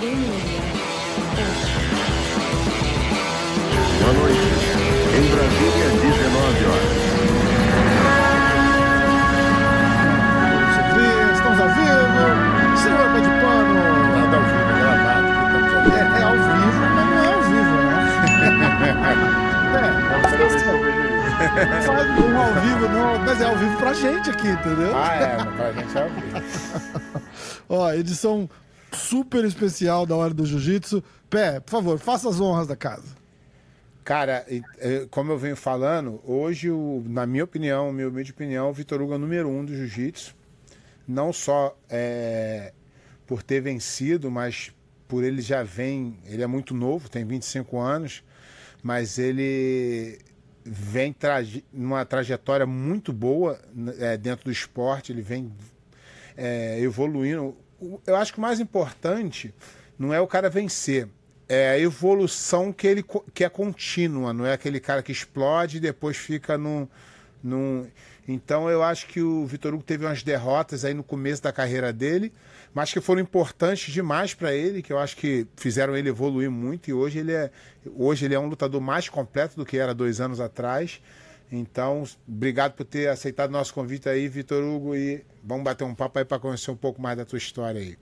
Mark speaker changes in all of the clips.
Speaker 1: Boa noite. Em Brasília, 19 horas.
Speaker 2: Estamos ao vivo. Senhor Pé de Pano.
Speaker 3: Nada ao vivo, é gravado.
Speaker 2: É, é ao vivo, mas não é ao vivo, né?
Speaker 4: É a primeira vez que eu vejo isso.
Speaker 2: é, faz um ao vivo, não, mas é ao vivo pra gente aqui, entendeu?
Speaker 3: Ah, é, pra gente é ao vivo.
Speaker 2: Ó, edição super especial da Hora do Jiu-Jitsu. Pé, por favor, faça as honras da casa.
Speaker 3: Cara, eh, como eu venho falando, hoje, na minha opinião, minha humilde opinião, o Vitor Hugo é o número um do jiu-jitsu. Não só é, por ter vencido, mas por ele já vem. Ele é muito novo, tem 25 anos, mas ele vem traje- numa trajetória muito boa eh, dentro do esporte. Ele vem é, evoluindo. Eu acho que o mais importante não é o cara vencer, é a evolução que ele que é contínua, não é aquele cara que explode e depois fica num, num... Então eu acho que o Vitor Hugo teve umas derrotas aí no começo da carreira dele, mas que foram importantes demais para ele, que eu acho que fizeram ele evoluir muito e hoje ele é hoje ele é um lutador mais completo do que era dois anos atrás. Então, obrigado por ter aceitado nosso convite aí, Vitor Hugo, e vamos bater um papo aí para conhecer um pouco mais da tua história aí.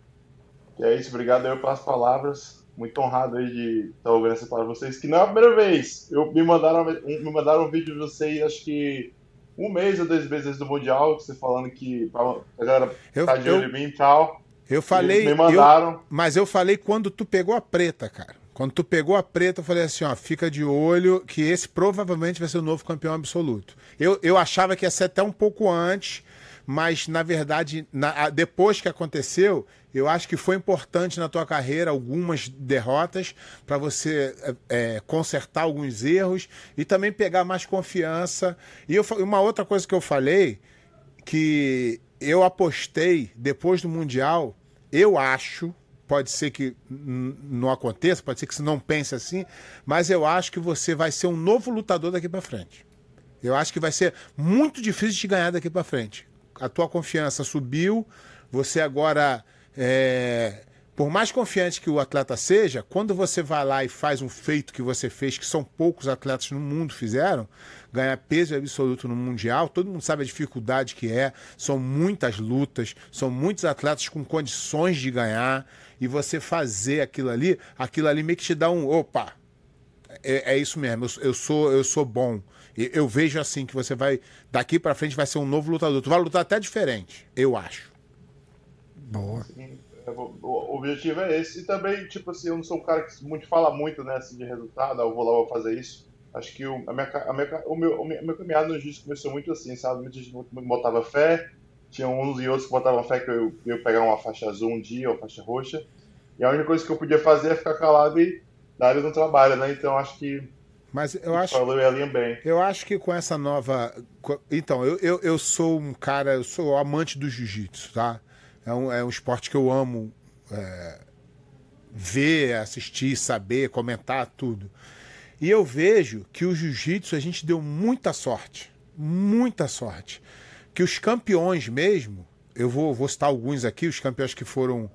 Speaker 4: É isso, obrigado aí pelas palavras. Muito honrado aí de estar ouvindo essa palavra de vocês, que não é a primeira vez. Eu, me, mandaram, um- me mandaram um vídeo de vocês, acho que um mês ou dois meses do Mundial, você falando que pra- a galera
Speaker 3: Eu,
Speaker 4: tá de olho
Speaker 3: eu,
Speaker 4: em mim e tal.
Speaker 3: eu falei,
Speaker 4: me
Speaker 3: eu-
Speaker 4: mandaram.
Speaker 3: mas eu falei quando tu pegou a preta, cara. Quando tu pegou a preta, eu falei assim, ó, fica de olho que esse provavelmente vai ser o novo campeão absoluto. Eu, eu achava que ia ser até um pouco antes, mas na verdade, na- depois que aconteceu, eu acho que foi importante na tua carreira algumas derrotas para você é, é, consertar alguns erros e também pegar mais confiança. E eu, uma outra coisa que eu falei, que eu apostei depois do Mundial, eu acho, pode ser que não aconteça, pode ser que você não pense assim, mas eu acho que você vai ser um novo lutador daqui para frente. Eu acho que vai ser muito difícil de ganhar daqui para frente. A tua confiança subiu, você agora é, por mais confiante que o atleta seja, quando você vai lá e faz um feito que você fez, que são poucos atletas no mundo fizeram, ganhar peso absoluto no Mundial, todo mundo sabe a dificuldade que é, são muitas lutas, são muitos atletas com condições de ganhar, e você fazer aquilo ali, aquilo ali meio que te dá um, opa, é, é isso mesmo, eu, eu sou eu sou bom. E Eu vejo assim que você vai, daqui pra frente vai ser um novo lutador. Tu vai lutar até diferente, eu acho.
Speaker 2: Boa.
Speaker 4: É, O objetivo é esse. E também, tipo assim, eu não sou um cara que muito fala muito, né, assim, de resultado, ah, eu vou lá, vou fazer isso. Acho que o, a minha, a minha, o meu, o meu, caminhada no jiu começou muito assim, sabe? Muita gente botava fé, tinha uns e outros que botavam fé que eu ia pegar uma faixa azul um dia, ou faixa roxa. E a única coisa que eu podia fazer é ficar calado e dar área no trabalho, né? Então acho que
Speaker 3: Mas eu acho,
Speaker 4: falou e a linha bem.
Speaker 3: eu acho que com essa nova. Então, eu, eu, eu sou um cara, eu sou amante do jiu-jitsu, tá? É um, é um esporte que eu amo é, ver, assistir, saber, comentar, tudo. E eu vejo que o jiu-jitsu a gente deu muita sorte. Muita sorte. Que os campeões mesmo, eu vou, vou citar alguns aqui, os campeões que foram.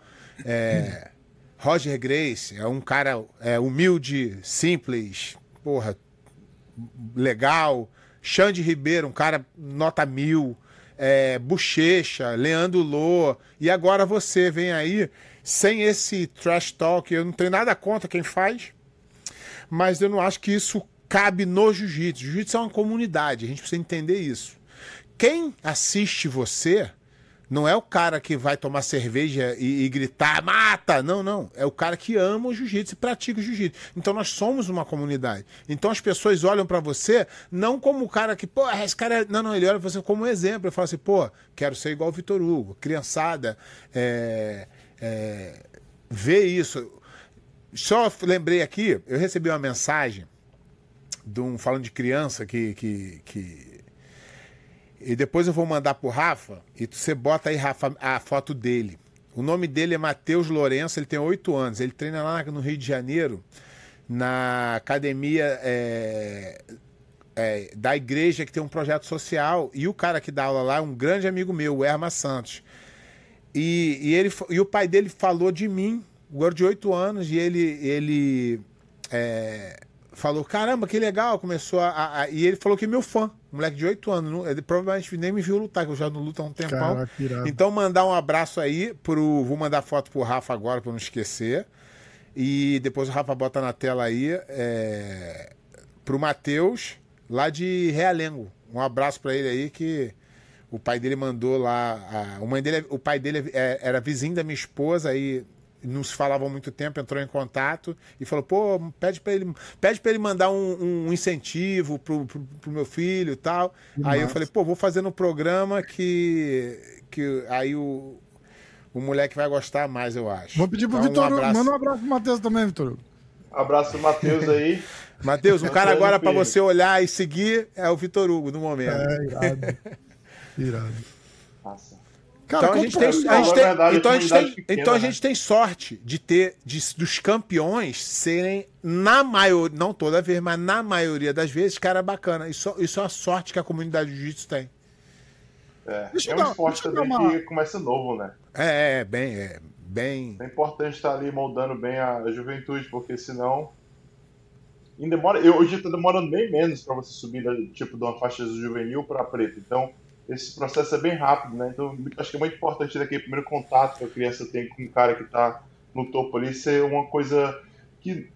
Speaker 3: é, Roger Grace, é um cara é, humilde, simples, porra, legal. Xande Ribeiro, um cara nota mil. É, Bochecha, Leandro Lô. E agora você vem aí sem esse trash talk. Eu não tenho nada contra quem faz, mas eu não acho que isso cabe no jiu-jitsu. Jiu-jitsu é uma comunidade, a gente precisa entender isso. Quem assiste você não é o cara que vai tomar cerveja e, e gritar, mata! Não, não. É o cara que ama o jiu-jitsu e pratica o jiu-jitsu. Então nós somos uma comunidade. Então as pessoas olham pra você não como o cara que, pô, esse cara. é-" Não, não, ele olha pra você como um exemplo. Ele fala assim, pô, quero ser igual o Vitor Hugo. Criançada, é, é, vê isso. Só lembrei aqui, eu recebi uma mensagem de um falando de criança que, que, que e depois eu vou mandar pro Rafa e você bota aí, Rafa, a foto dele. O nome dele é Matheus Lourenço, ele tem oito anos. Ele treina lá no Rio de Janeiro, na academia é, é, da igreja que tem um projeto social. E o cara que dá aula lá é um grande amigo meu, o Erma Santos. E, e, ele, e o pai dele falou de mim garoto de 8 anos, e ele, ele é, falou: caramba, que legal. Começou a, a- E ele falou que é meu fã, moleque de 8 anos. Ele provavelmente nem me viu lutar, que eu já não luto há um tempão.
Speaker 2: Caraca.
Speaker 3: Então, mandar um abraço aí pro. Vou mandar foto pro Rafa agora pra não esquecer. E depois o Rafa bota na tela aí. É, pro Matheus, lá de Realengo. Um abraço pra ele aí que. O pai dele mandou lá. A, o, mãe dele, o pai dele é- era vizinho da minha esposa, aí não se falavam há muito tempo, entrou em contato e falou: pô, pede pra ele, pede pra ele mandar um, um incentivo pro, pro, pro meu filho e tal. aí eu falei: pô, vou fazer no programa que. que aí o, o moleque vai gostar mais, eu acho.
Speaker 2: Vou pedir pro
Speaker 3: Então,
Speaker 2: Vitor
Speaker 3: um
Speaker 2: Hugo.
Speaker 3: abraço.
Speaker 2: Manda um abraço pro Matheus também, Vitor Hugo.
Speaker 4: Abraço pro Matheus aí.
Speaker 3: Matheus, um cara agora pra
Speaker 4: filho.
Speaker 3: você olhar e seguir é o Vitor Hugo no momento.
Speaker 2: É, irado. irado.
Speaker 4: Nossa.
Speaker 2: Cara,
Speaker 3: Então a gente
Speaker 2: pra
Speaker 3: tem,
Speaker 2: mim,
Speaker 3: a gente
Speaker 4: Na
Speaker 3: tem-
Speaker 4: verdade,
Speaker 3: então a gente
Speaker 4: comunidade
Speaker 3: tem,
Speaker 4: pequena,
Speaker 3: então a
Speaker 4: né?
Speaker 3: tem sorte de ter de- dos campeões serem na maioria, não toda vez, mas na maioria das vezes, cara bacana. Isso, isso é a sorte que a comunidade de jiu-jitsu tem.
Speaker 4: É,
Speaker 2: Deixa
Speaker 4: é um
Speaker 2: dar-
Speaker 4: esporte também
Speaker 2: uma-
Speaker 4: que começa novo, né?
Speaker 3: É, é bem, é bem.
Speaker 4: É importante estar ali moldando bem a juventude, porque senão. E demora, eu, hoje tá demorando bem menos para você subir tipo de uma faixa juvenil para preta. Então, esse processo é bem rápido, né? Então, acho que é muito importante daquele primeiro contato que a criança tem com um cara que tá no topo ali ser uma coisa que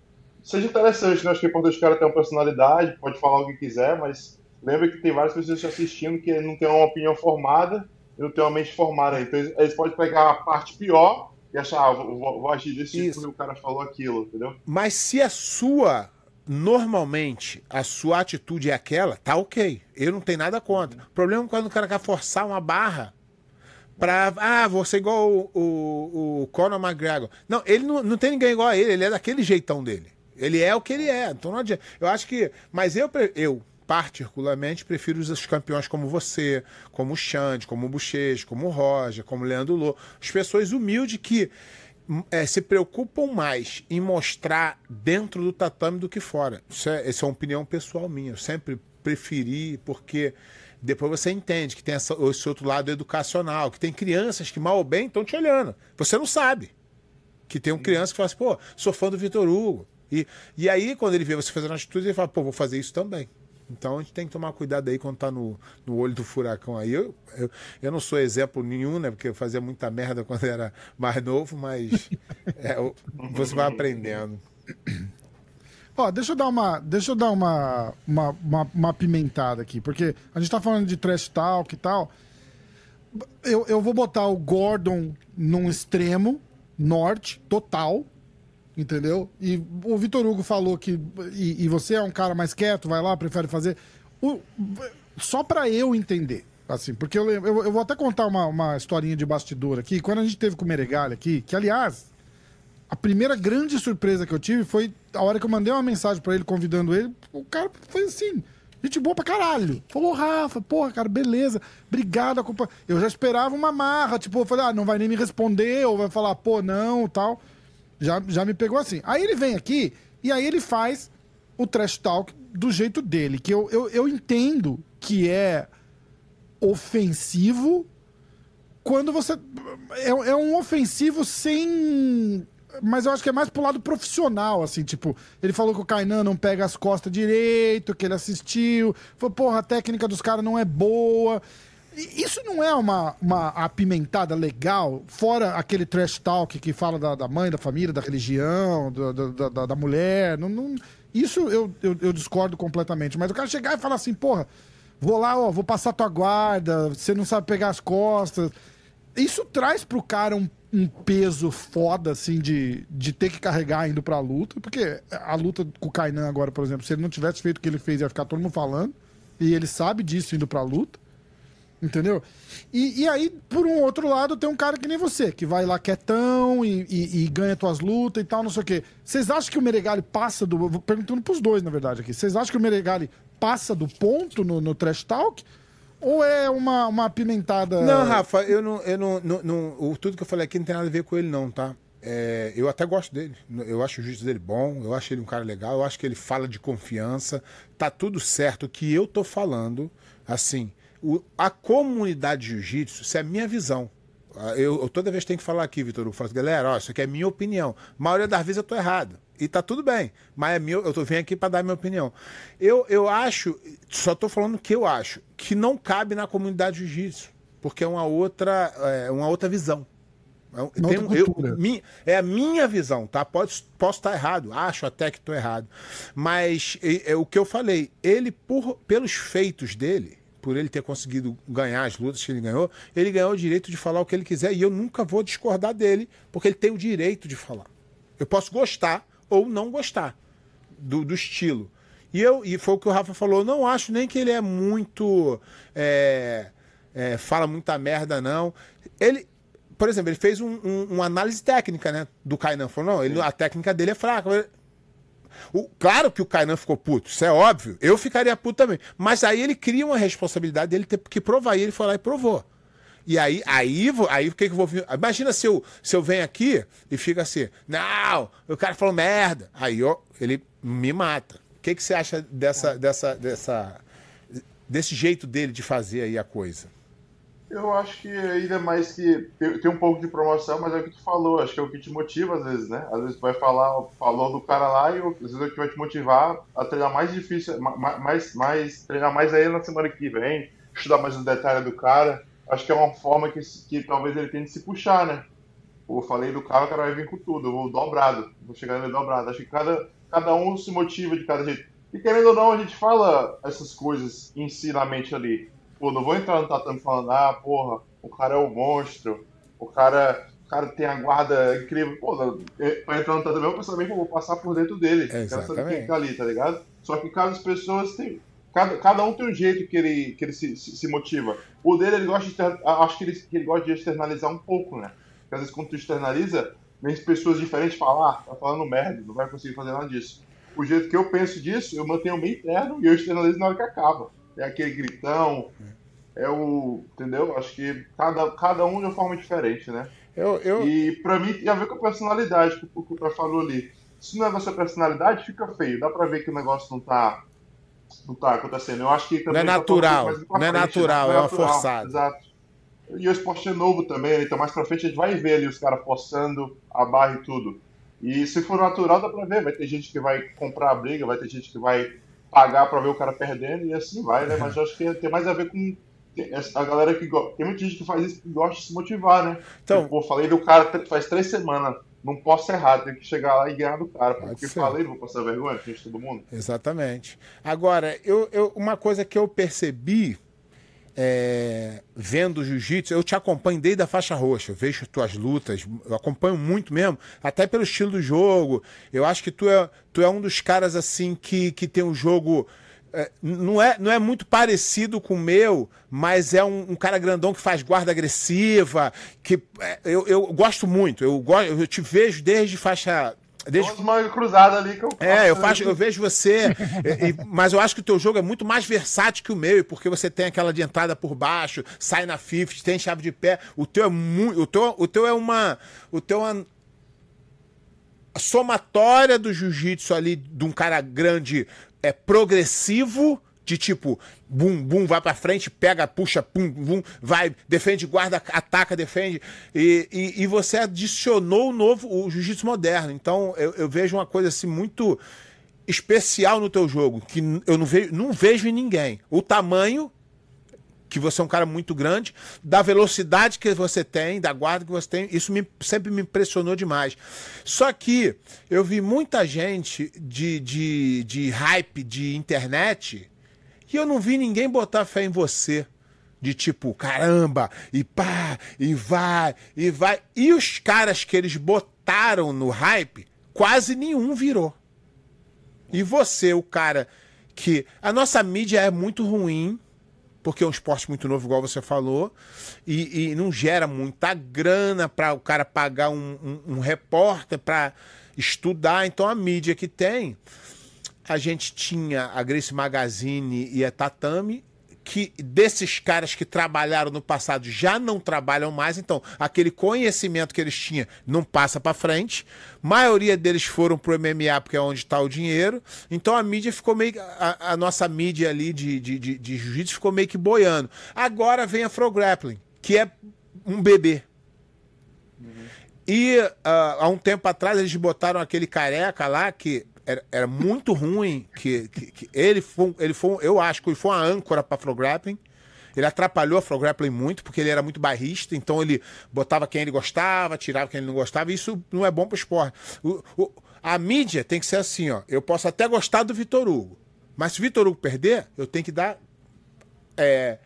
Speaker 4: seja interessante, né? Acho que é importante o cara ter uma personalidade, pode falar o que quiser, mas lembra que tem várias pessoas assistindo que não tem uma opinião formada e não tem uma mente formada. Então, eles, podem pegar a parte pior e achar, ah, vou, vou- agir desse tipo porque o cara falou aquilo, entendeu?
Speaker 3: Mas se a sua, normalmente, a sua atitude é aquela, tá ok. Eu não tenho nada contra. O problema é quando o cara quer forçar uma barra pra. Ah, vou ser igual o, o, o Conor McGregor. Não, ele não, não tem ninguém igual a ele, ele é daquele jeitão dele. Ele é o que ele é. Então não adianta. Eu acho que. Mas eu, eu particularmente, prefiro os campeões como você, como o Xande, como o Bochecha, como o Roger, como o Leandro Lô. As pessoas humildes que eh, se preocupam mais em mostrar dentro do tatame do que fora. Isso é, essa é uma opinião pessoal minha. Eu sempre preferi, porque depois você entende que tem essa- esse outro lado educacional, que tem crianças que mal ou bem estão te olhando. Você não sabe que tem um criança que fala assim, pô, sou fã do Vitor Hugo. E, e aí, quando ele vê você fazendo atitude, ele fala, pô, vou fazer isso também. Então a gente tem que tomar cuidado aí quando tá no, no olho do furacão aí. Eu, eu, eu não sou exemplo nenhum, né? Porque eu fazia muita merda quando era mais novo, mas é, você vai aprendendo.
Speaker 2: Ó, deixa eu dar uma, deixa eu dar uma, uma, uma, uma pimentada aqui, porque a gente tá falando de trash talk e tal. Eu, eu vou botar o Gordon num extremo norte, total, entendeu? E o Vitor Hugo falou que. E, e você é um cara mais quieto, vai lá, prefere fazer. O- só pra eu entender, assim, porque eu, eu, eu vou até contar uma, uma historinha de bastidor aqui. Quando a gente teve com o Meregalha aqui, que aliás, a primeira grande surpresa que eu tive foi a hora que eu mandei uma mensagem pra ele convidando ele. O cara foi assim, gente boa pra caralho. Falou, Rafa, porra, cara, beleza, obrigado. Eu já esperava uma marra, tipo, eu falei, ah, não vai nem me responder, ou vai falar, pô, não, tal. Já, já me pegou assim. Aí ele vem aqui e aí ele faz o trash talk do jeito dele, que eu, eu, eu entendo que é ofensivo quando você. É, é um ofensivo sem. Mas eu acho que é mais pro lado profissional, assim, tipo, ele falou que o Kainan não pega as costas direito, que ele assistiu, falou, porra, a técnica dos caras não é boa. Isso não é uma, uma apimentada legal, fora aquele trash talk que fala da, da mãe, da família, da religião, da, da mulher. Não, não- isso eu, eu, eu discordo completamente. Mas o cara chegar e falar assim, porra, vou lá, ó, vou passar tua guarda, você não sabe pegar as costas. Isso traz pro cara um, um peso foda, assim, de, de ter que carregar indo pra luta, porque a luta com o Kainan agora, por exemplo, se ele não tivesse feito o que ele fez, ia ficar todo mundo falando, e ele sabe disso indo pra luta. Entendeu? E, e aí, por um outro lado, tem um cara que nem você, que vai lá quietão e, e- e ganha tuas lutas e tal, não sei o quê. Vocês acham que o Meregali passa do. Vou perguntando pros dois, na verdade, aqui. Vocês acham que o Meregali passa do ponto no, no trash talk? Ou é uma, uma apimentada.
Speaker 3: Não, Rafa, eu não, eu não, não, não- tudo que eu falei aqui não tem nada a ver com ele, não, tá? É, eu até gosto dele. Eu acho o juiz dele bom, eu acho ele um cara legal, eu acho que ele fala de confiança. Tá tudo certo. O que eu tô falando, assim, o- a comunidade de jiu-jitsu, isso é a minha visão. Eu, eu toda vez tenho que falar aqui, Vitor, eu falo, galera, ó, isso aqui é minha opinião. A maioria das vezes eu tô errado. E tá tudo bem. Mas é meu, eu tô vendo aqui para dar minha opinião. Eu, eu acho, só tô falando o que eu acho, que não cabe na comunidade jiu-jitsu. Porque é uma outra, é uma outra visão. É, tem, eu, é a minha visão, tá? Pode, posso estar errado, acho até que estou errado. Mas é, é, o que eu falei, ele, por, pelos feitos dele, por ele ter conseguido ganhar as lutas que ele ganhou, ele ganhou o direito de falar o que ele quiser e eu nunca vou discordar dele, porque ele tem o direito de falar. Eu posso gostar ou não gostar do, do estilo. E, eu, e foi o que o Rafa falou, não acho nem que ele é muito. É, é, fala muita merda, não. Ele, por exemplo, ele fez um, um, uma análise técnica, né? Do Kainan. Falou, não, ele, a técnica dele é fraca. O, claro que o Kainan ficou puto, isso é óbvio. Eu ficaria puto também. Mas aí ele cria uma responsabilidade dele ter que provar. E ele foi lá e provou. E aí, aí, aí o que, que eu vou. Imagina se eu, se eu venho aqui e fica assim, não, o cara falou merda. Aí ó, ele me mata. O que, que você acha dessa, dessa, dessa, desse jeito dele de fazer aí a coisa?
Speaker 4: Eu acho que ainda mais que tem, um pouco de promoção, mas é o que tu falou, acho que é o que te motiva às vezes, né? Às vezes tu vai falar, falou do cara lá e às vezes é o que vai te motivar a treinar mais difícil, mais, mais, treinar mais aí na semana que vem, estudar mais os detalhes do cara. Acho que é uma forma que, que talvez ele tente se puxar, né? eu falei do cara, o cara vai vir com tudo, eu vou dobrado, vou chegar nele dobrado. Acho que cada, cada um se motiva de cada jeito. E querendo ou não, a gente fala essas coisas em si na mente ali Pô, não vou entrar no tatame falando, ah, porra, o cara é o um monstro, o cara, o cara tem a guarda incrível. Pô, pra entrar no tatame eu penso também que eu vou passar por dentro dele.
Speaker 3: Exatamente. Quero saber
Speaker 4: quem tá ali, tá ligado? Só que cada pessoas tem. Cada, cada um tem um jeito que ele, que ele se, se, se motiva. O dele, ele gosta de. Acho que ele, que ele gosta de externalizar um pouco, né? Porque às vezes quando tu externaliza, vem pessoas diferentes falar, ah, tá falando merda, não vai conseguir fazer nada disso. O jeito que eu penso disso, eu mantenho bem interno e eu externalizo na hora que acaba é aquele gritão, é o. Entendeu? Acho que cada, cada um de uma forma diferente, né?
Speaker 3: Eu, eu...
Speaker 4: E pra mim tem a ver com a personalidade, que o o falou ali. Se não é da sua personalidade, fica feio. Dá pra ver que o negócio não tá. Não tá acontecendo. Eu acho que
Speaker 3: também. Não é natural. Tá não, é natural, né? é uma forçada.
Speaker 4: Exato. E o esporte é novo também, então mais pra frente a gente vai ver ali os caras forçando a barra e tudo. E se for natural, dá pra ver. Vai ter gente que vai comprar a briga, vai ter gente que vai pagar para ver o cara perdendo e assim vai, né? Mas eu acho que tem mais a ver com a galera que gosta. Tem muita gente que faz isso que gosta de se motivar, né?
Speaker 3: Então,
Speaker 4: eu, pô, falei do cara faz três semanas. Não posso errar, tem que chegar lá e ganhar do cara. Porque falei, vou passar vergonha frente de todo mundo.
Speaker 3: Exatamente. Agora, eu, eu, uma coisa que eu percebi é, vendo jiu-jitsu, eu te acompanho desde a faixa roxa, eu vejo tuas lutas, eu acompanho muito mesmo, até pelo estilo do jogo. Eu acho que tu é, tu é um dos caras assim que, que tem um jogo. É, não, é, não é muito parecido com o meu, mas é um, um cara grandão que faz guarda agressiva, que é, eu, eu gosto muito. Eu, eu te vejo desde faixa
Speaker 4: Desde... Umas mangas cruzadas ali que eu
Speaker 3: É, eu, faço, eu vejo você, e, mas eu acho que o teu jogo é muito mais versátil que o meu, porque você tem aquela de entrada por baixo, sai na fifth, tem chave de pé. O teu é muito. O teu, o teu é uma. O teu é uma a somatória do jiu-jitsu ali de um cara grande é progressivo de tipo, bum, bum, vai para frente, pega, puxa, pum, bum, vai, defende, guarda, ataca, defende. E, e, e você adicionou o novo, o jiu-jitsu moderno. Então eu, eu, vejo uma coisa assim muito especial no teu jogo, que eu não vejo, não vejo em ninguém. O tamanho, que você é um cara muito grande, da velocidade que você tem, da guarda que você tem, isso me, sempre me impressionou demais. Só que eu vi muita gente de, de, de hype de internet e eu não vi ninguém botar fé em você. De tipo, caramba, e pá, e vai, e vai. E os caras que eles botaram no hype, quase nenhum virou. E você, o cara que. A nossa mídia é muito ruim, porque é um esporte muito novo, igual você falou, e, e não gera muita grana para o cara pagar um, um, um repórter para estudar. Então a mídia que tem a gente tinha a Grace Magazine e a Tatame, que desses caras que trabalharam no passado já não trabalham mais, então aquele conhecimento que eles tinham não passa para frente. Maioria deles foram pro MMA porque é onde está o dinheiro. Então a mídia ficou meio a, a nossa mídia ali de, de, de, de jiu-jitsu ficou meio que boiando. Agora vem a Fro Grappling, que é um bebê. E ah, há um tempo atrás eles botaram aquele careca lá que era, era muito ruim, que, que, que ele foi, ele foi, eu acho que ele foi uma âncora para Flow Grappling. Ele atrapalhou a Flow Grappling muito, porque ele era muito barrista, então ele botava quem ele gostava, tirava quem ele não gostava, e isso não é bom esporte. O, o- a mídia tem que ser assim, ó. Eu posso até gostar do Vitor Hugo, mas se o Vitor Hugo perder, eu tenho que dar é,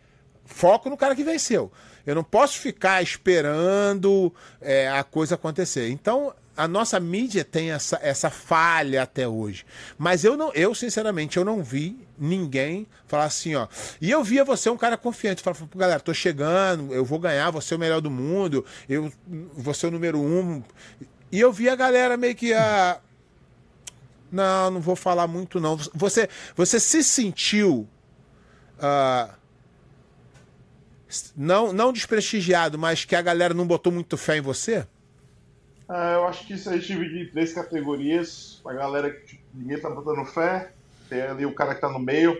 Speaker 3: foco no cara que venceu. Eu não posso ficar esperando é, a coisa acontecer. Então, a nossa mídia tem essa, essa falha até hoje. Mas eu não, eu sinceramente, eu não vi ninguém falar assim, ó. E eu via você um cara confiante, falar, "Pô, galera, tô chegando, eu vou ganhar, vou ser o melhor do mundo, eu vou ser o número um. E eu vi a galera meio que a não, não vou falar muito não. Você, você se sentiu ah, não, não desprestigiado, mas que a galera não botou muito fé em você?
Speaker 4: É, eu acho que isso aí divide em três categorias. A galera que tipo, ninguém tá botando fé, tem ali o cara que tá no meio,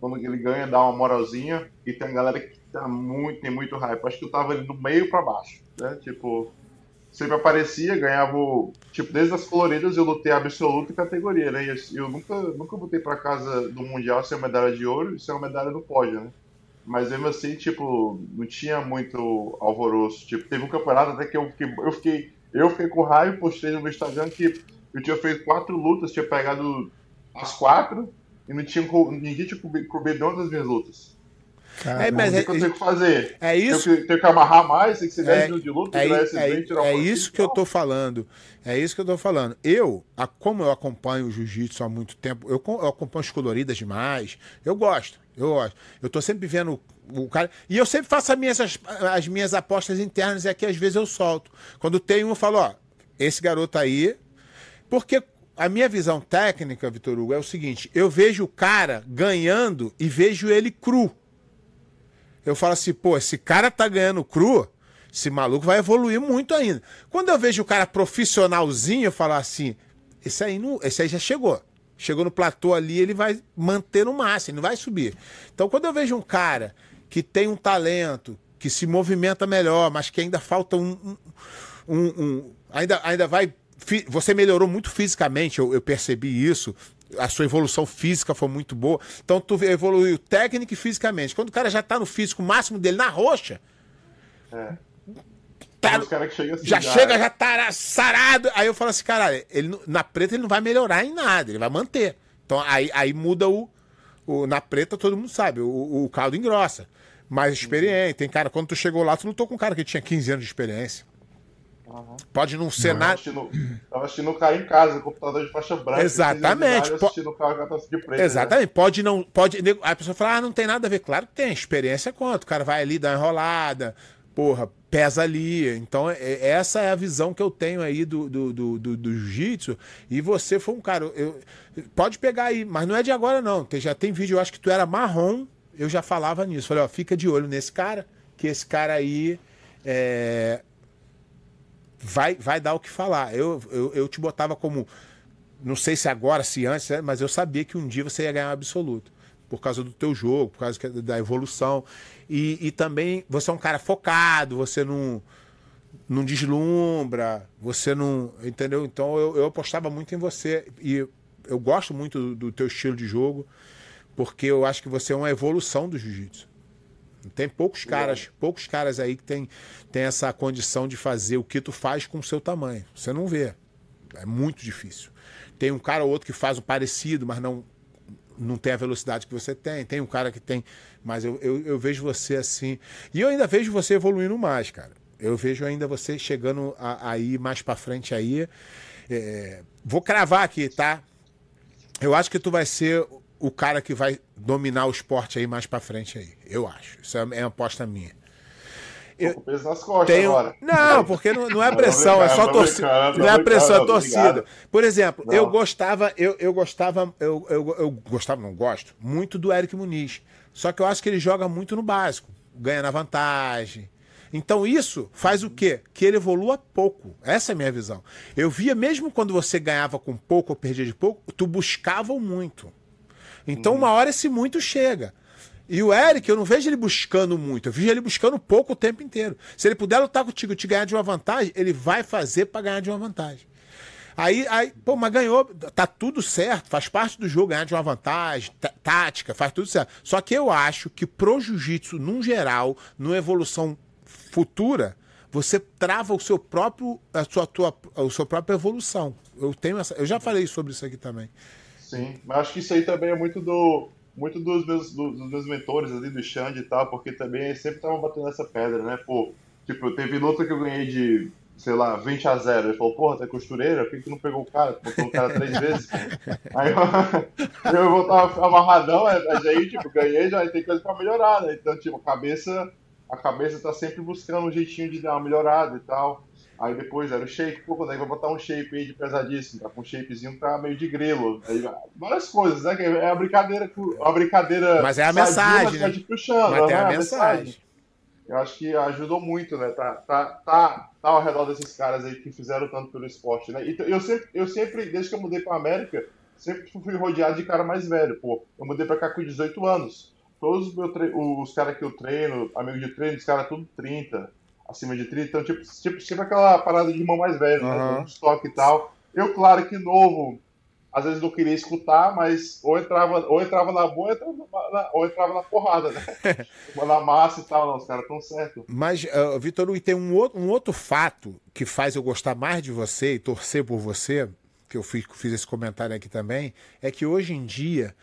Speaker 4: quando ele ganha, dá uma moralzinha, e tem a galera que tá muito, tem muito hype. Acho que eu tava ali do meio pra baixo, né? Tipo, sempre aparecia, ganhava, tipo, desde as coloridas eu lutei absoluta e categoria, né? E eu, nunca, nunca botei pra casa do Mundial sem uma medalha de ouro e sem uma medalha no pódio, né? Mas mesmo assim, tipo, não tinha muito alvoroço. Tipo, teve um campeonato até que eu fiquei, eu fiquei, eu fiquei com raiva e postei no meu Instagram que eu tinha feito quatro lutas, tinha pegado as quatro e não tinha, ninguém tinha cobrido nenhuma das minhas lutas.
Speaker 3: É, mas
Speaker 4: o que eu
Speaker 3: é,
Speaker 4: tenho que fazer?
Speaker 3: é isso.
Speaker 4: Tenho que, tenho que amarrar mais, tem que ser 10
Speaker 3: É,
Speaker 4: minutos de luta,
Speaker 3: É,
Speaker 4: tirar
Speaker 3: é-
Speaker 4: esses 20, tirar o
Speaker 3: é isso que eu tô falando. É isso que eu tô falando. Eu, a- como eu acompanho o jiu-jitsu há muito tempo, eu, eu acompanho os coloridas demais. Eu gosto, eu gosto. Eu tô sempre vendo o, cara. E eu sempre faço as minhas, as, as minhas apostas internas e aqui às vezes eu solto. Quando tem um, eu falo, ó, esse garoto aí. Porque a minha visão técnica, Vitor Hugo, é o seguinte: eu vejo o cara ganhando e vejo ele cru. Eu falo assim, pô, esse cara tá ganhando cru, esse maluco vai evoluir muito ainda. Quando eu vejo o cara profissionalzinho, eu falo assim, esse aí, não, esse aí já chegou. Chegou no platô ali, ele vai manter no máximo, ele não vai subir. Então, quando eu vejo um cara que tem um talento, que se movimenta melhor, mas que ainda falta um. um- um- um- ainda, ainda vai. Você melhorou muito fisicamente, eu, eu percebi isso. A sua evolução física foi muito boa. Então, tu evoluiu técnica e fisicamente. Quando o cara já tá no físico máximo dele, na roxa,
Speaker 4: É.
Speaker 3: tá-
Speaker 4: que chegam assim,
Speaker 3: já chega, já tá sarado. Aí eu falo assim, caralho, ele, na preta ele não vai melhorar em nada, ele vai manter. Então aí, aí muda o, o- Na preta todo mundo sabe, o, o caldo engrossa. Mais experiente. Tem cara, quando tu chegou lá, tu lutou com um cara que tinha 15 anos de experiência. Pode não ser nada.
Speaker 4: assistindo, tava assistindo o cara em casa, computador de faixa branca.
Speaker 3: Exatamente,
Speaker 4: idade,
Speaker 3: po-
Speaker 4: Assistindo o cara com a taça de preto. né?
Speaker 3: Exatamente. Pode não. Pode, a pessoa fala, ah, não tem nada a ver. Claro que tem. Experiência quanto? O cara vai ali, dá uma enrolada, porra, pesa ali. Então, é- essa é a visão que eu tenho aí do, do, do, do- do jiu-jitsu. E você foi um cara. eu- pode pegar aí, mas não é de agora, não. Tem- já tem vídeo, eu acho que tu era marrom. Eu já falava nisso. Falei, ó, fica de olho nesse cara, que esse cara aí. é, vai, vai dar o que falar. Eu, eu, eu te botava como. Não sei se agora, se antes, né, mas eu sabia que um dia você ia ganhar um absoluto. Por causa do teu jogo, por causa da evolução. E, e também você é um cara focado, você não, não deslumbra, você não. Entendeu? Então eu, eu apostava muito em você. E eu gosto muito do, do teu estilo de jogo, porque eu acho que você é uma evolução do jiu-jitsu. Tem poucos caras, poucos caras aí que tem, tem essa condição de fazer o que tu faz com o seu tamanho. Você não vê. É muito difícil. Tem um cara ou outro que faz o parecido, mas não não tem a velocidade que você tem. Tem um cara que tem. Mas eu, eu, eu vejo você assim. E eu ainda vejo você evoluindo mais, cara. Eu vejo ainda você chegando aí mais pra frente aí. É, vou cravar aqui, tá? Eu acho que tu vai ser o cara que vai dominar o esporte aí mais pra frente aí. Eu acho. Isso é é uma aposta minha.
Speaker 4: Tô com peso nas costas
Speaker 3: Tenho...
Speaker 4: agora.
Speaker 3: Não, porque não, não é pressão, é só torcida. Não é pressão, é torcida. Por exemplo,
Speaker 4: Não.
Speaker 3: eu gostava, eu, eu gostava, eu, eu, eu gostava, não gosto, muito do Eric Muniz. Só que eu acho que ele joga muito no básico, ganha na vantagem. Então isso faz o quê? Que ele evolua pouco. Essa é a minha visão. Eu via mesmo quando você ganhava com pouco ou perdia de pouco, tu buscava muito. Então, uma hora esse muito chega. E o Eric, eu não vejo ele buscando muito, eu vejo ele buscando pouco o tempo inteiro. Se ele puder lutar contigo e te ganhar de uma vantagem, ele vai fazer para ganhar de uma vantagem. Aí, aí, pô, mas ganhou, tá tudo certo, faz parte do jogo ganhar de uma vantagem, tática, faz tudo certo. Só que eu acho que pro jiu-jitsu, num geral, numa evolução futura, você trava o seu próprio, a sua, tua, a sua própria evolução. Eu tenho essa, eu já falei sobre isso aqui também.
Speaker 4: Sim, mas acho que isso aí também é muito do muito dos meus, dos meus mentores ali, do Xande e tal, porque também sempre estavam batendo nessa pedra, né? Pô, tipo, teve luta que eu ganhei de, sei lá, 20 a 0. Ele falou, porra, tá costureira? Por que tu não pegou o cara? Tu botou o cara três vezes? Aí eu, eu voltava amarradão, mas aí, tipo, ganhei, já tem coisa pra melhorar, né? Então, tipo, a cabeça, a cabeça tá sempre buscando um jeitinho de dar uma melhorada e tal. Aí depois era o shape, pô, quando aí vai botar um shape aí de pesadíssimo, tá com um shapezinho tá meio de grelo. Aí, várias coisas, né? É a brincadeira, a brincadeira.
Speaker 3: Mas é a mensagem. Mas,
Speaker 4: né? puxando,
Speaker 3: mas é a, mensagem.
Speaker 4: Eu acho que ajudou muito, né? Tá, tá, tá, tá ao redor desses caras aí que fizeram tanto pelo esporte, né? E eu sempre, eu sempre, desde que eu mudei pra América, sempre fui rodeado de cara mais velho, pô. Eu mudei pra cá com 18 anos. Todos os, os caras que eu treino, amigos de treino, os caras tudo 30 acima de 30, então tipo, tipo, tipo aquela parada de irmão mais velho, uhum. né? Estoque e tal. Eu, claro que novo, às vezes não queria escutar, mas ou entrava, ou entrava na boa, ou entrava na, ou entrava na porrada, né? na massa e tal, não, os caras estão certos.
Speaker 3: Mas, uh, Vitor Luiz, tem um outro, um outro fato que faz eu gostar mais de você e torcer por você, que eu fiz, fiz esse comentário aqui também, é que hoje em dia,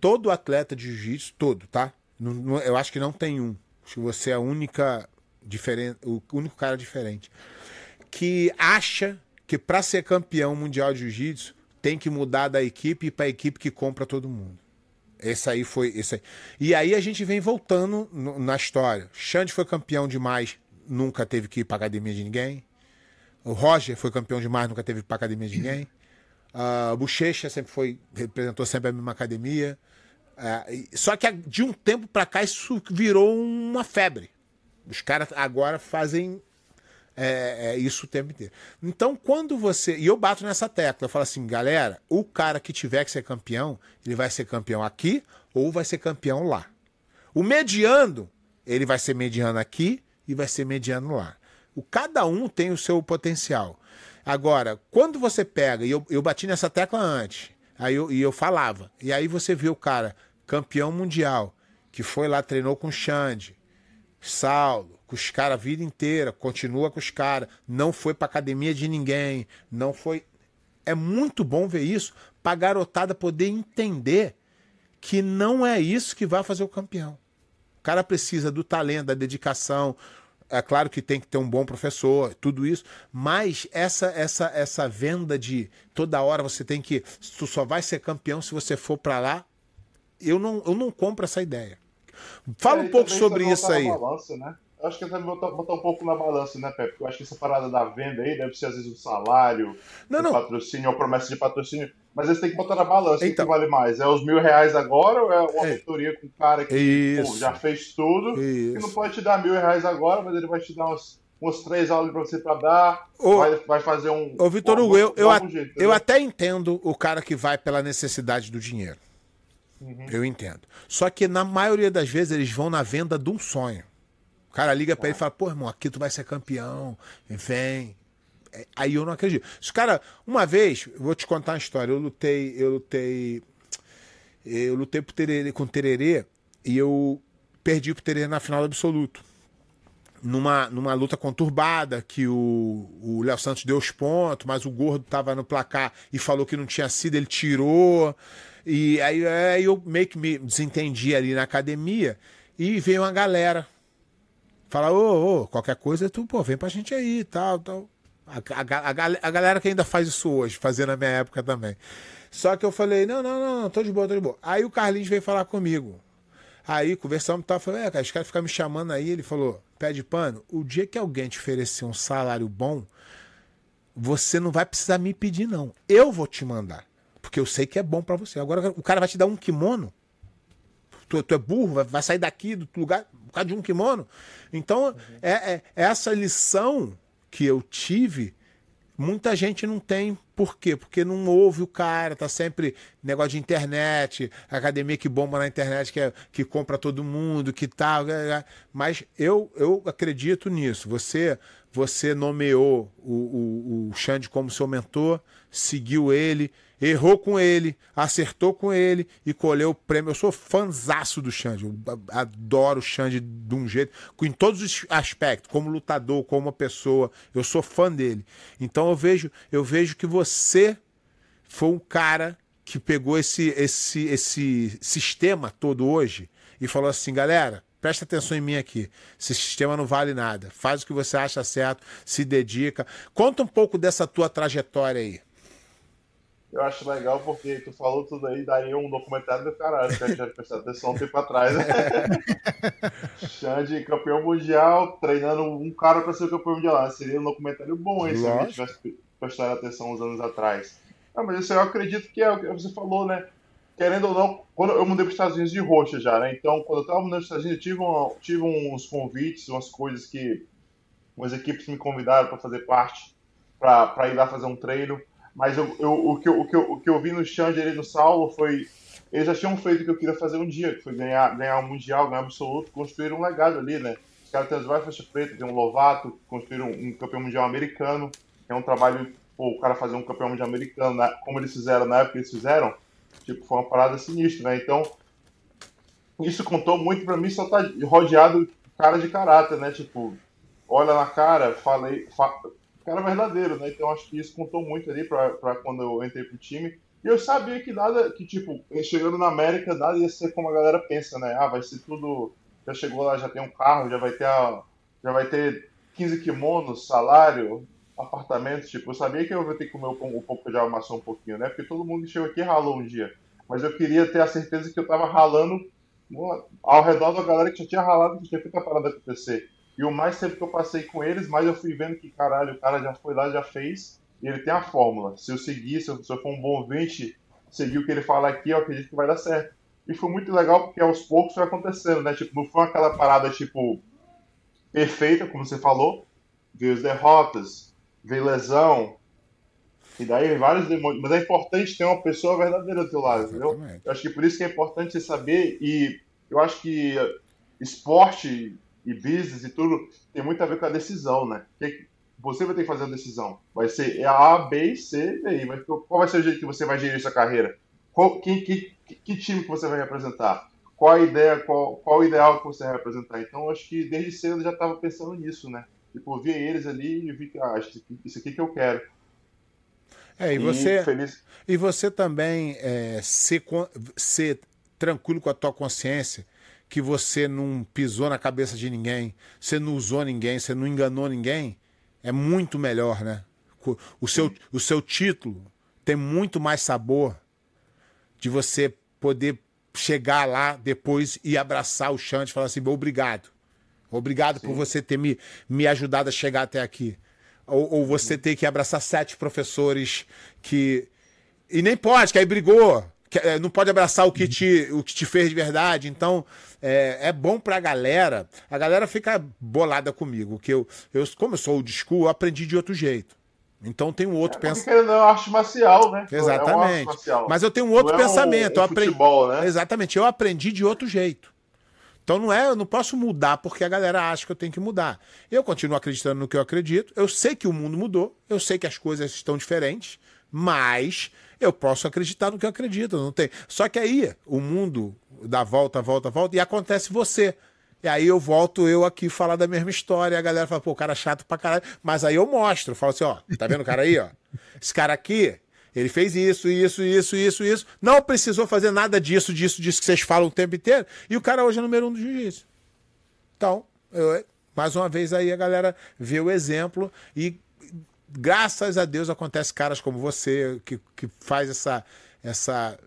Speaker 3: todo atleta de jiu-jitsu, todo, tá? eu acho que não tem um. Acho que você é a única diferente, o único cara diferente, que acha que para ser campeão mundial de jiu-jitsu tem que mudar da equipe para a equipe que compra todo mundo. Esse aí foi esse aí. E aí a gente vem voltando no, na história. Xande foi campeão demais, nunca teve que ir para academia de ninguém. O Roger foi campeão demais, nunca teve que ir para academia de ninguém. Uh, o Bochecha sempre foi representou sempre a mesma academia. Uh, só que de um tempo para cá isso virou uma febre. Os caras agora fazem é, é, isso o tempo inteiro. Então, quando você. E eu bato nessa tecla, eu falo assim, galera, o cara que tiver que ser campeão, ele vai ser campeão aqui ou vai ser campeão lá. O mediano, ele vai ser mediano aqui e vai ser mediano lá. O, cada um tem o seu potencial. Agora, quando você pega, e eu, eu bati nessa tecla antes, aí eu, e eu falava, e aí você vê o cara campeão mundial, que foi lá, treinou com o Xande, Saulo, com os caras a vida inteira, continua com os caras, não foi pra academia de ninguém, não foi. É muito bom ver isso, pra garotada poder entender que não é isso que vai fazer o campeão. O cara precisa do talento, da dedicação. É claro que tem que ter um bom professor, tudo isso, mas essa essa essa venda de toda hora você tem que tu só vai ser campeão se você for para lá, eu não eu não compro essa ideia. Fala é, um pouco sobre isso aí.
Speaker 4: Balança, né? Eu acho que deve botar, botar, um pouco na balança, né, Pepe? Porque eu acho que essa parada da venda aí deve ser às vezes o salário, não, não. patrocínio ou promessa de patrocínio. Mas eles têm que botar na balança. Então. O que vale mais? É os mil reais agora ou é uma é. mentoria com o cara que pô, já fez tudo isso. que não pode te dar mil reais agora, mas ele vai te dar uns, três aulas pra você pra dar, ô, vai, vai fazer um.
Speaker 3: Ô, Vitor Hugo, eu, eu, jeito, eu né? até entendo o cara que vai pela necessidade do dinheiro. Uhum. Eu entendo. Só que na maioria das vezes eles vão na venda de um sonho. O cara liga para ele e fala: pô, irmão, aqui tu vai ser campeão, vem. É, aí eu não acredito. Os cara, uma vez, vou te contar uma história. Eu lutei, eu lutei. Eu lutei pro tererê, com o Tererê e eu perdi pro Tererê na final do absoluto. Numa, numa luta conturbada, que o Léo Santos deu os pontos, mas o gordo tava no placar e falou que não tinha sido, ele tirou. E aí, aí eu meio que me desentendi ali na academia e veio uma galera falar, ô, ô, qualquer coisa, tu, pô, vem pra gente aí e tal, tal. A, a, a, a, galera que ainda faz isso hoje, fazia na minha época também. Só que eu falei, não, não, não, não, tô de boa, tô de boa. Aí o Carlinhos veio falar comigo. Aí conversamos e tal, falei, é, cara, os caras ficam me chamando aí, ele falou, pé de pano, o dia que alguém te oferecer um salário bom, você não vai precisar me pedir, não. Eu vou te mandar. Porque eu sei que é bom para você. Agora o cara vai te dar um kimono. Tu, tu é burro, vai, vai, sair daqui do lugar por causa de um kimono. Então, uhum. é, é, essa lição que eu tive Muita gente não tem. Por quê? Porque não ouve o cara, tá sempre negócio de internet, academia que bomba na internet, que, é, que compra todo mundo, que tal. Tá, mas eu, eu acredito nisso. Você você nomeou o, o, o Xande como seu mentor, seguiu ele, errou com ele, acertou com ele e colheu o prêmio. Eu sou fanzaço do Xande, adoro o Xande de um jeito, em todos os aspectos, como lutador, como pessoa, eu sou fã dele. Então eu vejo, eu vejo que você foi um cara que pegou esse, esse, esse sistema todo hoje e falou assim, galera, presta atenção em mim aqui. Esse sistema não vale nada. Faz o que você acha certo, se dedica. Conta um pouco dessa tua trajetória aí.
Speaker 4: Eu acho legal porque tu falou tudo aí, daria um documentário do caralho, que a gente já prestou atenção um tempo atrás. Né? Xande, campeão mundial, treinando um cara para ser campeão mundial. Seria um documentário bom hein, se a gente tivesse prestado atenção uns anos atrás. Ah, mas isso eu acredito que é o que você falou, né? Querendo ou não, quando eu mudei para os Estados Unidos de roxa já, né? Então, quando eu estava mudando para os Estados Unidos, eu tive, um, tive uns convites, umas coisas que umas equipes me convidaram para fazer parte, para ir lá fazer um treino. Mas eu, eu, o, que eu, o, que eu, o que eu vi no Xande ali no Saulo foi. Eles já tinham feito o que eu queria fazer um dia, que foi ganhar, ganhar um Mundial, ganhar um absoluto, construir um legado ali, né? Os caras têm as várias faixas pretas, tem um Lovato, construíram um, um campeão mundial americano. É um trabalho, pô, o cara fazer um campeão mundial americano, né? como eles fizeram na época que eles fizeram, tipo, foi uma parada sinistra, né? Então, isso contou muito pra mim só tá rodeado cara de caráter, né? Tipo, olha na cara, falei, fa cara verdadeiro, né? Então acho que isso contou muito ali para quando eu entrei pro time. E eu sabia que nada, que tipo, chegando na América, nada ia ser como a galera pensa, né? Ah, vai ser tudo. Já chegou lá, já tem um carro, já vai ter a, já vai ter 15 kimonos, salário, apartamento. Tipo, eu sabia que eu ia ter que comer um, um pouco de armação um pouquinho, né? Porque todo mundo que chegou aqui ralou um dia. Mas eu queria ter a certeza que eu tava ralando ao redor da galera que já tinha ralado, que tinha feito a parada acontecer. E o mais tempo que eu passei com eles, mais eu fui vendo que, caralho, o cara já foi lá, já fez, e ele tem a fórmula. Se eu seguir, se eu, se eu for um bom ouvinte, seguir o que ele fala aqui, eu acredito que vai dar certo. E foi muito legal porque aos poucos foi acontecendo, né? Tipo, não foi aquela parada, tipo, perfeita, como você falou. Veio as derrotas, veio lesão, e daí vários demônios. Mas é importante ter uma pessoa verdadeira do teu lado, entendeu? Eu acho que por isso que é importante você saber, e eu acho que esporte e business e tudo tem muito a ver com a decisão, né? Que você vai ter que fazer a decisão. Vai ser A, B, C, e aí. Mas qual vai ser o jeito que você vai gerir sua carreira? Qual, que, que, que time que você vai representar? Qual a ideia, qual, qual o ideal que você vai representar? Então, acho que desde cedo eu já estava pensando nisso, né? Tipo, eu via eles ali e vi que, ah, isso aqui que eu quero.
Speaker 3: É, e você, e você também é, ser, ser tranquilo com a tua consciência que você não pisou na cabeça de ninguém, você não usou ninguém, você não enganou ninguém, é muito melhor, né? O seu, o seu título tem muito mais sabor de você poder chegar lá depois e abraçar o chão e falar assim: obrigado. Obrigado Sim. por você ter me, me ajudado a chegar até aqui. Ou, ou você ter que abraçar sete professores que. E nem pode, que aí brigou. É, não pode abraçar o que te, o que te fez de verdade. Então, é, é bom pra galera. A galera fica bolada comigo. Que eu, eu, como eu sou old school, eu aprendi de outro jeito. Então tem um outro
Speaker 4: é, pensamento. Não é arte marcial, né?
Speaker 3: Exatamente. É marcial. Mas eu tenho um outro não pensamento. É um, um aprendi... futebol, né? Exatamente. Eu aprendi de outro jeito. Então não é, eu não posso mudar porque a galera acha que eu tenho que mudar. Eu continuo acreditando no que eu acredito. Eu sei que o mundo mudou, eu sei que as coisas estão diferentes, mas eu posso acreditar no que eu acredito, não tem. Só que aí o mundo dá volta, volta, volta e acontece você. E aí eu volto eu aqui falar da mesma história, a galera fala, pô, o cara é chato pra caralho. Mas aí eu mostro, falo assim, ó, tá vendo o cara aí, ó? Esse cara aqui, ele fez isso, isso, isso, isso, isso. Não precisou fazer nada disso, disso, disso que vocês falam o tempo inteiro. E o cara hoje é número um do jiu-jitsu. Então, eu, mais uma vez aí a galera vê o exemplo e graças a Deus acontece caras como você que, que faz essa, essa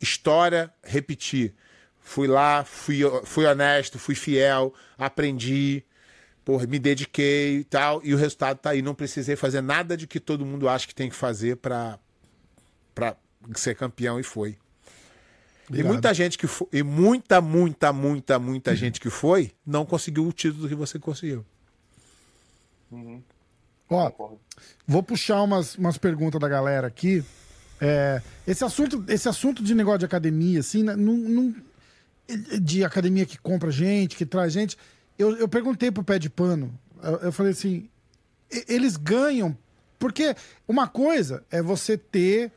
Speaker 3: história repetir. Fui lá, fui, fui honesto, fui fiel, aprendi, porra, me dediquei e tal, e o resultado tá aí. Não precisei fazer nada de que todo mundo acha que tem que fazer para ser campeão e foi. Obrigado. E muita gente que foi, e muita, muita, muita, muita gente que foi, não conseguiu o título que você conseguiu.
Speaker 4: Uhum.
Speaker 2: Ó,
Speaker 4: Concordo.
Speaker 2: Vou puxar umas, umas perguntas da galera aqui. É, esse, assunto, esse assunto de negócio de academia, assim, né, não, não- de academia que compra gente, que traz gente. Eu, eu perguntei pro pé de pano, eu, eu falei assim: eles ganham. Porque uma coisa é você ter.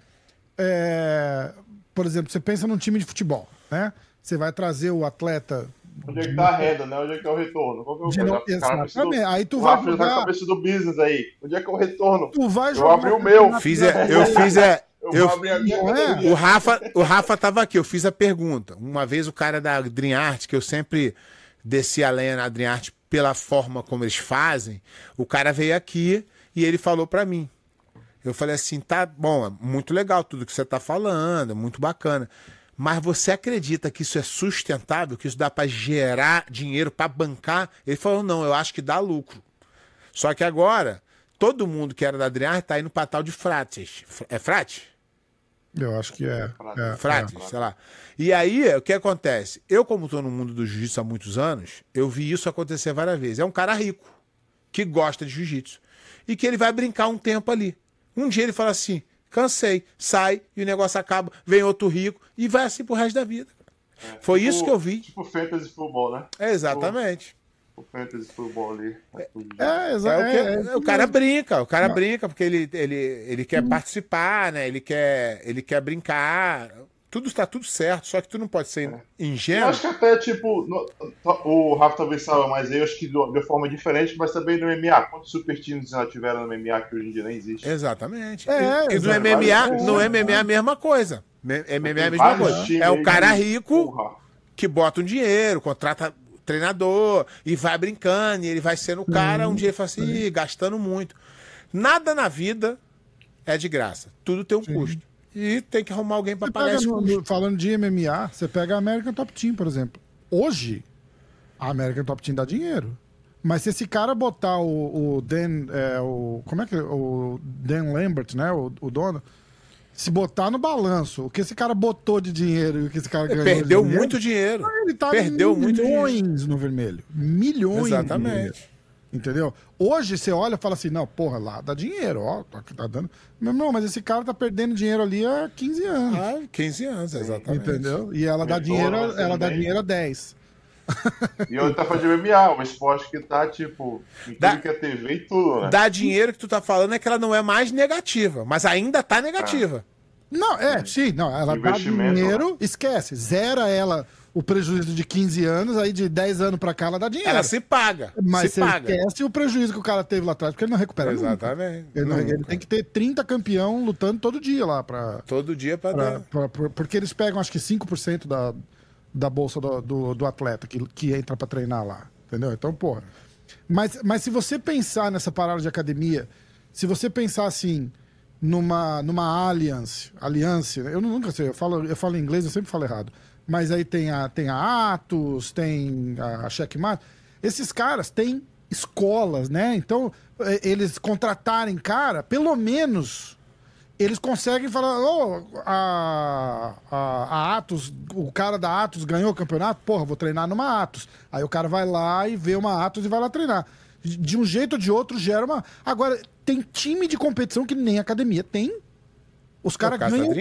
Speaker 2: é, por exemplo, você pensa num time de futebol, né? Você vai trazer o atleta.
Speaker 4: Onde é que tá a renda, né? Onde é que é o retorno? Qual que é o
Speaker 2: não-
Speaker 4: cabeça do-
Speaker 2: Exatamente. Aí tu vai
Speaker 4: Rafa tá na
Speaker 2: jogar.
Speaker 4: cabeça do business aí. Onde é que é o retorno?
Speaker 2: Tu vai
Speaker 4: Eu
Speaker 2: jogar.
Speaker 4: abri o meu.
Speaker 3: Fiz é- eu fiz é.
Speaker 4: Eu,
Speaker 3: Eu,
Speaker 2: é?
Speaker 3: o Rafa, o Rafa tava aqui, eu fiz a pergunta. Uma vez o cara da Dream Art, que eu sempre desci a lenha na Dream Art pela forma como eles fazem, o cara veio aqui e ele falou pra mim. Eu falei assim, tá bom, é muito legal tudo que você tá falando, é muito bacana. Mas você acredita que isso é sustentável, que isso dá pra gerar dinheiro pra bancar? Ele falou, não, eu acho que dá lucro. Só que agora, todo mundo que era da Adriar tá indo pra tal de frates. É frate?
Speaker 2: Eu acho que é. é,
Speaker 3: Frates,
Speaker 2: é.
Speaker 3: sei lá. E aí, o que acontece? Eu, como tô no mundo do jiu-jitsu há muitos anos, eu vi isso acontecer várias vezes. É um cara rico, que gosta de jiu-jitsu, e que ele vai brincar um tempo ali. Um dia ele fala assim, cansei, sai, e o negócio acaba, vem outro rico, e vai assim pro resto da vida. Foi
Speaker 4: Tipo-
Speaker 3: isso que eu vi.
Speaker 4: Tipo fantasy futebol, né?
Speaker 3: É, exatamente.
Speaker 4: O fantasy futebol ali.
Speaker 2: É,
Speaker 3: É o,
Speaker 2: é, é
Speaker 3: o cara brinca, o cara
Speaker 2: Não.
Speaker 3: brinca porque ele, ele, ele quer participar, né? Ele quer, ele quer brincar. Tudo está tudo certo, só que tu não pode ser
Speaker 4: Eu
Speaker 3: ingênuo.
Speaker 4: acho que até, tipo, no- o Rafa talvez saiba, mas eu acho que de de forma diferente, mas também no MMA. Quantos super teams já tiveram no MMA que hoje em dia nem existe?
Speaker 3: Exatamente.
Speaker 2: É,
Speaker 3: e, e no. MMA, no
Speaker 4: times,
Speaker 3: MMA é a mesma coisa. MMA é a mesma coisa.
Speaker 4: times
Speaker 3: É
Speaker 4: aí
Speaker 3: o cara rico
Speaker 4: Porra.
Speaker 3: que bota um dinheiro, contrata treinador e vai brincando, e ele vai sendo o cara, um dia ele fala assim, "Ih, gastando muito. Nada na vida é de graça. Tudo tem um custo. E tem que arrumar alguém para pagar esse
Speaker 2: no- falando de MMA, você pega a American Top Team, por exemplo. Hoje, a American Top Team dá dinheiro. Mas se esse cara botar o, o Dan. é, o, como é que é? O Dan Lambert, né? O, o dono. Se botar no balanço o que esse cara botou de dinheiro e o que esse cara ganhou. de
Speaker 3: Perdeu
Speaker 2: dinheiro,
Speaker 3: muito dinheiro.
Speaker 2: Ele tá
Speaker 3: Perdeu
Speaker 2: milhões no vermelho. Milhões.
Speaker 3: Exatamente.
Speaker 2: Entendeu? Hoje você olha e fala assim: não, porra, lá dá dinheiro, ó, tá, tá dando. Meu irmão, mas esse cara tá perdendo dinheiro ali há 15 anos.
Speaker 3: Ah, 15 anos, exatamente.
Speaker 2: Entendeu? E ela dá dinheiro, ela dá dinheiro a 10.
Speaker 4: E eu tá falando de MMA, um esporte que tá, tipo,
Speaker 3: Dá-
Speaker 4: que é TV e tudo, né?
Speaker 3: Dá dinheiro que tu tá falando é que ela não é mais negativa, mas ainda tá negativa.
Speaker 2: Não, é, sim, não, ela dá dinheiro, esquece, zera ela o prejuízo de 15 anos, aí de 10 anos pra cá ela dá dinheiro.
Speaker 3: Ela se paga.
Speaker 2: Mas
Speaker 3: se
Speaker 2: você
Speaker 3: paga.
Speaker 2: esquece o prejuízo que o cara teve lá atrás, porque ele não recupera.
Speaker 3: Exatamente.
Speaker 2: Ele, não- ele tem que ter 30 campeão lutando todo dia lá pra,
Speaker 3: Todo dia pra,
Speaker 2: pra-
Speaker 3: dar.
Speaker 2: pra- pra- porque eles pegam acho que 5% da, da bolsa do, do, do atleta que, que entra pra treinar lá. Entendeu? Então, porra. Mas, mas se você pensar nessa parada de academia, se você pensar assim, numa, numa alliance, alliance, eu nunca sei, eu falo, eu falo em inglês, eu sempre falo errado. Mas aí tem a, tem a Atos, tem a Checkmate. Esses caras têm escolas, né? Então, eh, eles contratarem cara, pelo menos eles conseguem falar, ô, a, a, a Atos, o cara da Atos ganhou o campeonato, porra, vou treinar numa Atos. Aí o cara vai lá e vê uma Atos e vai lá treinar. De um jeito ou de outro gera uma. Agora, tem time de competição que nem academia tem. Os caras ganham?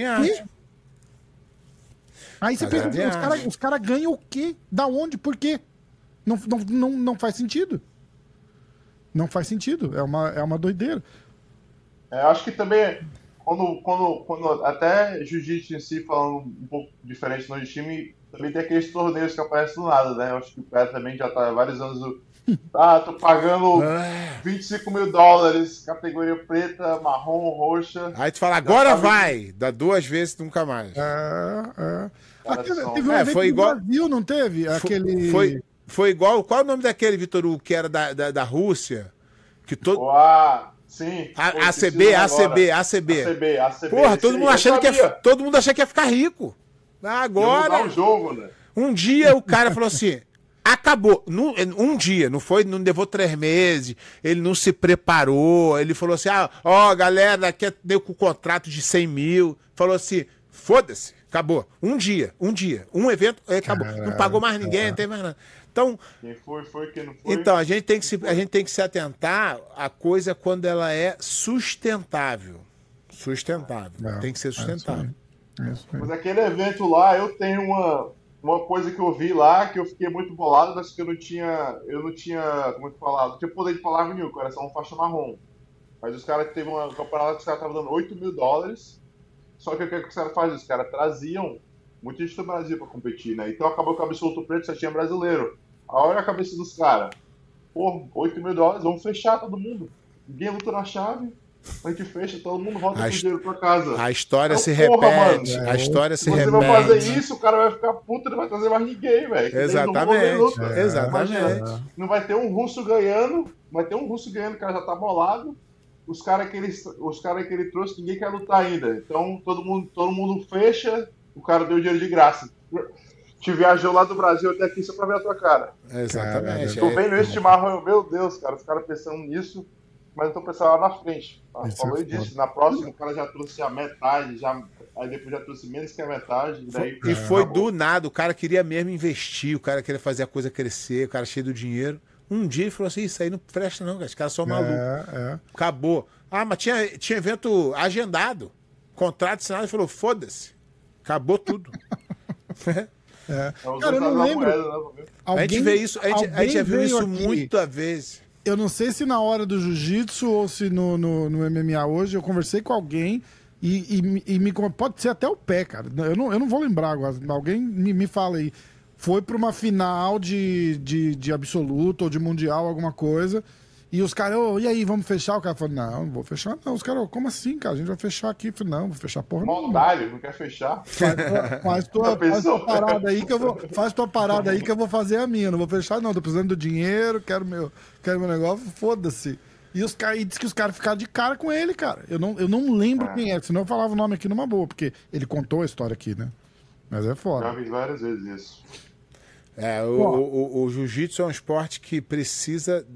Speaker 2: Aí você
Speaker 3: da
Speaker 2: pensa, os caras cara ganham o quê? Da onde? Por quê? Não, não, não, não faz sentido. Não faz sentido. É uma, é uma doideira.
Speaker 4: É, eu acho que também, quando, quando, quando até jiu-jitsu em si, falando um pouco diferente no time, também tem aqueles torneios que aparecem do nada, né? Eu acho que o cara também já tá há vários anos. Ah, tô pagando
Speaker 3: Ah.
Speaker 4: 25 mil dólares, categoria preta, marrom, roxa.
Speaker 3: Aí tu fala, agora
Speaker 4: sabe-
Speaker 3: vai! Dá duas vezes nunca mais.
Speaker 2: É, é. Teve um
Speaker 3: É,
Speaker 2: evento
Speaker 3: foi
Speaker 2: no
Speaker 3: igual-
Speaker 2: Brasil, não teve? Aquele.
Speaker 3: Foi, foi igual. Qual é o nome daquele, Vitor Hugo, que era da, da, da Rússia? Que todo.
Speaker 4: Ah, sim.
Speaker 3: A-
Speaker 4: Pô,
Speaker 3: ACB, ACB. ACB.
Speaker 4: ACB, ACB.
Speaker 3: Porra, todo mundo, achando que ia, todo mundo achando que ia ficar rico.
Speaker 4: Ia
Speaker 3: Agora.
Speaker 4: o jogo, né?
Speaker 3: Um dia o cara falou assim: acabou. Num- Um dia, não foi, não levou três meses, ele não se preparou. Ele falou assim: ah, ó, galera, quer deu com o contrato de 100 mil. Falou assim: foda-se, acabou. Um dia, um dia, um evento, aí acabou. não pagou mais ninguém, não tem mais nada. Então,
Speaker 4: Quem foi, foi, quem não foi.
Speaker 3: então a, gente tem que se, a gente tem que se atentar à coisa quando ela é sustentável. Sustentável.
Speaker 2: É,
Speaker 3: tem que ser
Speaker 2: é isso
Speaker 3: sustentável.
Speaker 2: aí. É isso aí.
Speaker 4: Mas aquele evento lá, eu tenho uma, uma coisa que eu vi lá que eu fiquei muito bolado, mas que eu não tinha. Eu não tinha. Como é que falar? Não tinha poder de palavra nenhum, era só uma faixa marrom. Mas os caras teve uma campeonato que os caras estavam dando 8 mil dólares. Só que o que, que os caras fazem? Os caras traziam muita gente do Brasil pra competir, né? Então acabou que o absoluto preto só tinha brasileiro. A hora a cabeça dos caras. Pô, 8 mil dólares, vamos fechar todo mundo. Ninguém luta na chave. A gente fecha, todo mundo volta
Speaker 3: A
Speaker 4: com dinheiro pra casa.
Speaker 3: A história
Speaker 4: Então,
Speaker 3: se
Speaker 4: porra,
Speaker 3: repete.
Speaker 4: mano.
Speaker 3: a história se
Speaker 4: Se você
Speaker 3: repete.
Speaker 4: vai fazer isso, o cara vai ficar puto e não vai trazer mais ninguém, velho.
Speaker 3: Exatamente.
Speaker 2: É,
Speaker 3: exatamente.
Speaker 4: Imagina, Não vai ter um russo ganhando, vai ter um russo ganhando, o cara já tá bolado. Os caras que, ele, os cara que ele trouxe, ninguém quer lutar ainda. Então todo mundo, todo mundo fecha, o cara deu dinheiro de graça. Te viajou lá do Brasil até aqui só pra ver a tua cara.
Speaker 3: Exatamente.
Speaker 4: Tô
Speaker 3: É.
Speaker 4: vendo esse chimarrão, eu, meu Deus, cara, os caras pensando nisso, mas eu tô pensando lá na frente. Falou
Speaker 2: é
Speaker 4: disso, na próxima o cara já trouxe a metade, já, aí depois já trouxe menos que a metade. Daí,
Speaker 3: E foi do nada, o cara queria mesmo investir, o cara queria fazer a coisa crescer, o cara cheio do dinheiro. Um dia ele falou assim: Isso aí não presta, não, cara. Esse cara só maluco.
Speaker 2: É, é.
Speaker 3: Acabou. Ah, mas tinha, tinha evento agendado. Contrato assinado, ele falou: Foda-se. Acabou tudo.
Speaker 2: É.
Speaker 4: É os
Speaker 2: Cara, eu não lembro.
Speaker 4: moeda, né?
Speaker 3: a gente vê isso, a gente, a gente já
Speaker 2: alguém
Speaker 3: viu isso
Speaker 2: aqui-
Speaker 3: muitas vezes.
Speaker 2: Eu não sei se na hora do jiu-jitsu ou se no, no, no MMA hoje, eu conversei com alguém e, e, me- e me. Pode ser até o pé, cara. Eu não, eu não vou lembrar agora. Alguém me, me fala aí. Foi pra uma final de, de, de absoluto ou de mundial, alguma coisa. E os caras, ô, e aí, vamos fechar? O cara falou, não, não vou fechar, não. Os caras, "Ô, como assim, cara? A gente vai fechar aqui. Eu falei, não, vou fechar porra. nenhuma."
Speaker 4: Maldade, não quer fechar.
Speaker 2: Faz tua, faz tua,
Speaker 4: Já
Speaker 2: faz
Speaker 4: pensou?
Speaker 2: tua parada aí que eu vou. Faz tua parada aí que eu vou fazer a minha. Não vou fechar, não. Tô precisando do dinheiro, quero meu, quero meu negócio, foda-se. E os caras, e diz que os caras ficaram de cara com ele, cara. Eu não, eu não lembro
Speaker 4: Ah.
Speaker 2: quem é, senão eu falava o nome aqui numa boa, porque ele contou a história aqui, né? Mas é
Speaker 4: Já
Speaker 2: foda.
Speaker 4: vi várias vezes isso.
Speaker 3: É, o, o, o- jiu-jitsu é um esporte que precisa.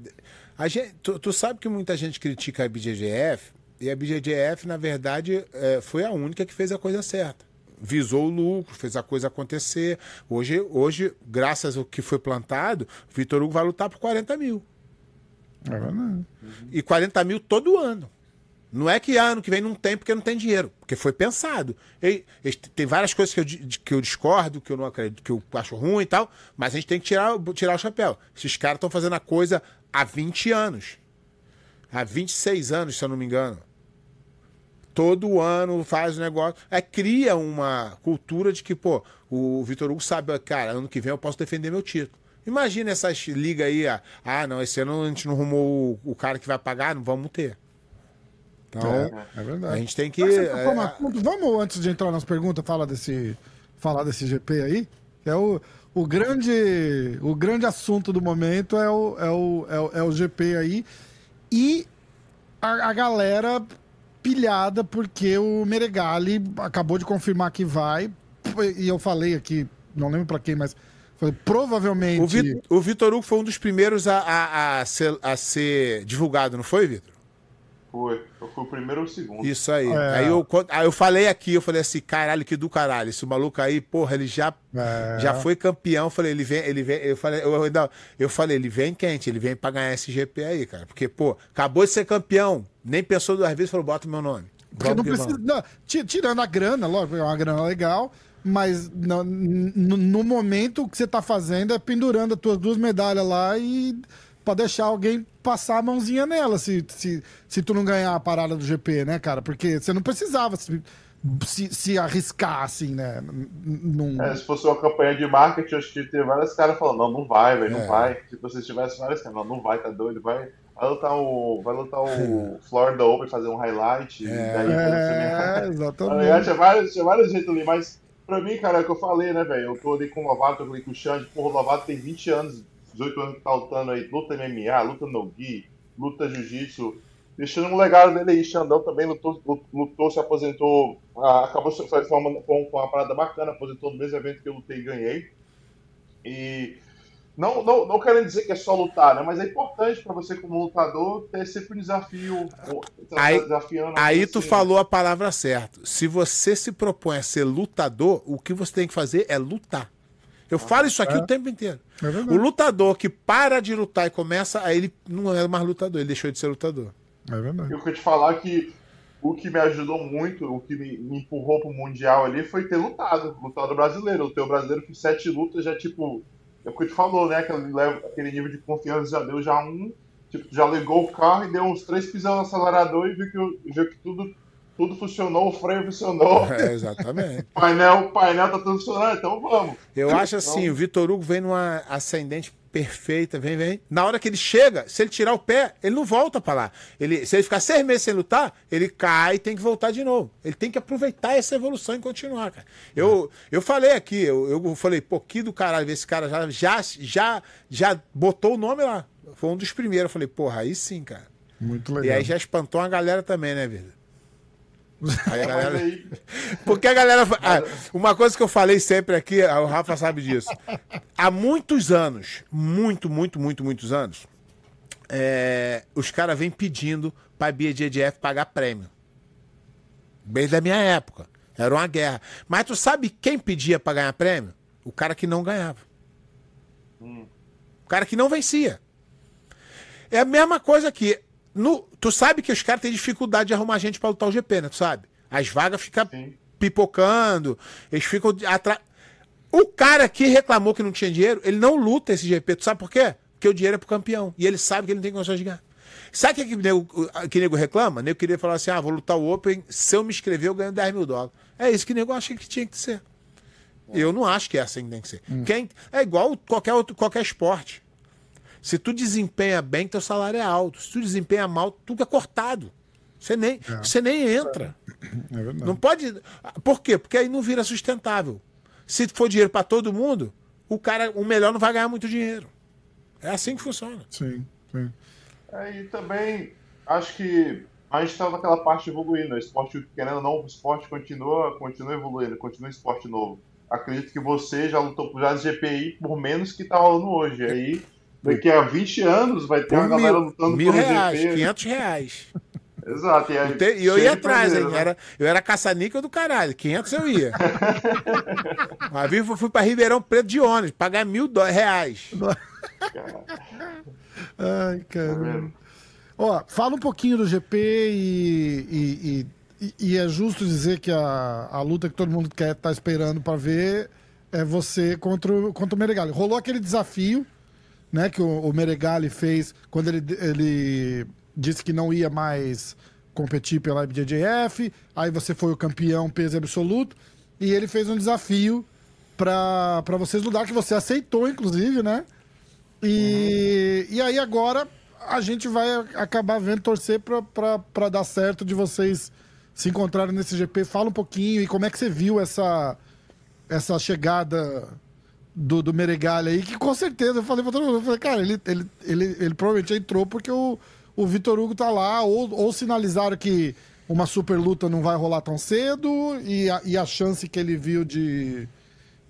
Speaker 3: A gente, tu, tu sabe que muita gente critica a BJJF, e a BJJF, na verdade, é, foi a única que fez a coisa certa. Visou o lucro, fez a coisa acontecer. Hoje, hoje graças ao que foi plantado, o Vitor Hugo vai lutar por 40 mil.
Speaker 2: É verdade.
Speaker 3: E 40 mil todo ano. Não é que ano que vem não tem porque não tem dinheiro, porque foi pensado. E- e tem várias coisas que eu, que eu discordo, que eu não acredito, que eu acho ruim e tal, mas a gente tem que tirar, o- tirar o chapéu. Esses caras estão fazendo a coisa há 20 anos. Há 26 anos, se eu não me engano. Todo ano faz o negócio. É, cria uma cultura de que, pô, o Vitor Hugo sabe, cara, ano que vem eu posso defender meu título. Imagina essas ligas aí, ah, ah, não, esse ano a gente não arrumou o, o cara que vai pagar, não vamos ter. Então,
Speaker 2: É verdade.
Speaker 3: a gente tem que. É,
Speaker 2: vamos, antes de entrar nas perguntas, falar desse, falar desse GP aí. É o, o, grande, o grande assunto do momento é o, é o, é o, é o GP aí. E a, a galera pilhada porque o Meregali acabou de confirmar que vai. E eu falei aqui, não lembro pra quem, mas falei, provavelmente.
Speaker 3: o, Vi- o Vitor Hugo foi um dos primeiros a, a, a ser, a ser divulgado, não foi, Vitor?
Speaker 4: Foi. Eu fui o primeiro ou o segundo.
Speaker 3: Isso aí.
Speaker 2: É.
Speaker 3: Aí, eu, quando- aí eu falei aqui, eu falei assim, caralho, que do caralho. Esse maluco aí, porra, ele já,
Speaker 2: É.
Speaker 3: já foi campeão. Eu falei, ele vem, ele vem. Eu falei, eu, ainda- eu falei, ele vem quente, ele vem pra ganhar esse GP aí, cara. Porque, pô, acabou de ser campeão. Nem pensou duas vezes, falou, bota o meu nome.
Speaker 2: Porque não precisa. não, ti- tirando a grana, lógico, é uma grana legal, mas no, no- no momento o que você tá fazendo é pendurando as tuas duas medalhas lá e pra deixar alguém passar a mãozinha nela se, se, se tu não ganhar a parada do GP, né, cara? Porque você não precisava se, se, se arriscar assim, né? Num...
Speaker 4: É, se fosse uma campanha de marketing, eu acho que tem vários caras falando, não, não vai, velho, não
Speaker 3: É.
Speaker 4: vai. Se você tivesse vários caras, não, não vai, tá doido, vai. Vai lutar o. Vai lutar o Florida Open, fazer um highlight. e daí
Speaker 2: É,
Speaker 4: você-
Speaker 2: exatamente.
Speaker 4: Tinha vários, tinha vários jeitos ali, mas pra mim, cara, é o que eu falei, né, velho? Eu tô ali com o Lovato, tô ali com o Xande. Porra, o Lovato tem 20 anos, 18 anos que tá lutando aí, luta MMA, luta no Gi, luta Jiu-Jitsu. Deixando um legado dele aí, Xandão também lutou, lutou se aposentou, acabou se- foi foi uma, parada bacana, aposentou no mesmo evento que eu lutei e ganhei. E não, não, não querendo dizer que é só lutar, né? Mas é importante pra você, como lutador, ter sempre um desafio. tá
Speaker 3: Aí-
Speaker 4: desafiando
Speaker 3: Aí
Speaker 4: assim,
Speaker 3: tu falou a palavra certa. Se você se propõe a ser lutador, o que você tem que fazer é lutar. Eu falo isso aqui
Speaker 2: É.
Speaker 3: o tempo inteiro.
Speaker 2: É
Speaker 3: o lutador que para de lutar e começa, aí ele não é mais lutador, ele deixou de ser lutador.
Speaker 2: É verdade.
Speaker 4: Eu queria te falar que o que me ajudou muito, o que me, me empurrou pro Mundial ali foi ter lutado, lutado brasileiro. O teu brasileiro com sete lutas já, tipo, é o que tu falou, né? Aquele, aquele nível de confiança já deu já um. Tipo, já ligou o carro e deu uns três pisão no acelerador e viu que, viu que tudo, tudo funcionou, o freio funcionou,
Speaker 3: É, exatamente.
Speaker 4: o painel, o painel tá tudo funcionando, então vamos.
Speaker 3: Eu acho assim, o Vitor Hugo vem numa ascendente perfeita, vem, vem. Na hora que ele chega, se ele tirar o pé, ele não volta pra lá. Ele, se ele ficar seis meses sem lutar, ele cai e tem que voltar de novo. Ele tem que aproveitar essa evolução e continuar, cara. Eu, eu falei aqui, eu, eu falei, pô, que do caralho, esse cara já, já, já, já botou o nome lá. Foi um dos primeiros. Eu falei, porra, aí sim, cara.
Speaker 2: Muito
Speaker 3: E
Speaker 2: legal.
Speaker 3: aí já espantou uma galera também, né, vida? Aí a
Speaker 4: Mas
Speaker 3: galera... Porque a galera. ah, uma coisa que eu falei sempre aqui, ah, o Rafa sabe disso. Há muitos anos, muito, muito, muito, muitos anos, é, os caras vêm pedindo pra BJJF pagar prêmio. Desde a minha época. Era uma guerra. Mas tu sabe quem pedia pra ganhar prêmio? O cara que não ganhava. O cara que não vencia. É a mesma coisa que. No, tu sabe que os caras têm dificuldade de arrumar gente pra lutar o GP, né? Tu sabe? As vagas ficam pipocando, eles ficam atrás. O cara que reclamou que não tinha dinheiro, ele não luta esse GP. Tu sabe por quê? Porque o dinheiro é pro campeão. E ele sabe que ele não tem condições de ganhar. Sabe o que, que, o nego, que nego reclama? Nego queria falar assim: ah, vou lutar o Open, se eu me inscrever, eu ganho 10 mil dólares. É isso que nego acha que tinha que ser. Eu não acho que é assim que tem que ser. Quem, é igual qualquer, outro, qualquer esporte. Se tu desempenha bem, teu salário é alto. Se tu desempenha mal, tudo é cortado. Você nem, você nem entra.
Speaker 2: É verdade.
Speaker 3: Não pode. Por quê? Porque aí não vira sustentável. Se for dinheiro para todo mundo, o cara, o melhor não vai ganhar muito dinheiro. É assim que funciona.
Speaker 2: Sim, sim.
Speaker 4: É, e também acho que a gente está naquela parte evoluindo. O esporte, querendo ou não, o esporte continua, continua evoluindo, continua esporte novo. Acredito que você já lutou por já GPI por menos que tá rolando hoje. Aí, daqui a 20 anos, vai ter uma
Speaker 3: Por
Speaker 4: galera
Speaker 3: mil,
Speaker 4: lutando
Speaker 3: mil
Speaker 4: por
Speaker 3: reais,
Speaker 4: GP.
Speaker 3: 500 reais.
Speaker 4: Exato. E, aí,
Speaker 3: E eu ia atrás, hein?
Speaker 4: né?
Speaker 3: Era, eu era caça-níquel do caralho. 500 eu ia. Uma vez eu fui pra Ribeirão Preto de ônibus, pagar mil reais.
Speaker 2: Ai,
Speaker 4: Tá
Speaker 2: caramba. Ó, fala um pouquinho do GP e, e, e- e é justo dizer que a, a luta que todo mundo quer tá esperando pra ver é você contra o, contra o Meregali. Rolou aquele desafio, né, que o, o Meregali fez quando ele, ele disse que não ia mais competir pela IBJJF, aí você foi o campeão peso absoluto, e ele fez um desafio pra vocês lutar, que você aceitou, inclusive, né? E, e aí agora a gente vai acabar vendo torcer pra dar certo de vocês se encontrarem nesse GP. Fala um pouquinho e como é que você viu essa, essa chegada do, do Meregali aí, que com certeza eu falei pra todo mundo, eu falei, cara, ele, ele, ele, ele provavelmente entrou porque o, o Vitor Hugo tá lá, ou, ou sinalizaram que uma super luta não vai rolar tão cedo, e a, e a chance que ele viu de,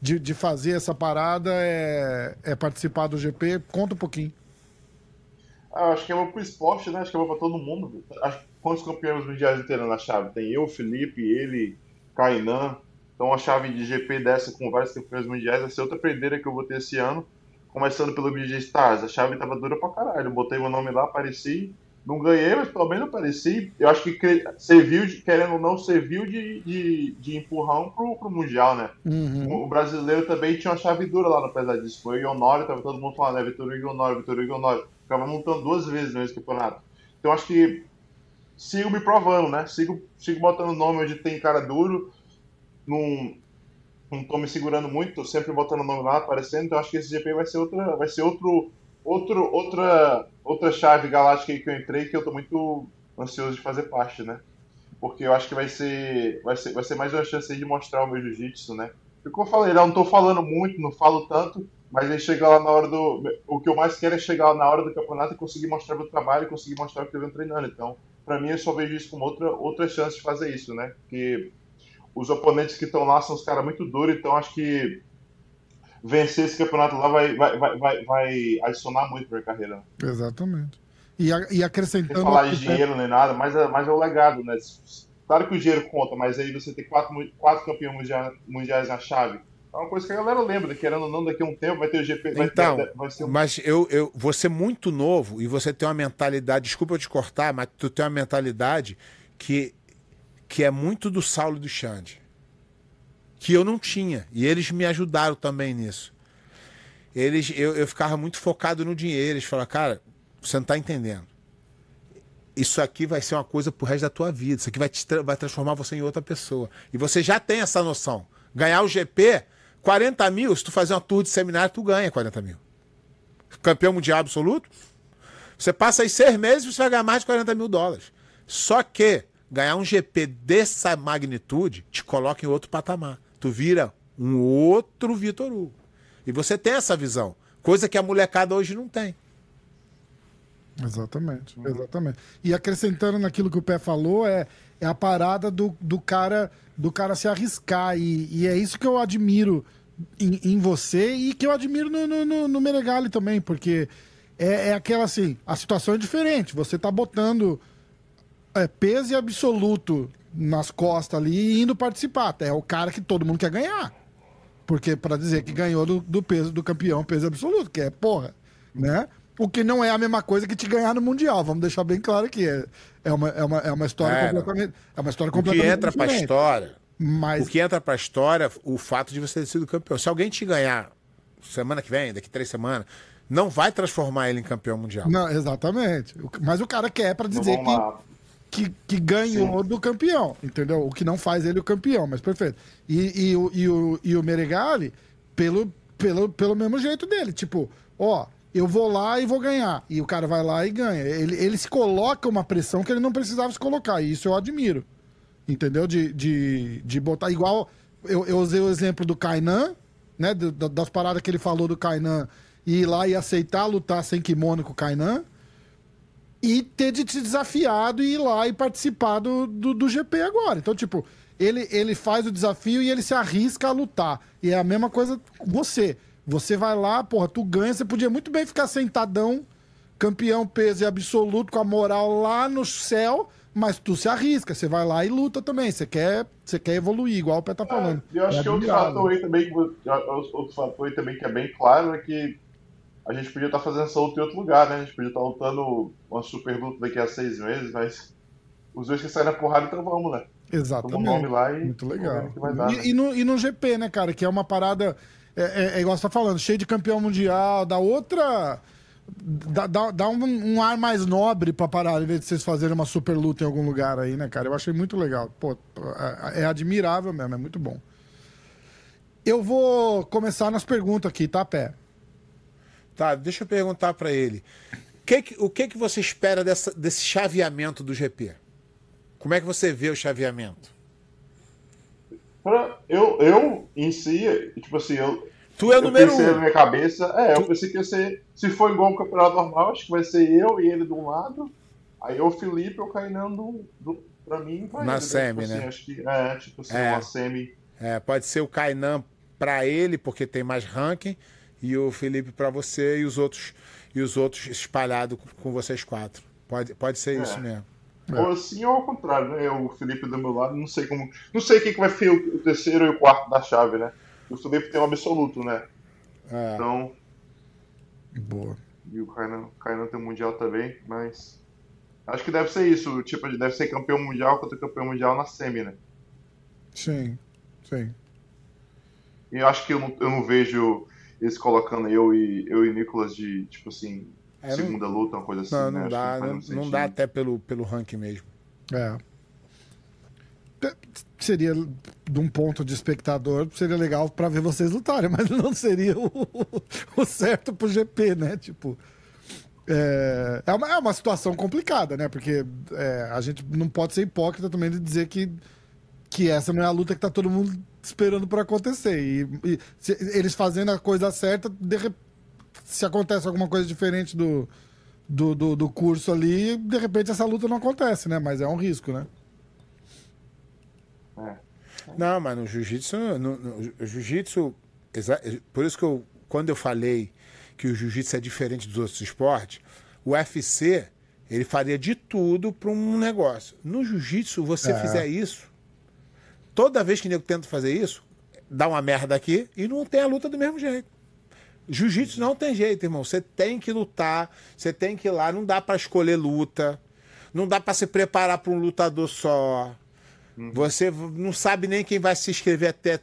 Speaker 2: de, de fazer essa parada é, é participar do GP. Conta um pouquinho.
Speaker 4: Ah, acho que é bom pro esporte, né? Acho que é bom pra todo mundo. Acho quantos campeões mundiais terão na chave? Tem eu, Felipe, ele, Kainan. Então a chave de GP dessa com vários campeões mundiais vai ser outra perdeira que eu vou ter esse ano. Começando pelo BJ Stars. A chave tava dura pra caralho. Eu botei meu nome lá, apareci. Não ganhei, mas pelo menos apareci. Eu acho que serviu, de, querendo ou não, serviu de, de, de empurrão pro, pro Mundial, né?
Speaker 2: Uhum.
Speaker 4: O brasileiro também tinha uma chave dura lá no pesar disso. Foi o Honório, tava todo mundo falando, é Vitor Hugo Honório, Vitor Hugo Honório. Ficava montando duas vezes nesse campeonato. Então acho que sigo me provando, né? Sigo, sigo botando nome onde tem cara duro. Não, não tô me segurando muito, sempre botando nome lá, aparecendo. Então acho que esse GP vai ser outra, vai ser outro, outro, outra, outra chave galáctica aí que eu entrei que eu tô muito ansioso de fazer parte, né? Porque eu acho que vai ser, vai ser, vai ser mais uma chance aí de mostrar o meu jiu-jitsu, né? E como eu falei, eu não tô falando muito, não falo tanto, mas aí chega lá na hora do. O que eu mais quero é chegar lá na hora do campeonato e conseguir mostrar meu trabalho conseguir mostrar o que eu venho treinando. Então, pra mim, eu só vejo isso como outra, outra chance de fazer isso, né? Porque os oponentes que estão lá são os caras muito duros, então acho que vencer esse campeonato lá vai, vai, vai, vai, vai adicionar muito pra minha carreira.
Speaker 2: Exatamente. E, a- e
Speaker 4: Sem
Speaker 2: acrescentando.
Speaker 4: falar de dinheiro nem nada, mas é, mas é o legado, né? Claro que o dinheiro conta, mas aí você tem quatro, quatro campeões mundia- mundiais na chave, É uma coisa que a galera lembra, querendo ou não, daqui a um tempo vai ter o GP. Vai
Speaker 3: Então,
Speaker 4: ter, vai ser um...
Speaker 3: mas eu, eu, você é muito novo e você tem uma mentalidade, desculpa eu te cortar, mas tu tem uma mentalidade que, que é muito do Saulo e do Xande. Que eu não tinha. E eles me ajudaram também nisso. Eles, eu, eu ficava muito focado no dinheiro. Eles falaram, cara, você não tá entendendo. Isso aqui vai ser uma coisa pro resto da tua vida. Isso aqui vai, te, vai transformar você em outra pessoa. E você já tem essa noção. Ganhar o GP, 40 mil, se tu fazer uma tour de seminário, tu ganha 40 mil. Campeão mundial absoluto. Você passa aí seis meses e você vai ganhar mais de 40 mil dólares. Só que ganhar um GP dessa magnitude te coloca em outro patamar. Tu vira um outro Vitor Hugo. E você tem essa visão. Coisa que a molecada hoje não tem.
Speaker 2: Exatamente, exatamente. E acrescentando naquilo que o Pé falou, é, é a parada do, do cara do cara se arriscar. E, e é isso que eu admiro em, em você e que eu admiro no, no, no, no Meregali também, porque é, é aquela assim, a situação é diferente. Você tá botando é, peso e absoluto nas costas ali e indo participar. É o cara que todo mundo quer ganhar. Porque para dizer que ganhou do, do peso do campeão, peso absoluto, que é porra, né? O que não é a mesma coisa que te ganhar no Mundial, vamos deixar bem claro aqui. É, é, uma, é, uma, é uma história
Speaker 3: É,
Speaker 2: completamente. É uma história
Speaker 3: O que
Speaker 2: completamente.
Speaker 3: entra pra
Speaker 2: diferente.
Speaker 3: história,
Speaker 2: Mas
Speaker 3: o que entra pra história, o fato de você ter sido campeão. Se alguém te ganhar semana que vem, daqui três semanas, não vai transformar ele em campeão mundial.
Speaker 2: Não, exatamente. Mas o cara quer para dizer que,
Speaker 4: lá.
Speaker 2: Que, que ganhou do campeão, entendeu? O que não faz ele o campeão, mas perfeito. E, e, o, e, o, e o Meregali, pelo, pelo, pelo mesmo jeito dele, tipo, ó, eu vou lá e vou ganhar. E o cara vai lá e ganha. Ele, ele se coloca uma pressão que ele não precisava se colocar, e isso eu admiro. Entendeu? De, de, de botar igual. Eu, eu usei o exemplo do Kainan, né? das paradas que ele falou do Kainan, e ir lá e aceitar lutar sem kimono com o Kainan e ter de te desafiado e ir lá e participar do, do, do GP agora. Então, tipo, ele, ele faz o desafio e ele se arrisca a lutar. E é a mesma coisa com você. Você vai lá, porra, tu ganha, você podia muito bem ficar sentadão, campeão peso e absoluto, com a moral lá no céu, mas tu se arrisca, você vai lá e luta também. Você quer, você quer evoluir, igual o Pé tá falando.
Speaker 4: E eu acho
Speaker 2: É
Speaker 4: que outro fator aí também, outro fator aí também que é bem claro é que a gente podia estar fazendo essa luta em outro lugar, né? A gente podia estar lutando uma super luta daqui a seis meses, mas os dois que saem na porrada, então vamos, né?
Speaker 2: Exatamente.
Speaker 4: lá e
Speaker 2: Muito
Speaker 4: vamos
Speaker 2: legal.
Speaker 4: dar, né?
Speaker 2: E, e no, e no GP, né, cara? Que é uma parada. É, é- é igual você tá falando, cheio de campeão mundial, dá outra. Dá, dá, dá um, um ar mais nobre pra parar, em vez de vocês fazerem uma super luta em algum lugar aí, né, cara? Eu achei muito legal. Pô, é, é admirável mesmo, é muito bom. Eu vou começar nas perguntas aqui, tá, Pé?
Speaker 3: Tá, deixa eu perguntar pra ele. Que que- o que, que você espera dessa- desse chaveamento do GP? Como é que você vê o chaveamento?
Speaker 4: Pra- eu, eu, em si, tipo assim, eu,
Speaker 3: Tu é o número
Speaker 4: pensei na
Speaker 3: um.
Speaker 4: minha cabeça, é, eu pensei que ia ser, se for igual um campeonato normal, acho que vai ser eu e ele de um lado, aí o Felipe e o Kainan do, do, pra mim vai
Speaker 3: Na
Speaker 4: ele,
Speaker 3: semi,
Speaker 4: tipo assim,
Speaker 3: né?
Speaker 4: acho que, é, tipo assim,
Speaker 3: É.
Speaker 4: uma semi,
Speaker 3: É, pode ser o Kainan pra ele, porque tem mais ranking, e o Felipe pra você e os outros e os outros espalhados com- vocês quatro. Pode, pode ser
Speaker 4: É.
Speaker 3: isso mesmo.
Speaker 4: ou assim ou ao contrário, né, o Felipe do meu lado, não sei como, não sei quem que vai ser o, o terceiro e o quarto da chave, né, o Felipe tem um absoluto, né,
Speaker 3: É.
Speaker 4: então,
Speaker 2: Boa.
Speaker 4: e o Kainan, o Kainan tem um mundial também, mas acho que deve ser isso, tipo, deve ser campeão mundial contra campeão mundial na semi, né.
Speaker 2: Sim, sim.
Speaker 4: E eu acho que eu não, eu não vejo eles colocando eu e eu e Nicolas de, tipo assim,
Speaker 3: É, não-
Speaker 4: segunda luta, uma coisa assim.
Speaker 3: Não,
Speaker 4: né?
Speaker 3: não
Speaker 4: Acho
Speaker 3: dá, não, não
Speaker 4: sentido.
Speaker 3: dá até pelo, pelo ranking mesmo.
Speaker 2: É. Seria, de um ponto de espectador, seria legal pra ver vocês lutarem, mas não seria o, o certo pro GP, né? Tipo. É, é, uma, é uma situação complicada, né? Porque é, a gente não pode ser hipócrita também de dizer que, que essa não é a luta que tá todo mundo esperando pra acontecer. E, e se- eles fazendo a coisa certa, de re- se acontece alguma coisa diferente do, do, do, do curso ali, de repente essa luta não acontece, né? Mas é um risco, né?
Speaker 3: Não, mas no jiu-jitsu, no, no- jiu-jitsu, exa- por isso que eu, quando eu falei que o jiu-jitsu é diferente dos outros esportes, o UFC, ele faria de tudo para um negócio. No jiu-jitsu, você
Speaker 2: É.
Speaker 3: fizer isso, toda vez que o nego tenta fazer isso, dar uma merda aqui e não tem a luta do mesmo jeito. Jiu-jitsu não tem jeito, irmão. Você tem que lutar, você tem que ir lá. Não dá para escolher luta, não dá para se preparar para um lutador só. Uhum. Você não sabe nem quem vai se inscrever até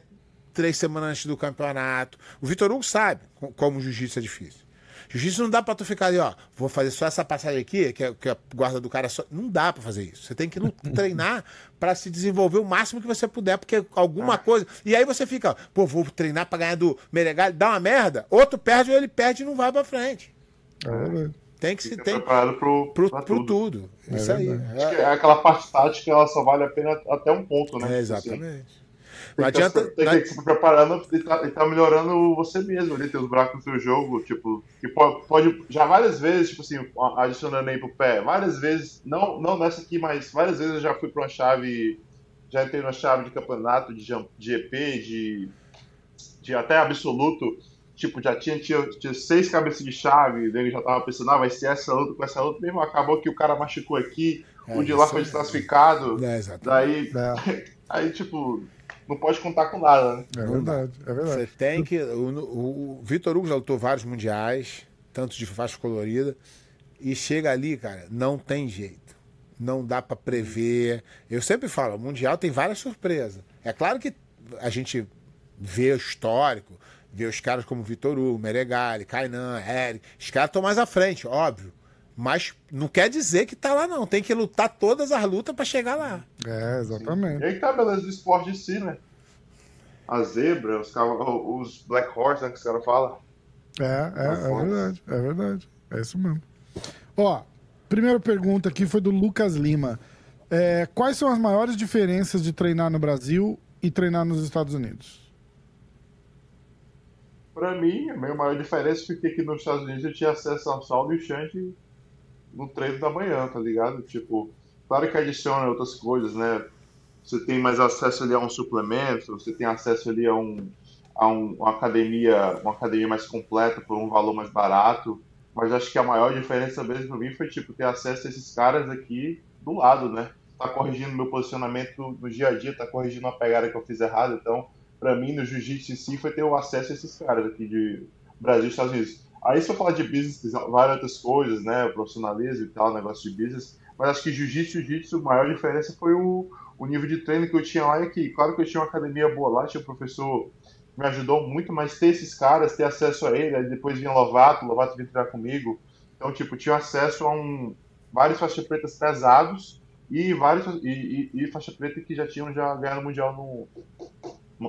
Speaker 3: três semanas antes do campeonato. O Vitor Hugo sabe como o jiu-jitsu é difícil. Jiu-jitsu não dá pra tu ficar ali, ó, vou fazer só essa passagem aqui, que, é, que a guarda do cara só. Não dá pra fazer isso. Você tem que treinar para se desenvolver o máximo que você puder, porque alguma ah. coisa. E aí você fica, pô, vou treinar pra ganhar do Meregal, dá uma merda, outro perde ou ele perde e não vai pra frente. É. Tem que se tem
Speaker 4: preparado pro,
Speaker 3: pro, pro tudo. tudo. É isso aí.
Speaker 4: É. aquela parte tática, ela só vale a pena até um ponto, né?
Speaker 3: É, exatamente.
Speaker 4: Não adianta. Tem que, se preparando e tá, e tá, melhorando você mesmo ali, os buracos no seu jogo, tipo, que pode, pode, já várias vezes, tipo assim, adicionando aí pro pé, várias vezes, não, não nessa aqui, mas várias vezes eu já fui pra uma chave, já entrei na chave de campeonato, de, de EP, de, de até absoluto, tipo, já tinha, tinha, tinha seis cabeças de chave, ele já tava pensando, ah, vai ser essa luta com essa luta, mesmo acabou que o cara machucou aqui, é, o de lá foi desclassificado,
Speaker 3: é,
Speaker 4: daí, é. aí, tipo, não pode contar com nada, né?
Speaker 2: É verdade, é verdade.
Speaker 3: Você tem que. O, o Vitor Hugo já lutou vários mundiais, tanto de faixa colorida, e chega ali, cara, não tem jeito. Não dá para prever. Eu sempre falo, o Mundial tem várias surpresas. É claro que a gente vê o histórico, vê os caras como Vitor Hugo, Meregali, Kainan, Eric. Os caras estão mais à frente, óbvio. Mas não quer dizer que tá lá, não. Tem que lutar todas as lutas para chegar lá.
Speaker 2: É, exatamente.
Speaker 4: E aí tá a beleza do esporte em si, né? A zebra, os, os Black Horse, né, que os caras falam.
Speaker 2: É, é, é verdade, é verdade. É isso mesmo. Ó, primeira pergunta aqui foi do Lucas Lima. É, quais são as maiores diferenças de treinar no Brasil e treinar nos Estados Unidos?
Speaker 4: Para mim, a minha maior diferença foi que aqui nos Estados Unidos eu tinha acesso ao Saulo e o Shanti no treino da manhã, tá ligado? Tipo, claro que adiciona outras coisas, né? Você tem mais acesso ali a um suplemento, você tem acesso ali a, um, a um, uma academia, uma academia mais completa por um valor mais barato. Mas acho que a maior diferença mesmo para mim foi tipo ter acesso a esses caras aqui do lado, né? Tá corrigindo meu posicionamento no dia a dia, tá corrigindo uma pegada que eu fiz errado. Então, para mim, no jiu-jitsu em si, foi ter o acesso a esses caras aqui de Brasil e Estados Unidos. Aí se eu falar de business, várias outras coisas, né? Profissionalismo e tal, negócio de business. Mas acho que jiu-jitsu, jiu-jitsu, a maior diferença foi o, o nível de treino que eu tinha lá e aqui. Claro que eu tinha uma academia boa lá, tinha um professor que me ajudou muito, mas ter esses caras, ter acesso a ele, aí depois vinha Lovato, Lovato vinha treinar comigo. Então, tipo, tinha acesso a um, vários faixas pretas pesados e vários e, e, e faixa preta que já tinham já ganhado mundial no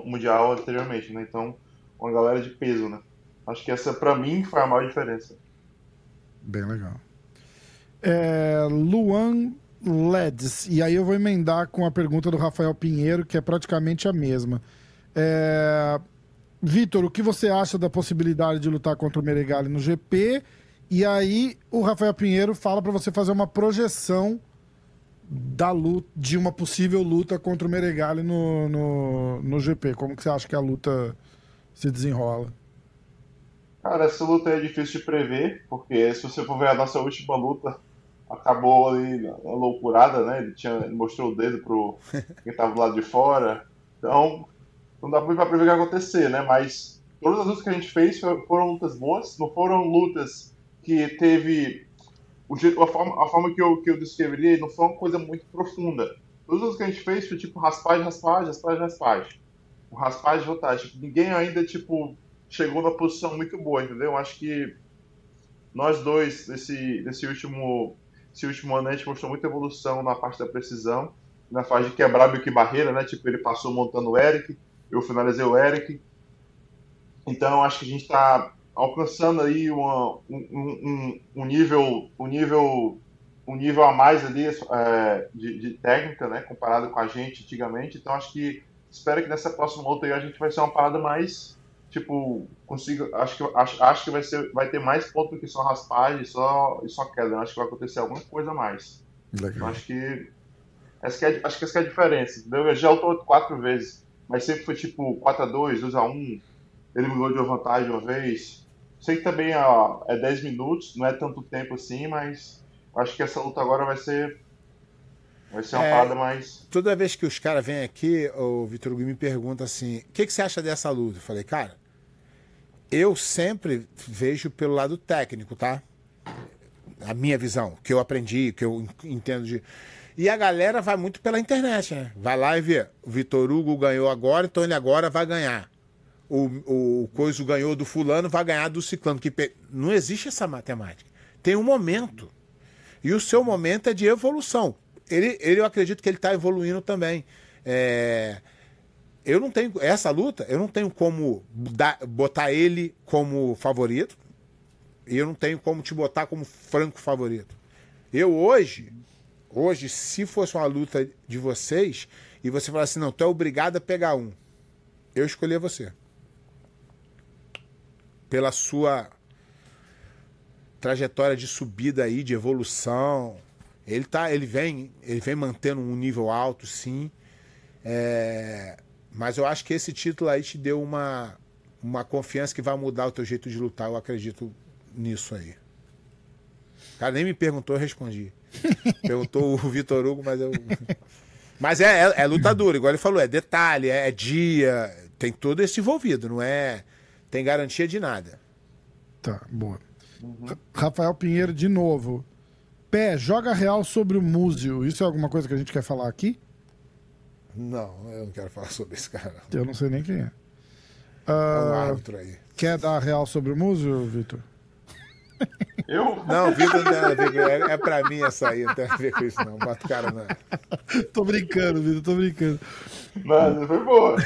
Speaker 4: mundial anteriormente, né? Então, uma galera de peso, né? Acho que essa, para mim, foi a maior diferença.
Speaker 2: Bem legal. É, Luan Leds, e aí eu vou emendar com a pergunta do Rafael Pinheiro, que é praticamente a mesma. É, Vitor, o que você acha da possibilidade de lutar contra o Meregali no GP? E aí o Rafael Pinheiro fala para você fazer uma projeção da luta, de uma possível luta contra o Meregali no, no, no GP. Como que você acha que a luta se desenrola?
Speaker 4: Cara, essa luta é difícil de prever, porque se você for ver a nossa última luta, acabou ali na loucurada, né? Ele, tinha, ele mostrou o dedo pro quem tava do lado de fora. Então, não dá pra prever o que vai acontecer, né? Mas todas as lutas que a gente fez foram lutas boas, não foram lutas que teve. A, forma, a forma que eu, que eu descreveria não foi uma coisa muito profunda. Todas as lutas que a gente fez foi tipo raspagem, raspagem, raspagem, raspagem. O raspagem voltar. Tipo, ninguém ainda, tipo, chegou numa posição muito boa, entendeu? Eu acho que nós dois, nesse, nesse último, esse último ano, a gente mostrou muita evolução na parte da precisão, na fase de quebrar meio que barreira, né? Tipo, ele passou montando o Eric, eu finalizei o Eric. Então, acho que a gente está alcançando aí uma, um, um, um, nível, um nível um nível a mais ali é, de, de, técnica, né, comparado com a gente antigamente. Então acho que espero que nessa próxima luta aí a gente vai ser uma parada mais tipo, consigo. Acho que, acho, acho que vai, ser, vai ter mais ponto do que só raspagem e só, e só queda. Acho que vai acontecer alguma coisa a mais. Legal. Acho que. Essa que é, acho que essa que é a diferença, entendeu? Eu já lutou quatro vezes, mas sempre foi tipo 4x2, 2x1. Ele mudou de uma vantagem uma vez. Sei que também ó, é 10 minutos, não é tanto tempo assim, mas acho que essa luta agora vai ser Vai ser uma
Speaker 3: É.
Speaker 4: parada mais.
Speaker 3: Toda vez que os caras vêm aqui, o Vitor Hugo me pergunta assim: o que, que você acha dessa luta? Eu falei, cara, eu sempre vejo pelo lado técnico, tá? A minha visão, o que eu aprendi, o que eu en- entendo de. E a galera vai muito pela internet, né? Vai lá e vê. O Vitor Hugo ganhou agora, então ele agora vai ganhar. O, o Coiso ganhou do fulano, vai ganhar do ciclano. Que pe- Não existe essa matemática. Tem um momento. E o seu momento é de evolução. Ele, ele eu acredito que ele está evoluindo também. É, eu não tenho. Essa luta, eu não tenho como dar- botar ele como favorito. E eu não tenho como te botar como franco favorito. Eu hoje, hoje, se fosse uma luta de vocês, e você falar assim, não, tu é obrigado a pegar um. Eu escolher você. Pela sua trajetória de subida aí, de evolução. Ele tá, ele vem, ele vem mantendo um nível alto, sim. É, mas eu acho que esse título aí te deu uma, uma confiança que vai mudar o teu jeito de lutar. Eu acredito nisso aí. O cara nem me perguntou, eu respondi. Perguntou o Vitor Hugo, mas eu. Mas é, é, é luta dura, igual ele falou, é detalhe, é, é dia, tem tudo isso envolvido, não é. Tem garantia de nada.
Speaker 2: Tá, boa. Ra- Rafael Pinheiro, de novo. Pé, joga real sobre o Múzio. Isso é alguma coisa que a gente quer falar aqui?
Speaker 3: Não, eu não quero falar sobre esse cara.
Speaker 2: Eu não sei nem quem é.
Speaker 3: É um
Speaker 2: Ah,
Speaker 3: árbitro aí.
Speaker 2: quer dar real sobre o Múzio, Vitor?
Speaker 4: Eu?
Speaker 3: Não, Vitor não tem nada a ver com é, é pra mim essa aí, não tem a ver com isso, não. Bota o cara na.
Speaker 2: tô brincando, Vitor, tô brincando.
Speaker 4: Mas foi boa.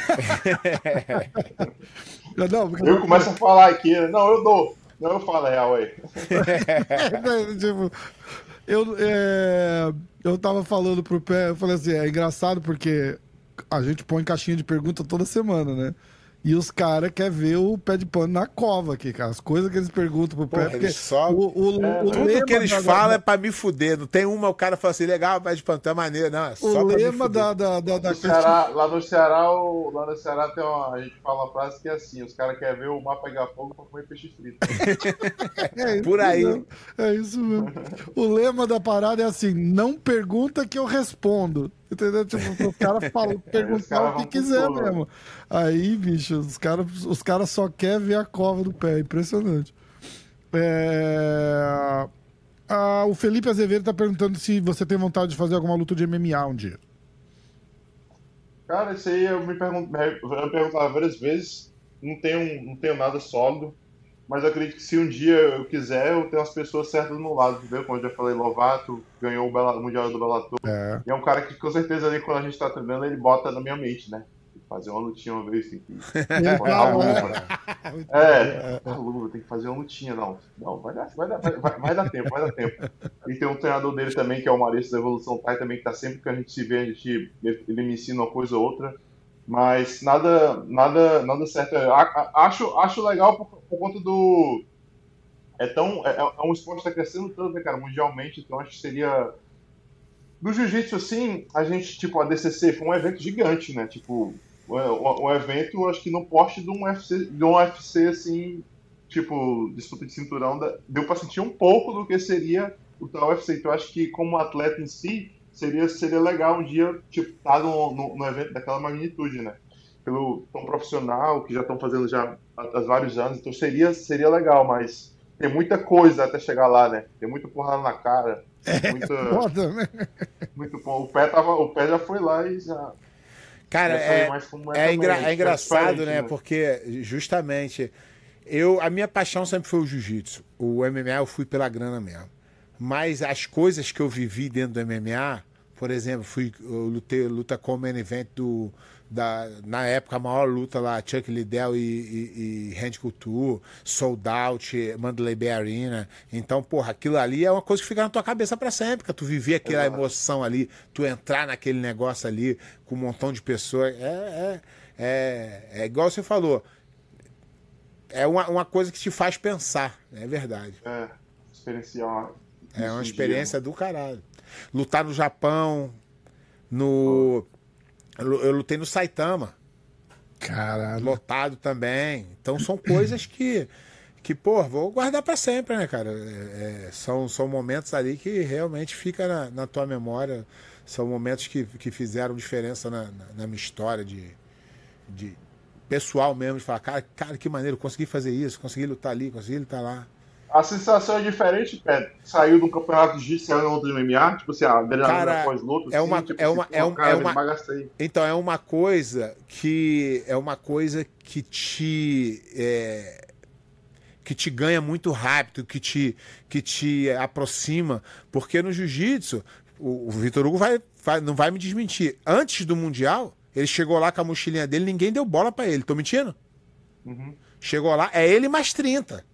Speaker 2: Não, porque
Speaker 4: Eu começo a falar aqui, né? não, eu dou. Não, eu falo a real aí.
Speaker 2: tipo, eu, é, eu tava falando pro Pé, eu falei assim, é engraçado porque a gente põe caixinha de pergunta toda semana, né? E os caras querem ver o pé de pano na cova aqui, cara. As coisas que eles perguntam pro pé.
Speaker 3: Porra,
Speaker 2: porque
Speaker 3: eles só-
Speaker 2: o, o,
Speaker 4: É,
Speaker 2: o
Speaker 3: Tudo
Speaker 2: lema
Speaker 3: que eles
Speaker 2: da-
Speaker 3: falam é pra me fuder. Não tem uma, o cara fala assim, legal, pé de pano, é maneiro. Não, é só
Speaker 2: O
Speaker 3: pra me
Speaker 2: lema
Speaker 3: fuder.
Speaker 2: da, da, da, da
Speaker 4: No Ceará, lá no Ceará, o- lá no Ceará tem uma, a gente fala uma frase que é assim, os caras querem ver o mar pegar fogo pra comer peixe frito.
Speaker 2: É isso
Speaker 3: Por aí.
Speaker 2: mesmo. É isso mesmo. O lema da parada é assim: não pergunta que eu respondo. Entendeu? Tipo, os caras falam, perguntar o que quiser mesmo. Aí, bicho, os caras os cara só querem ver a cova do pé. Impressionante. É, ah, o Felipe Azevedo tá perguntando se você tem vontade de fazer alguma luta de MMA um dia.
Speaker 4: Cara, isso aí eu me, pergunto, eu me perguntava várias vezes, não tenho, não tenho nada sólido, mas eu acredito que se um dia eu quiser, eu tenho as pessoas certas do meu lado, entendeu? Como eu já falei, Lovato ganhou o, Bela- o Mundial do Bellator,
Speaker 2: É.
Speaker 4: e é um cara que com certeza ali quando a gente tá treinando, ele bota na minha mente, né? Tem que Fazer uma lutinha uma vez, tem que botar a luva. É, a luva, tem que fazer uma lutinha, não. Não, vai dar, vai dar, vai, vai- dar tempo, vai dar tempo. E tem um treinador dele também, que é o Maurício da Evolução Thai, também, que tá sempre que a gente se vê, a gente, ele, ele me ensina uma coisa ou outra. Mas nada, nada, nada certo. Acho, acho legal por, por conta do. É tão. É, é um esporte que tá crescendo tanto, né, cara, mundialmente, então acho que seria. No jiu-jitsu, assim, a gente, tipo, a DCC foi um evento gigante, né? Tipo, um, um evento, acho que no porte de um UFC, de um UFC assim, tipo, disputa de cinturão, deu pra sentir um pouco do que seria o tal UFC. Então, acho que como atleta em si, seria, seria legal um dia, tipo, estar no, no, no evento daquela magnitude, né? Pelo tão profissional, que já estão fazendo já há, vários anos, então seria, seria legal, mas tem muita coisa até chegar lá, né? Tem muita porrada na cara, muita,
Speaker 2: Foda, né?
Speaker 4: muito bom. O pé, tava, o pé já foi lá e já.
Speaker 3: Cara,
Speaker 4: já
Speaker 3: é, é,
Speaker 4: também,
Speaker 3: engra- é
Speaker 4: que
Speaker 3: engraçado,
Speaker 4: diferente,
Speaker 3: né? Porque justamente eu a minha paixão sempre foi o jiu-jitsu. O MMA eu fui pela grana mesmo. Mas as coisas que eu vivi dentro do MMA, por exemplo, fui eu lutei luta com o main event do da, na época a maior luta lá, Chuck Liddell e, e, e Randy Couture, Sold Out, Mandalay Bay Arena. Então, porra, aquilo ali é uma coisa que fica na tua cabeça pra sempre, que tu viver aquela emoção ali, tu entrar naquele negócio ali com um montão de pessoas. É, é, é, é igual você falou. É uma, uma coisa que te faz pensar, é verdade.
Speaker 4: É, experienciar.
Speaker 3: É uma
Speaker 4: um
Speaker 3: experiência do caralho. Lutar no Japão, no. Eu lutei no Saitama,
Speaker 2: Caralho.
Speaker 3: lotado também. Então são coisas que, que pô, vou guardar pra sempre, né, cara? É, é, são, são momentos ali que realmente fica na, na tua memória. são momentos que, que fizeram diferença na, na, na minha história de, de pessoal mesmo, de falar, cara, cara, que maneiro, consegui fazer isso, consegui lutar ali, consegui lutar lá.
Speaker 4: A sensação é diferente, Pé. Saiu um campeonato de jiu saiu no outro MMA, tipo assim, a adrenalina pós-luta.
Speaker 3: É uma,
Speaker 4: assim, tipo,
Speaker 3: é uma,
Speaker 4: assim,
Speaker 3: é uma,
Speaker 4: cara,
Speaker 3: é uma então é uma coisa que é uma coisa que te é, que te ganha muito rápido, que te que te aproxima, porque no jiu-jitsu o, o Vitor Hugo vai, vai não vai me desmentir. Antes do mundial, ele chegou lá com a mochilinha dele, ninguém deu bola pra ele. Tô mentindo?
Speaker 4: Uhum.
Speaker 3: Chegou lá, é ele mais 30.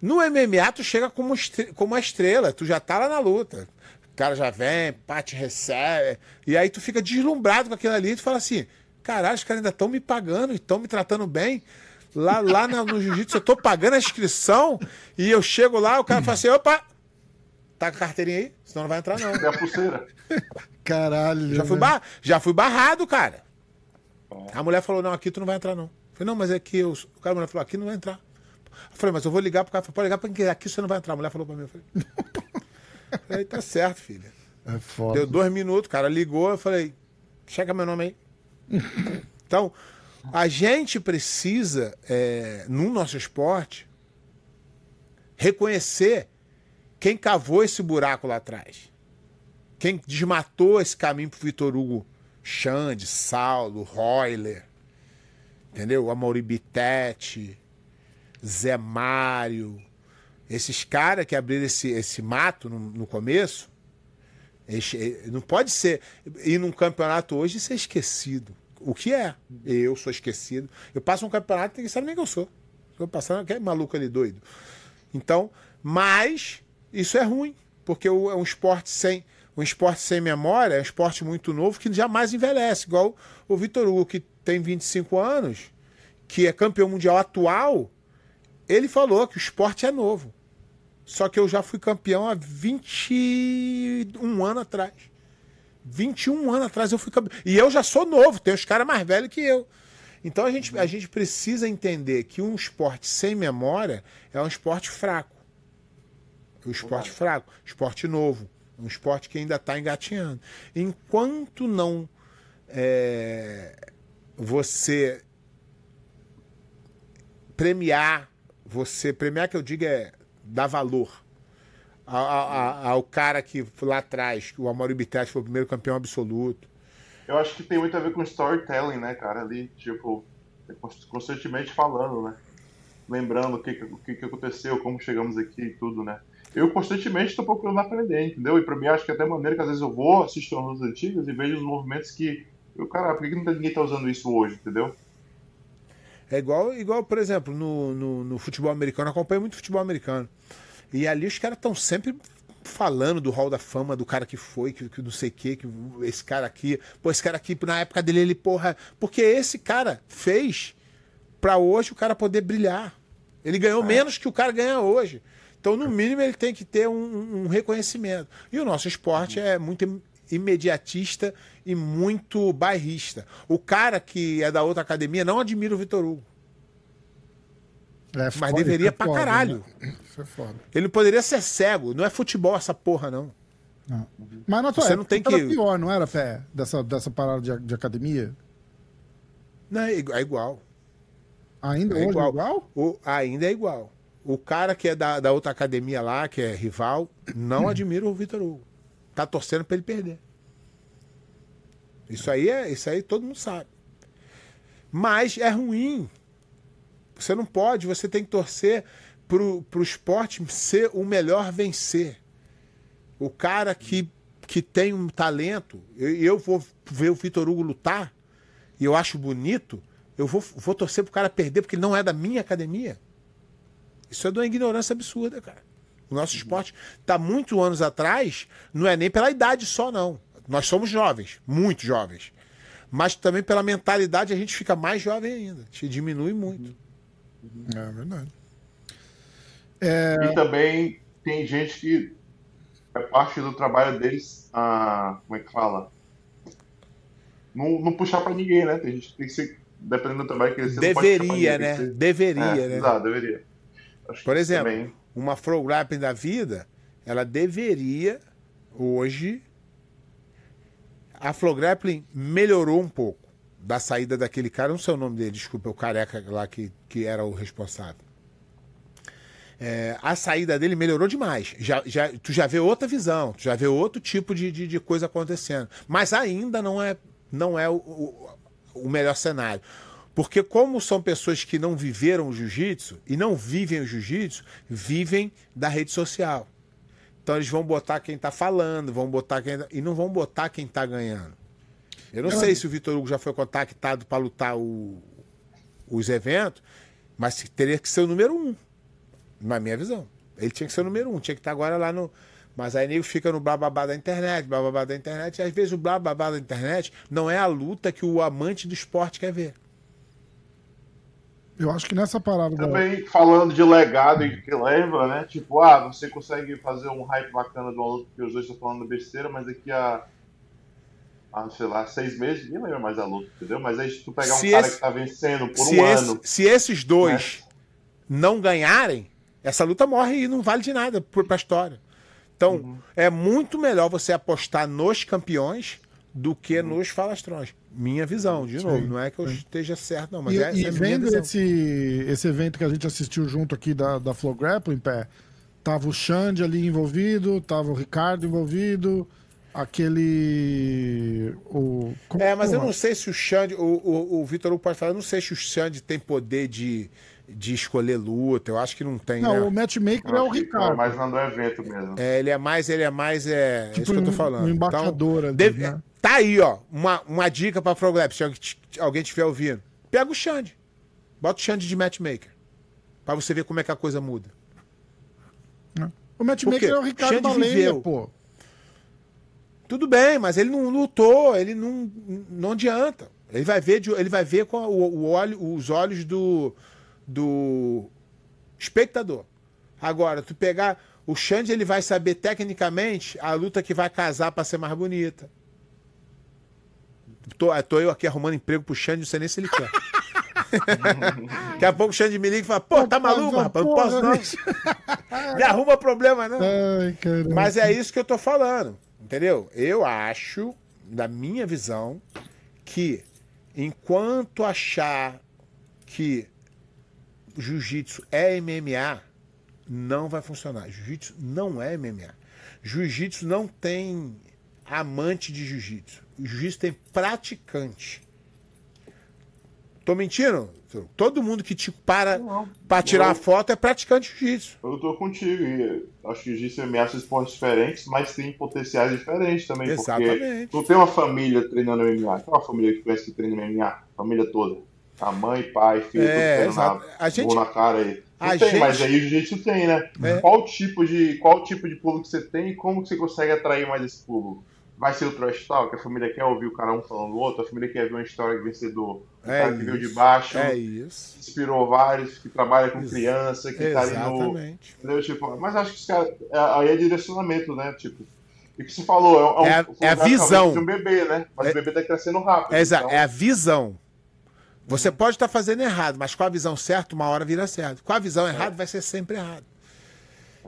Speaker 3: No MMA, tu chega como, estre- como uma estrela, tu já tá lá na luta. O cara já vem, pá, te recebe. E aí tu fica deslumbrado com aquilo ali e tu fala assim: caralho, os caras ainda estão me pagando e estão me tratando bem. Lá, lá no jiu-jitsu eu tô pagando a inscrição e eu chego lá, o cara fala assim: opa, tá com a carteirinha aí? Senão não vai entrar, não.
Speaker 4: Tem a pulseira.
Speaker 2: Caralho.
Speaker 3: Já fui,
Speaker 2: né?
Speaker 3: bar... já fui barrado, cara. A mulher falou: não, aqui tu não vai entrar, não. Eu falei, não, mas é que eu... o cara a mulher falou, aqui não vai entrar. Eu falei, mas eu vou ligar pro cara. Falei, pode ligar pra quem? Aqui você não vai entrar. A mulher falou pra mim. Eu falei, eu falei tá certo, filha.
Speaker 2: É foda.
Speaker 3: Deu dois minutos, o cara ligou, eu falei, chega meu nome aí. Então, a gente precisa, é, no nosso esporte, reconhecer quem cavou esse buraco lá atrás. Quem desmatou esse caminho pro Vitor Hugo Xande, Saulo, Royler, entendeu? Amaury Bittetti, Zé Mário, esses caras que abriram esse, esse mato no, no começo, eles- eh, não pode ser ir num campeonato hoje e ser esquecido. O que é? Eu sou esquecido. Eu passo um campeonato e ninguém sabe nem quem eu sou. Eu passando, que é maluco ali doido. Então, mas isso é ruim, porque é um esporte sem um esporte sem memória, é um esporte muito novo que jamais envelhece, igual o Vitor Hugo que tem 25 anos, que é campeão mundial atual, ele falou que o esporte é novo. Só que eu já fui campeão há 21 anos atrás. 21 anos atrás eu fui campeão. E eu já sou novo, tem os caras mais velhos que eu. Então a gente, a gente precisa entender que um esporte sem memória é um esporte fraco. Um esporte fraco, esporte novo, um esporte que ainda está engatinhando. Enquanto não é, você premiar, você premiar que eu digo é dar valor a- a- a- ao cara que lá atrás, que o Amaury Bittetti foi o primeiro campeão absoluto.
Speaker 4: Eu acho que tem muito a ver com storytelling, né, cara? Ali, tipo, constantemente falando, né? Lembrando o que, o que, aconteceu, como chegamos aqui e tudo, né? Eu constantemente estou procurando aprender, entendeu? E pra mim, acho que até maneira que às vezes eu vou assistir umas antigas e vejo os movimentos que. Eu, cara, por que, tá- ninguém tá usando isso hoje, entendeu?
Speaker 3: É igual, igual por exemplo, no, no, no futebol americano, eu acompanho muito futebol americano. E ali os caras estão sempre falando do hall da fama, do cara que foi, que, que não sei o que, que esse cara aqui, pô, esse cara aqui, na época dele, ele, porra. Porque esse cara fez pra hoje o cara poder brilhar. Ele ganhou menos que o cara ganha hoje. Então, no mínimo, ele tem que ter um, um reconhecimento. E o nosso esporte é muito imediatista e muito bairrista. O cara que é da outra academia não admira o Vitor Hugo.
Speaker 2: É
Speaker 3: Mas
Speaker 2: foda,
Speaker 3: deveria
Speaker 2: é
Speaker 3: pra
Speaker 2: foda,
Speaker 3: caralho.
Speaker 2: né? Isso é foda.
Speaker 3: Ele poderia ser cego. Não é futebol essa porra, não.
Speaker 2: Mas na tua
Speaker 3: Você não
Speaker 2: época
Speaker 3: tem
Speaker 2: era
Speaker 3: que-
Speaker 2: pior, não era, Pé? Dessa, dessa parada de, de academia?
Speaker 3: Não, é é igual.
Speaker 2: Ainda
Speaker 3: É
Speaker 2: hoje
Speaker 3: igual.
Speaker 2: é igual?
Speaker 3: O, ainda é igual. O cara que é da, da outra academia lá, que é rival, não admira o Vitor Hugo. Tá torcendo pra ele perder. Isso aí é, isso aí todo mundo sabe. Mas é ruim. Você não pode, você tem que torcer pro, pro esporte ser o melhor vencer. O cara que, que tem um talento, eu, eu vou ver o Vitor Hugo lutar e eu acho bonito, eu vou, vou torcer pro cara perder porque ele não é da minha academia. Isso é de uma ignorância absurda, cara. O nosso esporte está muito anos atrás, não é nem pela idade só, não. Nós somos jovens, muito jovens. Mas também pela mentalidade a gente fica mais jovem ainda. A gente diminui muito.
Speaker 2: É verdade.
Speaker 4: E também tem gente que é parte do trabalho deles, a, como é que fala? Não, não puxar pra ninguém, né? Tem gente que tem que ser, dependendo do trabalho que eles
Speaker 3: Deveria, né?
Speaker 4: que ser-
Speaker 3: Deveria,
Speaker 4: é,
Speaker 3: né?
Speaker 4: Exato, deveria. Acho
Speaker 3: Por exemplo,
Speaker 4: também-
Speaker 3: uma Grappling da vida, ela deveria hoje a Flow Grappling melhorou um pouco da saída daquele cara, não sei o nome dele, desculpa, o careca lá que, que era o responsável. É, a saída dele melhorou demais. Já, já, tu já vê outra visão, tu já vê outro tipo de, de, de coisa acontecendo. Mas ainda não é, não é o, o, o melhor cenário. Porque como são pessoas que não viveram o jiu-jitsu e não vivem o jiu-jitsu, vivem da rede social. Então eles vão botar quem tá falando, vão botar quem e não vão botar quem tá ganhando. Eu não sei se o Vitor Hugo já foi contactado para lutar o, os eventos, mas teria que ser o número um, na minha visão. Ele tinha que ser o número um, tinha que estar agora lá no. Mas aí nego fica no blá da internet, blá da internet, e às vezes o blá da internet não é a luta que o amante do esporte quer ver.
Speaker 2: Eu acho que nessa parada.
Speaker 4: Também da... falando de legado e que leva, né? Tipo, ah, você consegue fazer um hype bacana de uma luta que os dois estão falando besteira, mas daqui a há, sei lá, seis meses, ninguém lembra mais da luta, entendeu? Mas aí se tu pegar um se cara esse, que tá vencendo por um
Speaker 3: esse,
Speaker 4: ano.
Speaker 3: Se esses dois né? não ganharem, essa luta morre e não vale de nada pra história. Então, uhum. é muito melhor você apostar nos campeões do que uhum. nos falastrões. Minha visão, de novo. Sim, não é que eu sim. esteja certo, não, mas
Speaker 2: e,
Speaker 3: é,
Speaker 2: e é vendo esse, esse evento que a gente assistiu junto aqui da, da Flow Grappling, pé, tava o Xande ali envolvido, tava o Ricardo envolvido, aquele. O,
Speaker 3: como, é, mas eu não sei se o Xande. O, o, o Vitor Hugo pode falar, eu não sei se o Xande tem poder de, de escolher luta. Eu acho que não tem.
Speaker 2: Não,
Speaker 3: né?
Speaker 2: o matchmaker é o Ricardo. É
Speaker 4: mais no evento mesmo.
Speaker 3: É, ele é mais, ele é mais. É, tipo é isso que eu tô falando. Um
Speaker 2: embaixador então, ali,
Speaker 3: deve, né? Tá aí, ó. Uma, uma dica pra Froglap, se alguém estiver ouvindo. Pega o Xande. Bota o Xande de matchmaker. Pra você ver como é que a coisa muda.
Speaker 2: O matchmaker é o Ricardo Xande Balenha, viveu. pô.
Speaker 3: Tudo bem, mas ele não lutou, ele não, não adianta. Ele vai ver, ele vai ver com o, o olho, os olhos do, do espectador. Agora, tu pegar o Xande, ele vai saber tecnicamente a luta que vai casar para ser mais bonita. Tô, tô eu aqui arrumando emprego pro Xande, não sei nem se ele quer. Daqui a pouco o Xande me liga e fala: Pô, tá maluco, rapaz? Não posso não. me arruma problema, não. Ai, Mas é isso que eu tô falando. Entendeu? Eu acho, da minha visão, que enquanto achar que jiu-jitsu é MMA, não vai funcionar. Jiu-jitsu não é MMA. Jiu-jitsu não tem amante de jiu-jitsu. Jiu-jitsu tem praticante. Tô mentindo? Todo mundo que te para para tirar a foto é praticante de jiu-jitsu.
Speaker 4: Eu tô contigo. E acho que jiu-jitsu ameaça esportes diferentes, mas tem potenciais diferentes também. Exatamente. Porque tu tem uma família treinando MMA. Tem uma família que conhece que treina MMA? Família toda. A mãe, pai, filho, é, tudo na, a gente, na cara aí. Não tem, gente... mas aí o jiu-jitsu tem, né? É. Qual tipo de qual tipo de público você tem e como que você consegue atrair mais esse público? Vai ser o trash talk, a família quer ouvir o cara um falando do outro, a família quer ver uma história de vencedor. O é cara isso. que veio de baixo,
Speaker 3: é isso.
Speaker 4: inspirou vários, que trabalha com criança, que Exatamente. tá ali no. Tipo, mas acho que cara, é, aí é direcionamento, né? Tipo. E o que você falou, é, um,
Speaker 3: é, a, é a visão.
Speaker 4: De um bebê, né? Mas é, o bebê tá crescendo rápido.
Speaker 3: É, então... é a visão. Você pode estar tá fazendo errado, mas com a visão certa, uma hora vira certo. Com a visão é. errada, vai ser sempre errado.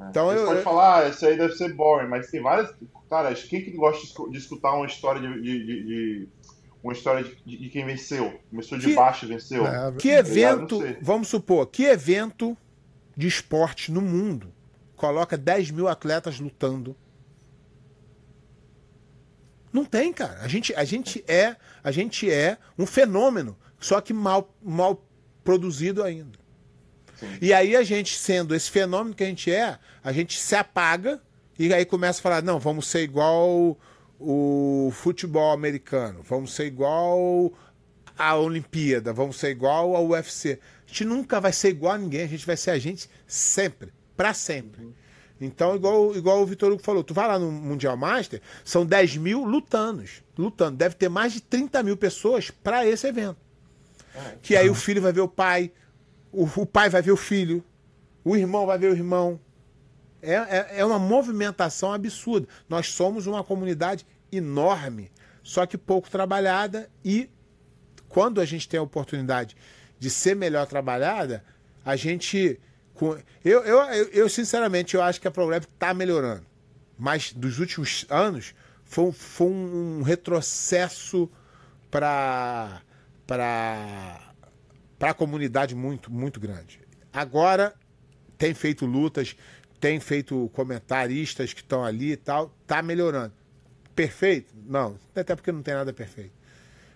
Speaker 4: Então eu, pode falar, ah, isso aí deve ser boring, mas tem várias. Cara, quem que gosta de escutar uma história de, de, de, de uma história de, de, quem venceu? Começou de que, baixo e venceu. É,
Speaker 3: que evento, vamos supor, que evento de esporte no mundo coloca 10 mil atletas lutando? Não tem, cara. A gente, a gente é, a gente é um fenômeno, só que mal, mal produzido ainda. E aí a gente, sendo esse fenômeno que a gente é, a gente se apaga e aí começa a falar, não, vamos ser igual o futebol americano, vamos ser igual a Olimpíada, vamos ser igual ao UFC. A gente nunca vai ser igual a ninguém, a gente vai ser a gente sempre, para sempre. Então, igual, igual o Vitor Hugo falou, tu vai lá no Mundial Master, são 10 mil lutanos, lutando. Deve ter mais de 30 mil pessoas para esse evento. É. Que aí o filho vai ver o pai, o, o pai vai ver o filho, o irmão vai ver o irmão. É, é, é uma movimentação absurda. Nós somos uma comunidade enorme, só que pouco trabalhada e quando a gente tem a oportunidade de ser melhor trabalhada, a gente. Eu, eu, eu, eu sinceramente, eu acho que a Progrep está melhorando. Mas dos últimos anos foi, foi um retrocesso para para a comunidade muito, muito grande. Agora tem feito lutas, tem feito comentaristas que estão ali e tal, tá melhorando. Perfeito? Não, até porque não tem nada perfeito.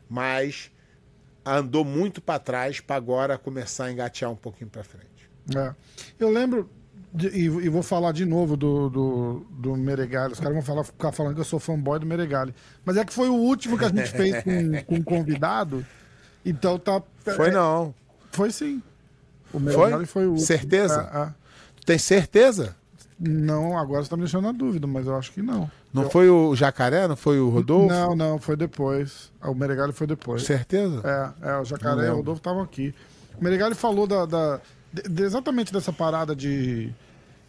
Speaker 3: Mas andou muito para trás para agora começar a engatear um pouquinho para frente.
Speaker 2: É. Eu lembro, de- e, e vou falar de novo do, do, do Meregali. Os caras vão falar, ficar falando que eu sou fanboy do Meregali. Mas é que foi o último que a gente fez com, com um convidado. Então tá.
Speaker 3: Foi
Speaker 2: é,
Speaker 3: não.
Speaker 2: Foi sim. O Meregali foi, o.
Speaker 3: Certeza?
Speaker 2: É, é.
Speaker 3: Tem certeza?
Speaker 2: Não, agora você tá me deixando na dúvida, mas eu acho que não.
Speaker 3: Não foi o Jacaré? Não foi o Rodolfo?
Speaker 2: Não, não, foi depois. Ah, O Meregali foi depois.
Speaker 3: Certeza?
Speaker 2: É, é, o Jacaré e o Rodolfo estavam aqui. O Meregali falou da, da- de- exatamente dessa parada de,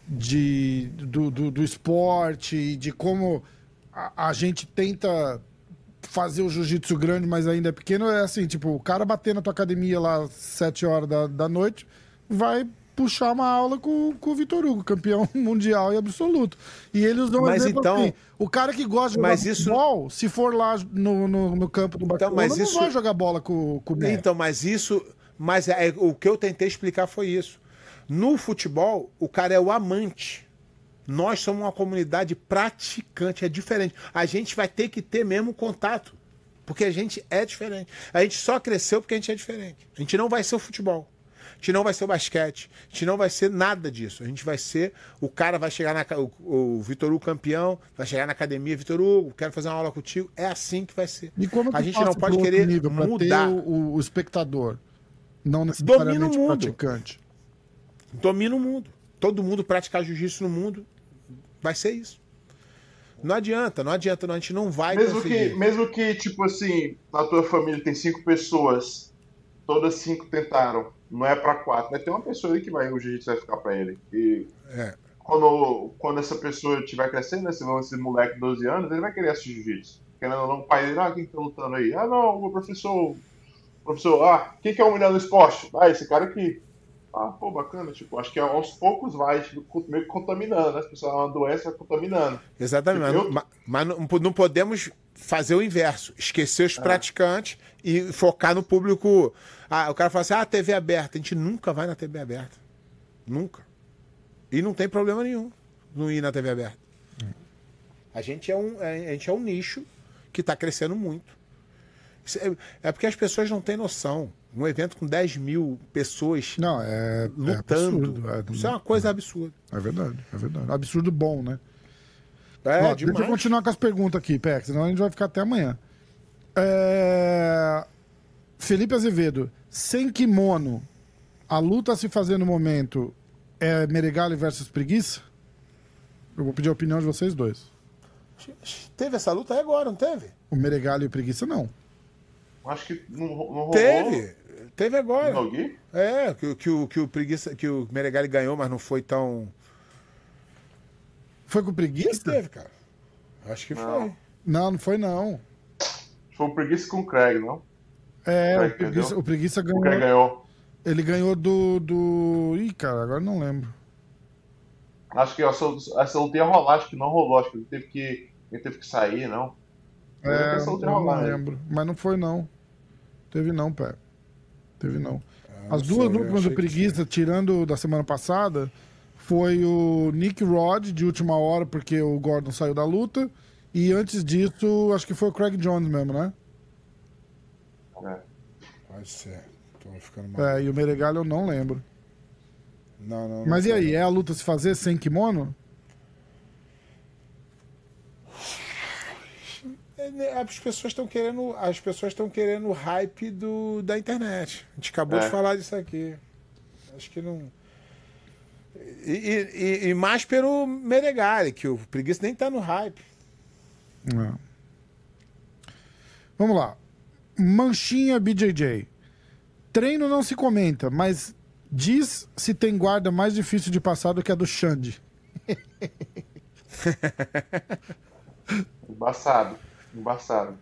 Speaker 2: de do, do, do esporte e de como a, a gente tenta fazer o jiu-jitsu grande, mas ainda é pequeno. É assim, tipo, o cara bater na tua academia lá às 7 horas da, da noite vai puxar uma aula com, com o Vitor Hugo, campeão mundial e absoluto. E eles dão
Speaker 3: Mas
Speaker 2: exemplo
Speaker 3: então-
Speaker 2: assim, o cara que gosta de jogar
Speaker 3: Mas isso-
Speaker 2: futebol, se for lá no, no, no campo do Barcelona,
Speaker 3: mas
Speaker 2: não
Speaker 3: isso-
Speaker 2: vai jogar bola com, com o Messi.
Speaker 3: Então, mas isso. Mas é, o que eu tentei explicar foi isso. No futebol, o cara é o amante. Nós somos uma comunidade praticante, é diferente. A gente vai ter que ter mesmo contato. Porque a gente é diferente. A gente só cresceu porque a gente é diferente. A gente não vai ser o futebol. A gente não vai ser o basquete. A gente não vai ser nada disso. A gente vai ser. O cara vai chegar na. O, o Vitor Hugo campeão, vai chegar na academia, Vitor Hugo, quero fazer uma aula contigo. É assim que vai ser.
Speaker 2: E como
Speaker 3: a gente não pode querer
Speaker 2: nível
Speaker 3: mudar.
Speaker 2: o, o- espectador, não
Speaker 3: Domina
Speaker 2: necessariamente
Speaker 3: o
Speaker 2: o
Speaker 3: mundo.
Speaker 2: praticante.
Speaker 3: domina o mundo. Todo mundo praticar jiu-jitsu no mundo vai ser isso. Não adianta, não adianta, não, a gente não vai
Speaker 4: Mesmo que,
Speaker 3: conseguir.
Speaker 4: mesmo que, tipo assim, na tua família tem cinco pessoas, todas cinco tentaram, não é pra quatro, vai ter uma pessoa ali que vai, o jiu-jitsu vai ficar pra ele. E
Speaker 3: É.
Speaker 4: quando, quando essa pessoa estiver crescendo, esse, esse moleque de 12 anos, ele vai querer assistir jiu-jitsu. Querendo ou não, o pai dele, ah, quem tá lutando aí? Ah, não, o professor, professor, ah, quem que é o melhor no esporte? Ah, esse cara aqui. Ah, pô, bacana, tipo, acho que aos poucos vai, tipo, meio que contaminando, né? As pessoas, uma doença vai contaminando.
Speaker 3: Exatamente.
Speaker 4: Eu-
Speaker 3: Mas, mas não, não podemos fazer o inverso. Esquecer os praticantes e focar no público. Ah, o cara fala assim: ah, TV aberta. A gente nunca vai na TV aberta. Nunca. E não tem problema nenhum não ir na TV aberta. A gente é um, é- a gente é um nicho que está crescendo muito. É, é porque as pessoas não têm noção. Um evento com 10 mil pessoas
Speaker 2: Não, é, é
Speaker 3: lutando.
Speaker 2: absurdo. É,
Speaker 3: isso é uma coisa absurda.
Speaker 2: é verdade, é verdade. Absurdo bom, né?
Speaker 3: É,
Speaker 2: Ó,
Speaker 3: demais.
Speaker 2: deixa eu continuar com as perguntas aqui, Pex, senão a gente vai ficar até amanhã. É, Felipe Azevedo, sem kimono, a luta a se fazer no momento é Meregali versus Preguiça? Eu vou pedir a opinião de vocês dois.
Speaker 3: Teve essa luta aí agora, não teve?
Speaker 2: O Meregali e o Preguiça, não.
Speaker 4: Acho que não, não rolou.
Speaker 3: Teve. Teve agora.
Speaker 4: No?
Speaker 3: É, que, que, o- que o preguiça, que o Meregali ganhou, mas não foi tão.
Speaker 2: Foi com o Preguiça?
Speaker 3: Teve, cara. Acho que
Speaker 4: Não.
Speaker 3: foi.
Speaker 2: Não, não foi não.
Speaker 4: Foi o Preguiça com o Craig, não?
Speaker 2: É,
Speaker 4: Vai,
Speaker 2: o Preguiça, o Preguiça
Speaker 4: O Craig
Speaker 2: ganhou.
Speaker 4: ganhou.
Speaker 2: Ele ganhou do, do. Ih, cara, agora não lembro.
Speaker 4: Acho que essa, essa luta ia rolar, acho que não rolou. Acho que ele teve que, ele teve que sair, não.
Speaker 2: É, não
Speaker 4: né?
Speaker 2: lembro. Mas não foi, não. Teve não, pé. Teve não.
Speaker 3: Ah,
Speaker 2: As
Speaker 3: não
Speaker 2: duas
Speaker 3: sei,
Speaker 2: últimas do Preguiça, tirando da semana passada, foi o Nick Rod, de última hora, porque o Gordon saiu da luta. E antes disso, acho que foi o Craig Jones mesmo, né?
Speaker 4: É.
Speaker 3: Pode ser. Tô ficando mal.
Speaker 2: É, e o Meregalho eu não lembro.
Speaker 3: Não, não, não
Speaker 2: Mas e aí, é a luta se fazer sem kimono?
Speaker 3: É, né, As pessoas estão querendo. As pessoas estão querendo o hype do, da internet. A gente acabou
Speaker 4: É.
Speaker 3: de falar disso aqui. Acho que não. E, e- e- mais pelo Meregali, que o preguiça nem tá no hype.
Speaker 2: É. Vamos lá. Manchinha BJJ. Treino não se comenta, mas diz se tem guarda mais difícil de passar do que a do Xande.
Speaker 4: Embaçado. Embaçado.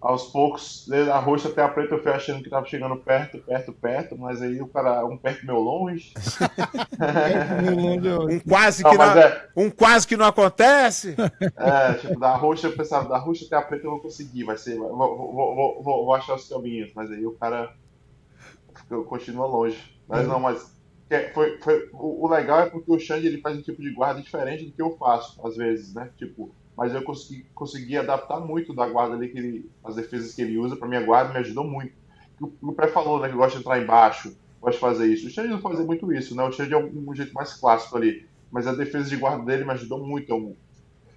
Speaker 4: aos poucos, desde a roxa até a preta, eu fui achando que tava chegando perto, perto, perto, mas aí o cara, um perto meu longe.
Speaker 3: um quase que não, não é... um quase que não acontece.
Speaker 4: É, tipo, da roxa, eu pensava, da roxa até a preta eu vou conseguir, vai ser, vou, vou, vou, vou, vou achar os caminhos, mas aí o cara continua longe. Mas não, mas foi, foi, o, o legal é porque o Xande ele faz um tipo de guarda diferente do que eu faço, às vezes, né? Tipo, mas eu consegui, consegui adaptar muito da guarda ali, que ele, as defesas que ele usa para minha guarda me ajudou muito. O, o Pé falou, né, que gosta de entrar embaixo, gosta de fazer isso. O Xande não fazia muito isso, né? O Xande é um, um, jeito mais clássico ali. Mas a defesa de guarda dele me ajudou muito. Então,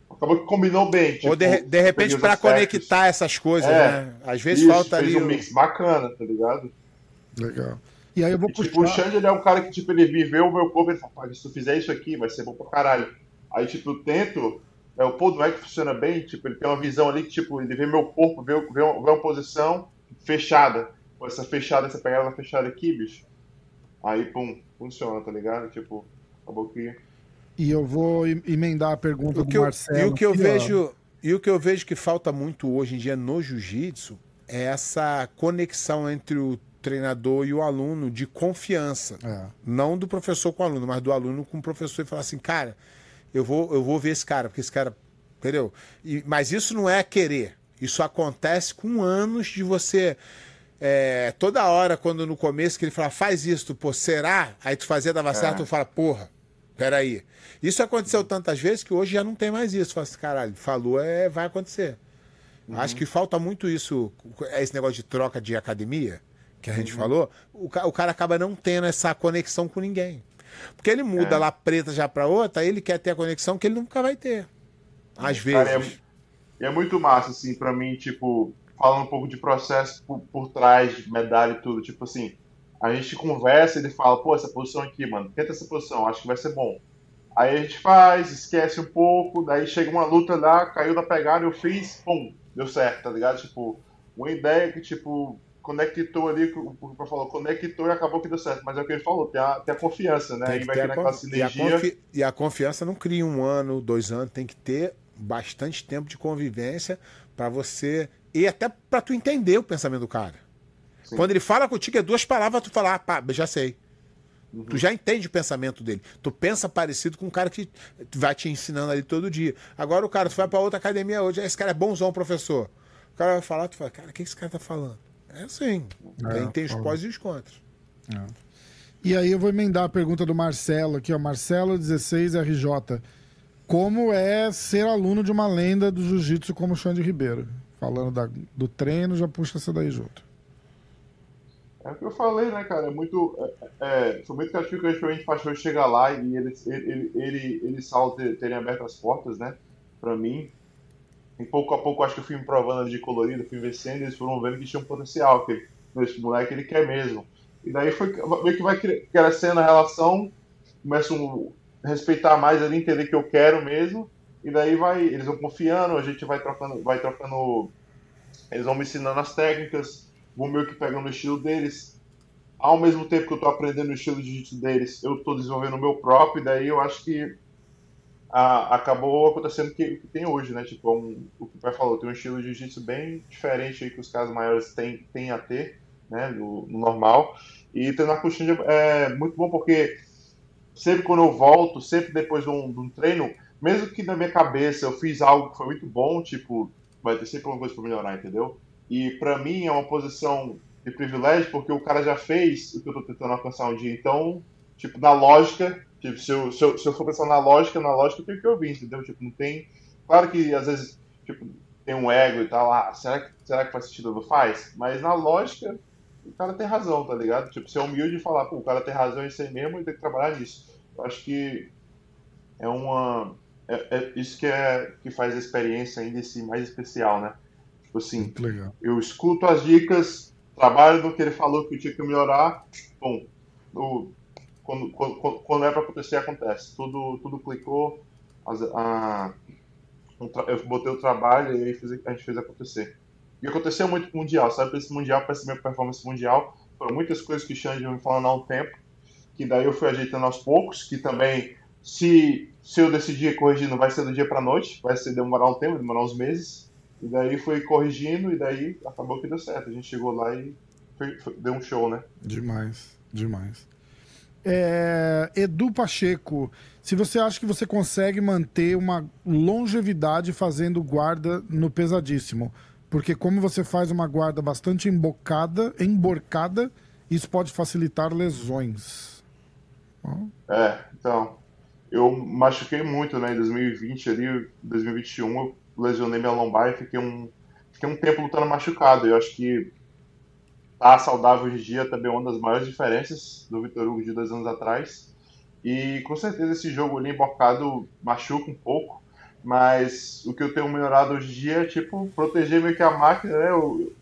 Speaker 4: acabou que combinou bem.
Speaker 3: Tipo, Ou de, de repente para conectar essas coisas, é, né? Às vezes
Speaker 4: isso,
Speaker 3: falta
Speaker 4: fez
Speaker 3: ali.
Speaker 4: um mix bacana, tá ligado?
Speaker 2: Legal. E aí eu vou
Speaker 4: e, tipo, o Xande ele é um cara que, tipo, ele viveu o meu cover e fala, se tu fizer isso aqui, vai ser bom pra caralho. Aí, tipo, eu tento é, o Paul Dweck funciona bem, tipo, ele tem uma visão ali que, tipo, ele vê meu corpo, vê, vê, uma, vê uma posição fechada. Pô, essa fechada, essa pegada na fechada aqui, bicho. Aí, pum, funciona, tá ligado? Tipo, acabou que.
Speaker 2: E eu vou emendar a pergunta o do Marcelo.
Speaker 3: e o que eu vejo. E o que eu vejo que falta muito hoje em dia no jiu-jitsu é essa conexão entre o treinador e o aluno de confiança. É. Não do professor com o aluno, mas do aluno com o professor e falar assim, cara, eu vou, eu vou ver esse cara, porque esse cara. Entendeu? E, mas isso não é querer. Isso acontece com anos de você. É, toda hora, quando no começo que ele fala, faz isso, tu, pô, será? Aí tu fazia, dava é. certo, tu fala, porra, peraí. Isso aconteceu tantas vezes que hoje já não tem mais isso. Fala assim, caralho, falou, é, vai acontecer. Uhum. Acho que falta muito isso, é esse negócio de troca de academia, que a gente uhum. falou. O, o cara acaba não tendo essa conexão com ninguém. Porque ele muda é. lá preta já para outra, ele quer ter a conexão que ele nunca vai ter. Às Cara,
Speaker 4: vezes. É, é, muito massa, assim, para mim, tipo, falando um pouco de processo por, por trás, de medalha e tudo, tipo assim, a gente conversa ele fala, pô, essa posição aqui, mano, tenta essa posição, acho que vai ser bom. Aí a gente faz, esquece um pouco, daí chega uma luta lá, caiu da pegada, eu fiz, pum, deu certo, tá ligado? Tipo, uma ideia que, tipo, conectou ali, o que falou, conectou e acabou que deu certo. Mas é o que ele falou, tem a, tem a confiança, né?
Speaker 3: Tem que vai ter aquela sinergia. E a, confi... e a confiança não cria um ano, dois anos, tem que ter bastante tempo de convivência para você e até para tu entender o pensamento do cara. Sim. Quando ele fala contigo, é duas palavras, tu fala, ah, pá, já sei. Uhum. Tu já entende o pensamento dele. Tu pensa parecido com um cara que vai te ensinando ali todo dia. Agora o cara, tu vai para outra academia hoje, esse cara é bonzão, professor. O cara vai falar, tu fala, cara, o que esse cara tá falando? É assim. É, tem, tem os pós e os contras.
Speaker 2: É. E aí eu vou emendar a pergunta do Marcelo aqui, ó. Marcelo 16RJ. Como é ser aluno de uma lenda do jiu-jitsu como o Xande Ribeiro? Falando da, do treino, já puxa essa daí junto.
Speaker 4: É o que eu falei, né, cara? É muito. É, é, foi muito gratificante pra mim de chegar lá e ele, ele, ele, ele, ele salta terem aberto as portas, né? Pra mim. E pouco a pouco, acho que eu fui me provando de colorido, fui vencendo, eles foram vendo que tinha um potencial, que esse moleque ele quer mesmo. E daí foi meio que vai crescendo a relação, começam a respeitar mais ali, entender que eu quero mesmo, e daí vai, eles vão confiando, a gente vai trocando, vai trocando, eles vão me ensinando as técnicas, vão meio que pegando o estilo deles. Ao mesmo tempo que eu tô aprendendo o estilo de jiu-jitsu deles, eu tô desenvolvendo o meu próprio, e daí eu acho que a, acabou acontecendo o que, que, tem hoje, né? Tipo, um, o que o pai falou, tem um estilo de jiu-jitsu bem diferente aí que os caras maiores têm, têm a ter, né? No, no normal. E treinar com o é muito bom porque sempre quando eu volto, sempre depois de um, de um, treino, mesmo que na minha cabeça eu fiz algo que foi muito bom, tipo, vai ter sempre alguma coisa para melhorar, entendeu? E para mim é uma posição de privilégio porque o cara já fez o que eu tô tentando alcançar um dia. Então, tipo, na lógica, Tipo, se eu, se, eu, se eu for pensar na lógica, na lógica eu tenho que ouvir, entendeu? Tipo, não tem. Claro que às vezes tipo, tem um ego e tal, ah, será que, será que faz sentido? Não faz? Mas na lógica, o cara tem razão, tá ligado? Tipo, ser humilde e falar, pô, o cara tem razão em ser mesmo e tem que trabalhar nisso. Eu acho que é uma. É, é isso que, é, que faz a experiência ainda esse mais especial, né? Tipo assim, eu escuto as dicas, trabalho no que ele falou que eu tinha que melhorar, bom, no, quando, quando, quando é para acontecer, acontece. Tudo, tudo clicou, a, eu botei o trabalho e fiz, a gente fez acontecer. E aconteceu muito com o Mundial, sabe? Para esse Mundial, para essa minha performance mundial, foram muitas coisas que o Xande me falando há um tempo, que daí eu fui ajeitando aos poucos, que também, se, se eu decidir corrigir, não vai ser do dia para noite, vai ser demorar um tempo, demorar uns meses. E daí foi corrigindo e daí acabou que deu certo. A gente chegou lá e foi, foi, deu um show, né?
Speaker 2: Demais, demais. É, Edu Pacheco, se você acha que você consegue manter uma longevidade fazendo guarda no pesadíssimo, porque como você faz uma guarda bastante embocada, emborcada, isso pode facilitar lesões.
Speaker 4: É, então, eu machuquei muito, né, em 2020 ali, 2021 eu lesionei minha lombar e fiquei um, fiquei um tempo lutando machucado. Eu acho que tá saudável hoje em dia também é uma das maiores diferenças do Vitor Hugo de dois anos atrás. E com certeza esse jogo ali embocado machuca um pouco, mas o que eu tenho melhorado hoje em dia é tipo proteger meio que a máquina, né? Eu,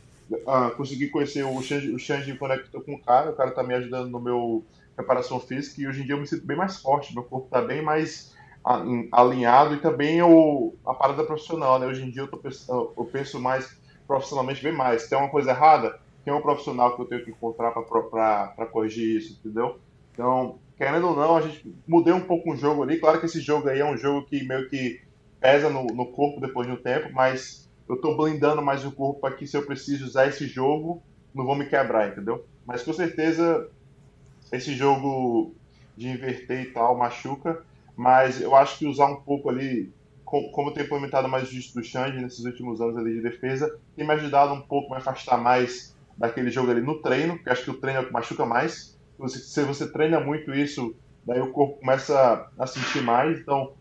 Speaker 4: ah, consegui conhecer o Xande, o Xande conectou com o cara, o cara tá me ajudando no meu preparação física e hoje em dia eu me sinto bem mais forte, meu corpo tá bem mais alinhado e também o, a parada profissional, né? Hoje em dia eu, tô, eu penso mais profissionalmente bem mais. Tem uma coisa errada, é um profissional que eu tenho que encontrar para corrigir isso, entendeu? Então, querendo ou não, a gente mudei um pouco o jogo ali. Claro que esse jogo aí é um jogo que meio que pesa no, no corpo depois de um tempo, mas eu estou blindando mais o corpo para que se eu preciso usar esse jogo, não vou me quebrar, entendeu? Mas com certeza esse jogo de inverter e tal machuca, mas eu acho que usar um pouco ali, como eu tenho implementado mais o do Xande nesses últimos anos ali de defesa, tem me ajudado um pouco a afastar mais daquele jogo ali no treino, que acho que o treino é o que machuca mais. Você, se você treina muito isso, daí o corpo começa a sentir mais. Então,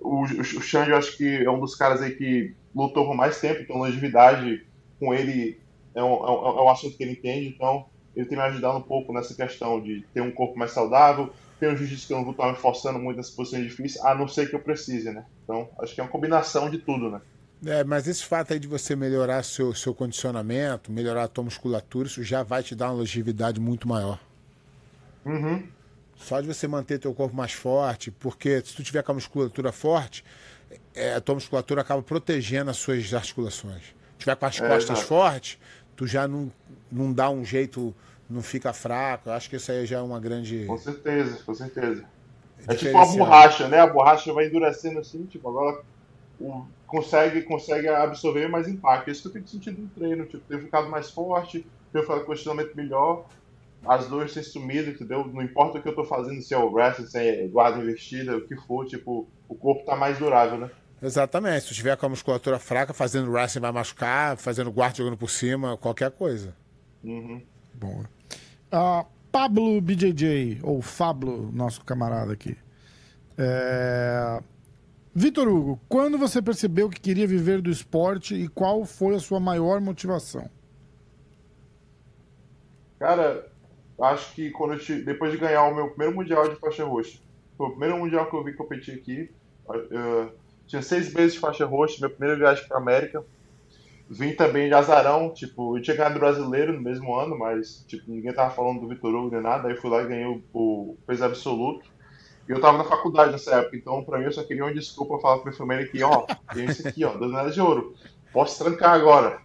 Speaker 4: o, o, o Xande, eu acho que é um dos caras aí que lutou por mais tempo, então longevidade com ele é um, é um, é um assunto que ele entende, então ele tem me ajudado um pouco nessa questão de ter um corpo mais saudável, tem um jiu-jitsu que eu não vou estar me forçando muito nessas posições difíceis, a não ser que eu precise, né? Então, acho que é uma combinação de tudo, né?
Speaker 3: É, mas esse fato aí de você melhorar seu, seu condicionamento, melhorar a tua musculatura, isso já vai te dar uma longevidade muito maior.
Speaker 4: Uhum.
Speaker 3: Só de você manter teu corpo mais forte, porque se tu tiver com a musculatura forte, é, a tua musculatura acaba protegendo as suas articulações. Se tiver com as é, costas fortes, tu já não, não dá um jeito, não fica fraco. Eu acho que isso aí já é uma grande.
Speaker 4: Com certeza, com certeza. É tipo uma borracha, né? A borracha vai endurecendo assim, tipo, agora o, consegue, consegue absorver mais impacto. Isso que eu tenho sentido no treino, tipo, ter ficado mais forte, ter ficado com condicionamento melhor, as dores têm sumido, entendeu? Não importa o que eu tô fazendo, se é o wrestling, se é guarda investida, o que for, tipo, o corpo tá mais durável, né?
Speaker 3: Exatamente. Se tiver com a musculatura fraca, fazendo wrestling vai machucar, fazendo guarda jogando por cima, qualquer coisa.
Speaker 4: Uhum.
Speaker 2: Bom. Uh, Pablo BJJ, ou Fablo, nosso camarada aqui. É... Vitor Hugo, quando você percebeu que queria viver do esporte e qual foi a sua maior motivação?
Speaker 4: Cara, acho que quando eu, depois de ganhar o meu primeiro mundial de faixa roxa, foi o primeiro mundial que eu vi competir aqui. Eu, tinha seis meses de faixa roxa, minha primeira viagem para América. Vim também de azarão, tipo, eu tinha ganhado brasileiro no mesmo ano, mas tipo, ninguém tava falando do Vitor Hugo nem nada. Aí fui lá e ganhei o, o peso absoluto. E eu tava na faculdade nessa época, então pra mim eu só queria uma desculpa falar pra enfermeira que, ó, tem esse aqui, ó, duas moedas de ouro. Posso trancar agora.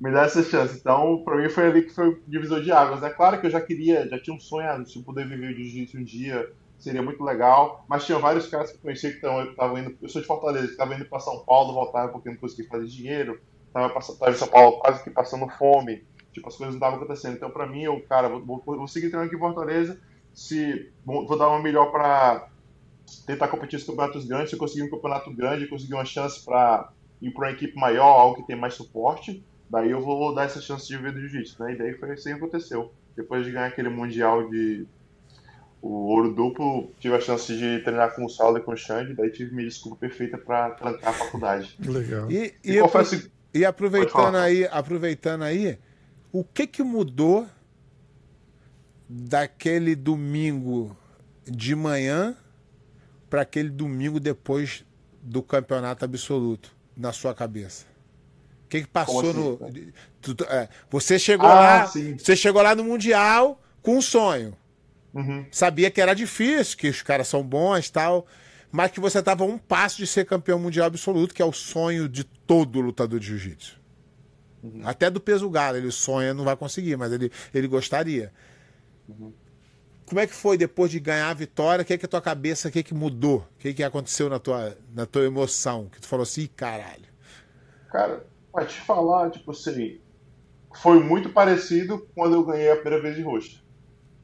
Speaker 4: Me dá essa chance. Então, pra mim foi ali que foi o divisor de águas. É claro que eu já queria, já tinha um sonho, ah, se eu puder viver de jiu-jitsu um dia, seria muito legal. Mas tinha vários caras que eu conhecia que estavam indo. Eu sou de Fortaleza, que estavam indo para São Paulo, voltava porque não conseguia fazer dinheiro. Tava, tava em São Paulo quase que passando fome. Tipo, as coisas não estavam acontecendo. Então, pra mim, eu, cara, vou, vou, vou seguir treinando aqui em Fortaleza. Se, vou, dar uma melhor para tentar competir nos campeonatos grandes. Se eu conseguir um campeonato grande, conseguir uma chance para ir para uma equipe maior, algo que tem mais suporte, daí eu vou dar essa chance de ver do jiu-jitsu. Né? E daí foi assim que aconteceu. Depois de ganhar aquele mundial de o ouro duplo, tive a chance de treinar com o Saulo e com o Xande, daí tive minha desculpa perfeita para trancar a faculdade.
Speaker 3: Legal. E, e, e, confesso... e aproveitando aí, aproveitando aí, o que que mudou daquele domingo de manhã para aquele domingo depois do campeonato absoluto na sua cabeça? O que, que passou assim, no. É, você chegou ah, lá. Sim. Você chegou lá no Mundial com um sonho.
Speaker 4: Uhum.
Speaker 3: Sabia que era difícil, que os caras são bons tal. Mas que você estava um passo de ser campeão mundial absoluto, que é o sonho de todo lutador de jiu-jitsu. Uhum. Até do peso galo, ele sonha, não vai conseguir, mas ele, ele gostaria. Uhum. Como é que foi depois de ganhar a vitória? O que é que a tua cabeça, o que é que mudou? O que é que aconteceu na tua, na tua emoção? Que tu falou assim, caralho.
Speaker 4: Cara, Pra te falar, tipo assim, foi muito parecido quando eu ganhei a primeira vez de roxa.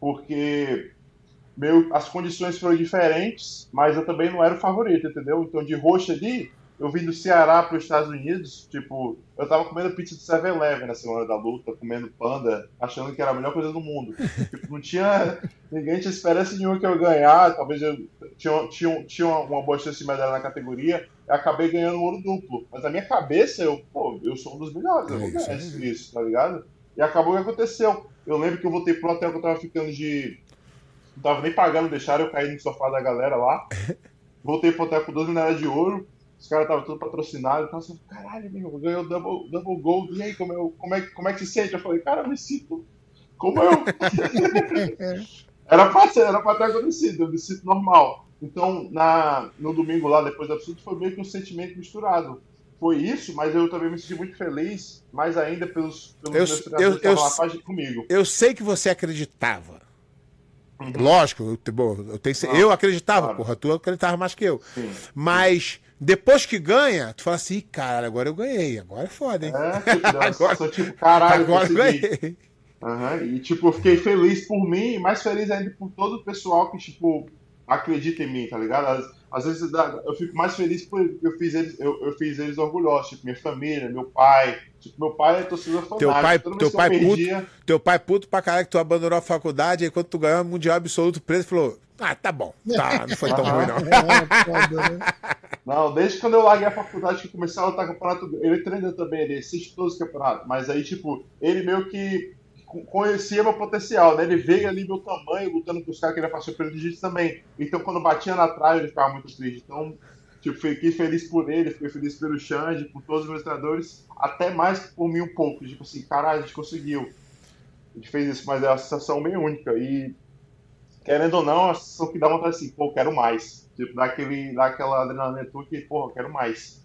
Speaker 4: Porque meu, as condições foram diferentes, mas eu também não era o favorito, entendeu? Então de roxa ali, eu vim do Ceará para os Estados Unidos, tipo, eu tava comendo pizza de 7-Eleven na semana da luta, comendo panda, achando que era a melhor coisa do mundo. tipo, não tinha. Ninguém tinha esperança nenhuma que eu ganhar, talvez eu tinha, tinha, tinha uma boa chance de medalha na categoria, eu acabei ganhando ouro duplo. Mas na minha cabeça, eu, pô, eu sou um dos melhores, eu vou ganhar isso, isso, tá ligado? E acabou o que aconteceu. Eu lembro que eu voltei pro hotel que eu tava ficando de. Não tava nem pagando, deixaram eu cair no sofá da galera lá. Voltei pro hotel com 12 medalhas de ouro os caras estavam tudo patrocinados, então assim, caralho, meu, ganhou double, double gold, e aí, como, eu, como, é, como é que se sente? Eu falei, cara, eu me sinto como eu. era, pra ser, era pra ter acontecido, eu me sinto normal. Então, na, no domingo lá, depois do absurdo, foi meio que um sentimento misturado. Foi isso, mas eu também me senti muito feliz, mais ainda pelos, pelos
Speaker 3: eu, eu, eu, eu,
Speaker 4: comigo.
Speaker 3: Eu sei que você acreditava. Uhum. Lógico, eu, bom, eu, tenho, ah, eu acreditava, claro. porra, tu acreditava mais que eu. Sim. Mas depois que ganha, tu fala assim, cara, agora eu ganhei, agora é foda, hein?
Speaker 4: É, tipo, agora, sou tipo, caralho,
Speaker 3: agora eu ganhei.
Speaker 4: Uhum, e tipo, eu fiquei feliz por mim e mais feliz ainda por todo o pessoal que, tipo, acredita em mim, tá ligado? Às, às vezes eu fico mais feliz porque eu fiz eles, eu, eu, fiz eles orgulhosos, tipo, minha família, meu pai. Tipo, meu pai é torcedor fanático.
Speaker 3: Teu pai, teu pai, perdia... puto, teu pai puto pra caralho que tu abandonou a faculdade, aí quando tu ganhou o Mundial Absoluto preso, falou, ah, tá bom, tá, não foi tão ruim não.
Speaker 4: Não, desde quando eu larguei a faculdade que comecei a lutar campeonato, ele treina também, ele assiste todos os campeonatos, mas aí, tipo, ele meio que conhecia meu potencial, né? Ele veio ali meu tamanho, lutando com os caras que ele passou pelo jiu também. Então, quando batia na trave, ele ficava muito triste. Então, tipo, fiquei feliz por ele, fiquei feliz pelo Xande, por todos os meus treinadores, até mais por mim um pouco. Tipo assim, caralho, a gente conseguiu. A gente fez isso, mas é uma sensação bem única. E, querendo ou não, é uma sensação que dá vontade assim, pô, quero mais. Tipo, dá, aquele, dá aquela adrenalina tua que, porra, quero mais.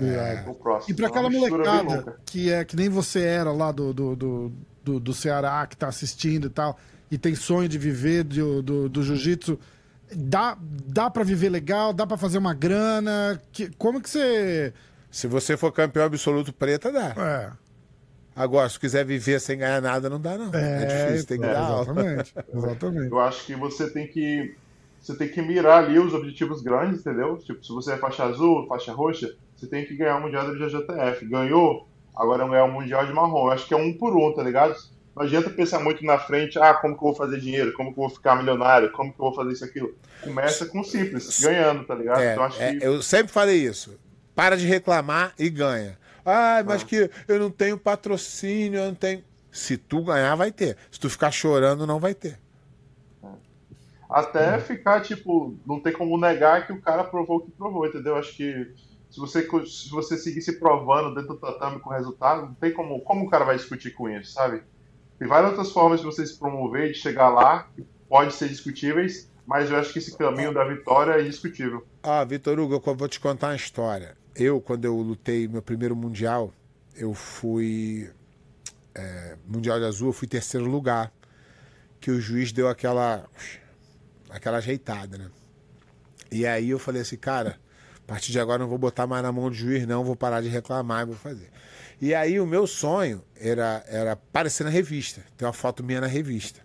Speaker 2: É. Próximo, e para aquela molecada que é que nem você era lá do, do, do, do, do Ceará, que tá assistindo e tal, e tem sonho de viver do, do, do jiu-jitsu, dá, dá para viver legal? Dá para fazer uma grana? Que, como que você.
Speaker 3: Se você for campeão absoluto preta, dá.
Speaker 2: É.
Speaker 3: Agora, se quiser viver sem ganhar nada, não dá, não.
Speaker 2: É, é difícil, tem que é, dar exatamente, exatamente.
Speaker 4: Eu acho que você tem que você tem que mirar ali os objetivos grandes, entendeu? Tipo, se você é faixa azul, faixa roxa, você tem que ganhar o Mundial da JJF. Ganhou, agora é ganhar o Mundial de marrom. Eu acho que é um por um, tá ligado? Não adianta pensar muito na frente, ah, como que eu vou fazer dinheiro, como que eu vou ficar milionário, como que eu vou fazer isso aquilo. Começa com simples, ganhando, tá ligado?
Speaker 3: É, então, é, que... Eu sempre falei isso. Para de reclamar e ganha. Ah, mas ah. que eu não tenho patrocínio, eu não tenho. Se tu ganhar, vai ter. Se tu ficar chorando, não vai ter.
Speaker 4: Até ficar, tipo, não tem como negar que o cara provou o que provou, entendeu? Acho que se você, se você seguir se provando dentro do tatame com resultado, não tem como. Como o cara vai discutir com isso, sabe? Tem várias outras formas de você se promover, de chegar lá, que pode ser discutíveis, mas eu acho que esse caminho da vitória é indiscutível.
Speaker 3: Ah, Vitor Hugo, eu vou te contar uma história. Eu, quando eu lutei meu primeiro Mundial, eu fui. É, mundial de Azul, eu fui terceiro lugar. Que o juiz deu aquela aquela ajeitada, né? E aí eu falei assim, cara, a partir de agora não vou botar mais na mão do juiz, não, vou parar de reclamar e vou fazer. E aí o meu sonho era, era aparecer na revista, ter uma foto minha na revista.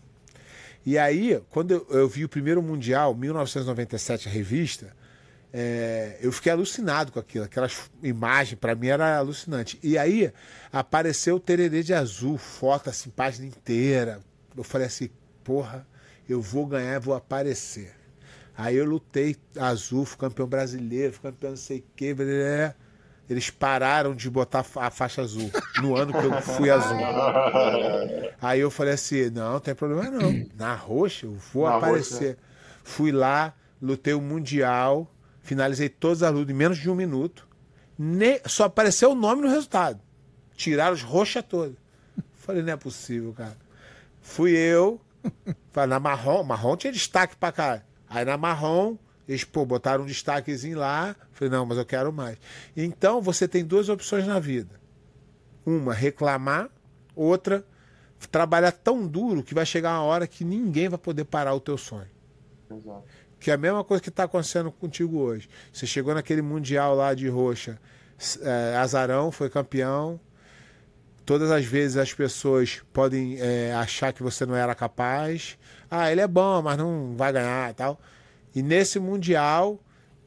Speaker 3: E aí, quando eu, eu vi o primeiro Mundial, 1997, a revista, é, eu fiquei alucinado com aquilo. Aquelas imagens, para mim, era alucinante. E aí apareceu o Tererê de Azul, foto assim, página inteira. Eu falei assim, porra, eu vou ganhar, vou aparecer. Aí eu lutei azul, fui campeão brasileiro, fui campeão não sei o quê. Eles pararam de botar a faixa azul no ano que eu fui azul. Aí eu falei assim: não, não tem problema não. Na roxa eu vou Na aparecer. Roxa. Fui lá, lutei o Mundial, finalizei todas as lutas em menos de um minuto. Ne... Só apareceu o nome no resultado. Tiraram os roxas todas. Falei, não é possível, cara. Fui eu, na marrom, marrom tinha destaque pra cá. Aí na marrom, eles pô, botaram um destaquezinho lá. Falei, não, mas eu quero mais. Então você tem duas opções na vida: uma, reclamar, outra, trabalhar tão duro que vai chegar uma hora que ninguém vai poder parar o teu sonho.
Speaker 4: Exato.
Speaker 3: Que é a mesma coisa que está acontecendo contigo hoje. Você chegou naquele mundial lá de roxa. é, azarão, foi campeão. Todas as vezes as pessoas podem é, achar que você não era capaz. Ah, ele é bom, mas não vai ganhar e tal. E nesse Mundial,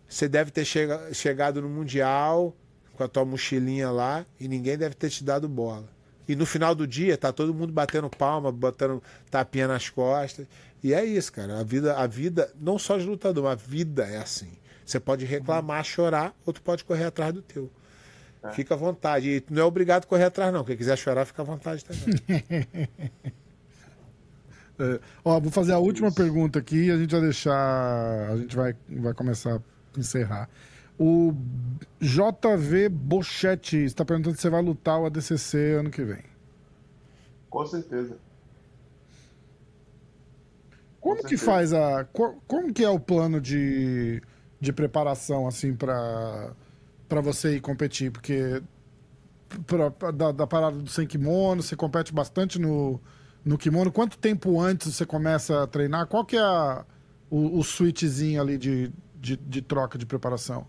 Speaker 3: você deve ter chega, chegado no Mundial com a tua mochilinha lá e ninguém deve ter te dado bola. E no final do dia, tá todo mundo batendo palma, botando tapinha nas costas. E é isso, cara. A vida, a vida, não só de lutador, a vida é assim. Você pode reclamar, chorar, ou tu pode correr atrás do teu. É. Fica à vontade. E não é obrigado a correr atrás, não. Quem quiser chorar, fica à vontade também.
Speaker 2: é, ó, vou fazer a última Isso. pergunta aqui e a gente vai deixar. A gente vai, vai começar a encerrar. O JV Bochetti está perguntando se você vai lutar o ADCC ano que vem.
Speaker 4: Com certeza.
Speaker 2: Como Com que certeza. faz a. Como que é o plano de, de preparação, assim, para para você ir competir? Porque pra, pra, da, da, parada do sem kimono, você compete bastante no, no kimono. Quanto tempo antes você começa a treinar? Qual que é a, o, o switchzinho ali de, de, de troca de preparação?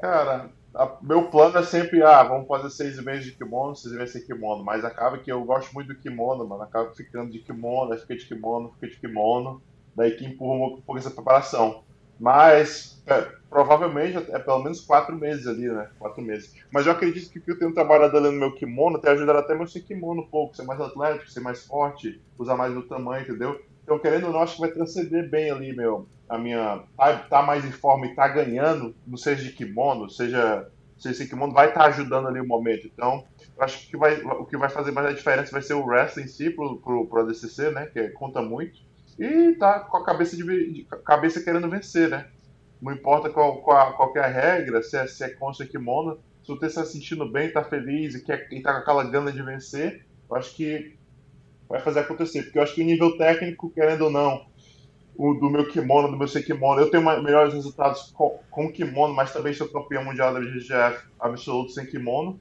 Speaker 4: Cara, a, meu plano é sempre, ah, vamos fazer seis meses de kimono, seis meses sem kimono. Mas acaba que eu gosto muito do kimono, mano. Acaba ficando de kimono, aí fica de kimono, fica de kimono. Daí que empurra um pouco essa preparação. Mas é, provavelmente é pelo menos quatro meses ali, né? Quatro meses. Mas eu acredito que o que eu tenho trabalhado ali no meu kimono tem ajudado até meu ser kimono um pouco, ser mais atlético, ser mais forte, usar mais o tamanho, entendeu? Então, querendo ou não, acho que vai transcender bem ali, meu, a minha. Tá, tá mais em forma e tá ganhando, não seja de kimono, seja. Se esse kimono vai estar tá ajudando ali o momento. Então, acho que vai, o que vai fazer mais a diferença vai ser o wrestling em si pro, pro, pro ADCC, né? Que conta muito. E tá com a cabeça, de, de cabeça querendo vencer, né? Não importa qual, qual, qual é a regra, se é, se é concha kimono, se você está se sentindo bem, tá feliz e, quer, e tá com aquela gana de vencer, eu acho que vai fazer acontecer. Porque eu acho que o nível técnico, querendo ou não, o do meu kimono, do meu ser kimono, eu tenho melhores resultados com, com kimono, mas também sou campeão mundial da GGF absoluto sem kimono.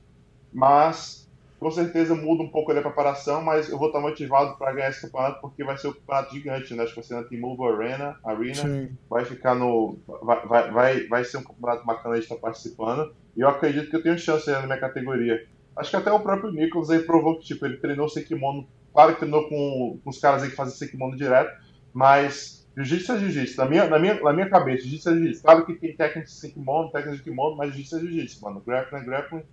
Speaker 4: Mas com certeza muda um pouco a preparação, mas eu vou estar motivado para ganhar esse campeonato porque vai ser um campeonato gigante, né? Acho que vai ser na T-Mobile Arena, Arena. Vai ficar no. Vai, vai, vai ser um campeonato bacana de estar participando. E eu acredito que eu tenho chance na minha categoria. Acho que até o próprio Nicholas aí provou que, tipo, ele treinou sem kimono Claro que treinou com, com os caras aí que fazem kimono direto, mas jiu-jitsu é jiu-jitsu. Na minha, na, minha, na minha cabeça, jiu-jitsu é jiu-jitsu. Claro que tem técnicas sem kimono, técnicas de kimono, mas jiu-jitsu é jiu-jitsu, mano. Grappling é grappling.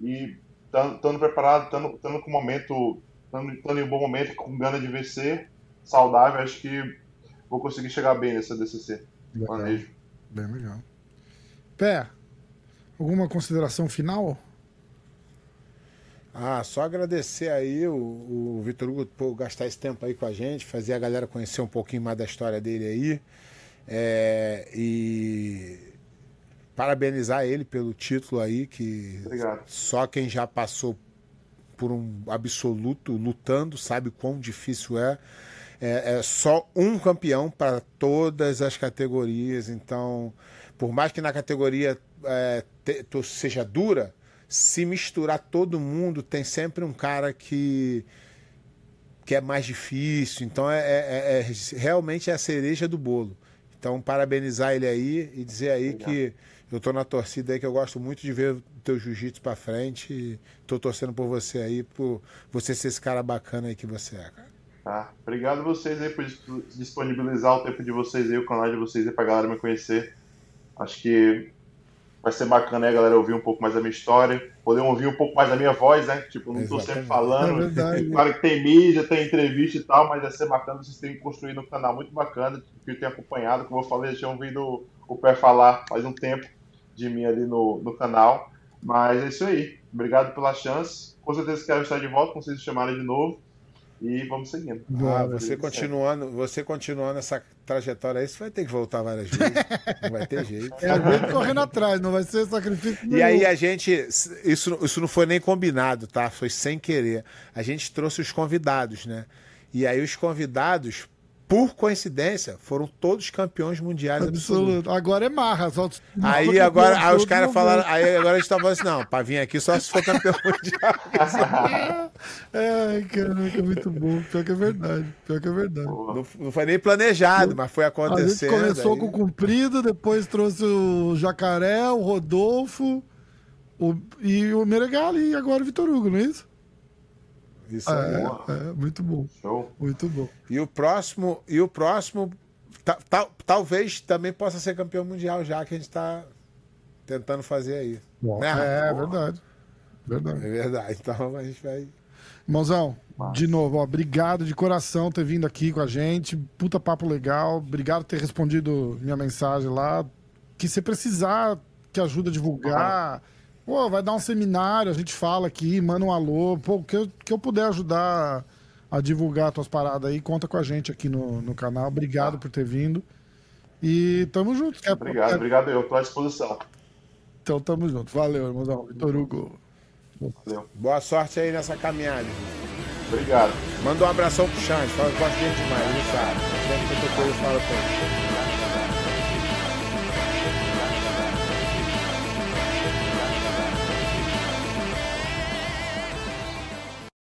Speaker 4: E estando preparado, estando com momento, estando em um bom momento, com gana de vencer, saudável, acho que vou conseguir chegar bem nessa DCC.
Speaker 2: Legal. Bem legal. Pé, alguma consideração final?
Speaker 3: Ah, só agradecer aí o, o Vitor Hugo por gastar esse tempo aí com a gente, fazer a galera conhecer um pouquinho mais da história dele aí. É, e parabenizar ele pelo título aí, que
Speaker 4: Obrigado.
Speaker 3: só quem já passou por um absoluto lutando sabe quão difícil é. É, é só um campeão para todas as categorias, então, por mais que na categoria é, te, seja dura, se misturar todo mundo, tem sempre um cara que que é mais difícil. Então é, é, é realmente é a cereja do bolo. Então parabenizar ele aí e dizer aí Legal. que eu tô na torcida aí que eu gosto muito de ver o teu jiu-jitsu para frente. E tô torcendo por você aí, por você ser esse cara bacana aí que você é, cara.
Speaker 4: Tá. Obrigado a vocês aí por disponibilizar o tempo de vocês aí, o canal de vocês aí pra galera me conhecer. Acho que vai ser bacana aí a galera ouvir um pouco mais da minha história, poder ouvir um pouco mais da minha voz, né? Tipo, não estou sempre falando. É verdade. Claro que tem mídia, tem entrevista e tal, mas vai ser bacana vocês terem construído um canal muito bacana, que eu tenho acompanhado, como eu falei, já tinham ouvido o Pé falar faz um tempo de mim ali no, no canal. Mas é isso aí. Obrigado pela chance. Com certeza quero estar de volta, como vocês chamarem de novo e vamos seguindo.
Speaker 3: Ah, você continuando, você continuando essa trajetória aí, você vai ter que voltar várias vezes. não vai ter jeito.
Speaker 2: É correndo atrás, não vai ser sacrifício
Speaker 3: nenhum. E aí a gente, isso, isso não foi nem combinado, tá? Foi sem querer. A gente trouxe os convidados, né? E aí os convidados por coincidência, foram todos campeões mundiais absolutos.
Speaker 2: Agora é marra. Só...
Speaker 3: Aí agora aí os caras falaram, aí agora a gente tá falando assim, não, pra vir aqui só se for campeão mundial.
Speaker 2: é, caraca, muito bom. Pior que é verdade. Pior que é verdade.
Speaker 3: Não, não foi nem planejado, mas foi acontecendo.
Speaker 2: A gente começou aí. com o Comprido, depois trouxe o Jacaré, o Rodolfo. O, e o Meregali e agora o Vitor Hugo, não é isso?
Speaker 3: Isso aí.
Speaker 2: É, é, muito bom.
Speaker 4: Show.
Speaker 2: Muito bom.
Speaker 3: E o próximo, e o próximo ta- ta- talvez também possa ser campeão mundial, já que a gente está tentando fazer aí. Né?
Speaker 2: É, verdade.
Speaker 3: É
Speaker 2: Verdade.
Speaker 3: verdade. Então a gente vai.
Speaker 2: Irmãozão, de novo, ó, obrigado de coração ter vindo aqui com a gente. Puta papo legal. Obrigado por ter respondido minha mensagem lá. Que você precisar que ajuda a divulgar. Pô, vai dar um seminário, a gente fala aqui, manda um alô. Pô, que eu, que eu puder ajudar a divulgar tuas paradas aí, conta com a gente aqui no, no canal. Obrigado por ter vindo. E tamo junto. Quer-
Speaker 4: Obrigado, obrigado eu. Tô à disposição.
Speaker 2: Então tamo junto. Valeu, irmãozão. Vitor Hugo.
Speaker 4: Valeu.
Speaker 3: Boa sorte aí nessa caminhada.
Speaker 4: Obrigado.
Speaker 3: Manda um abração pro Xande. Fala que gosta dele demais, ele sabe. Sempre que eu tô com ele, fala com ele.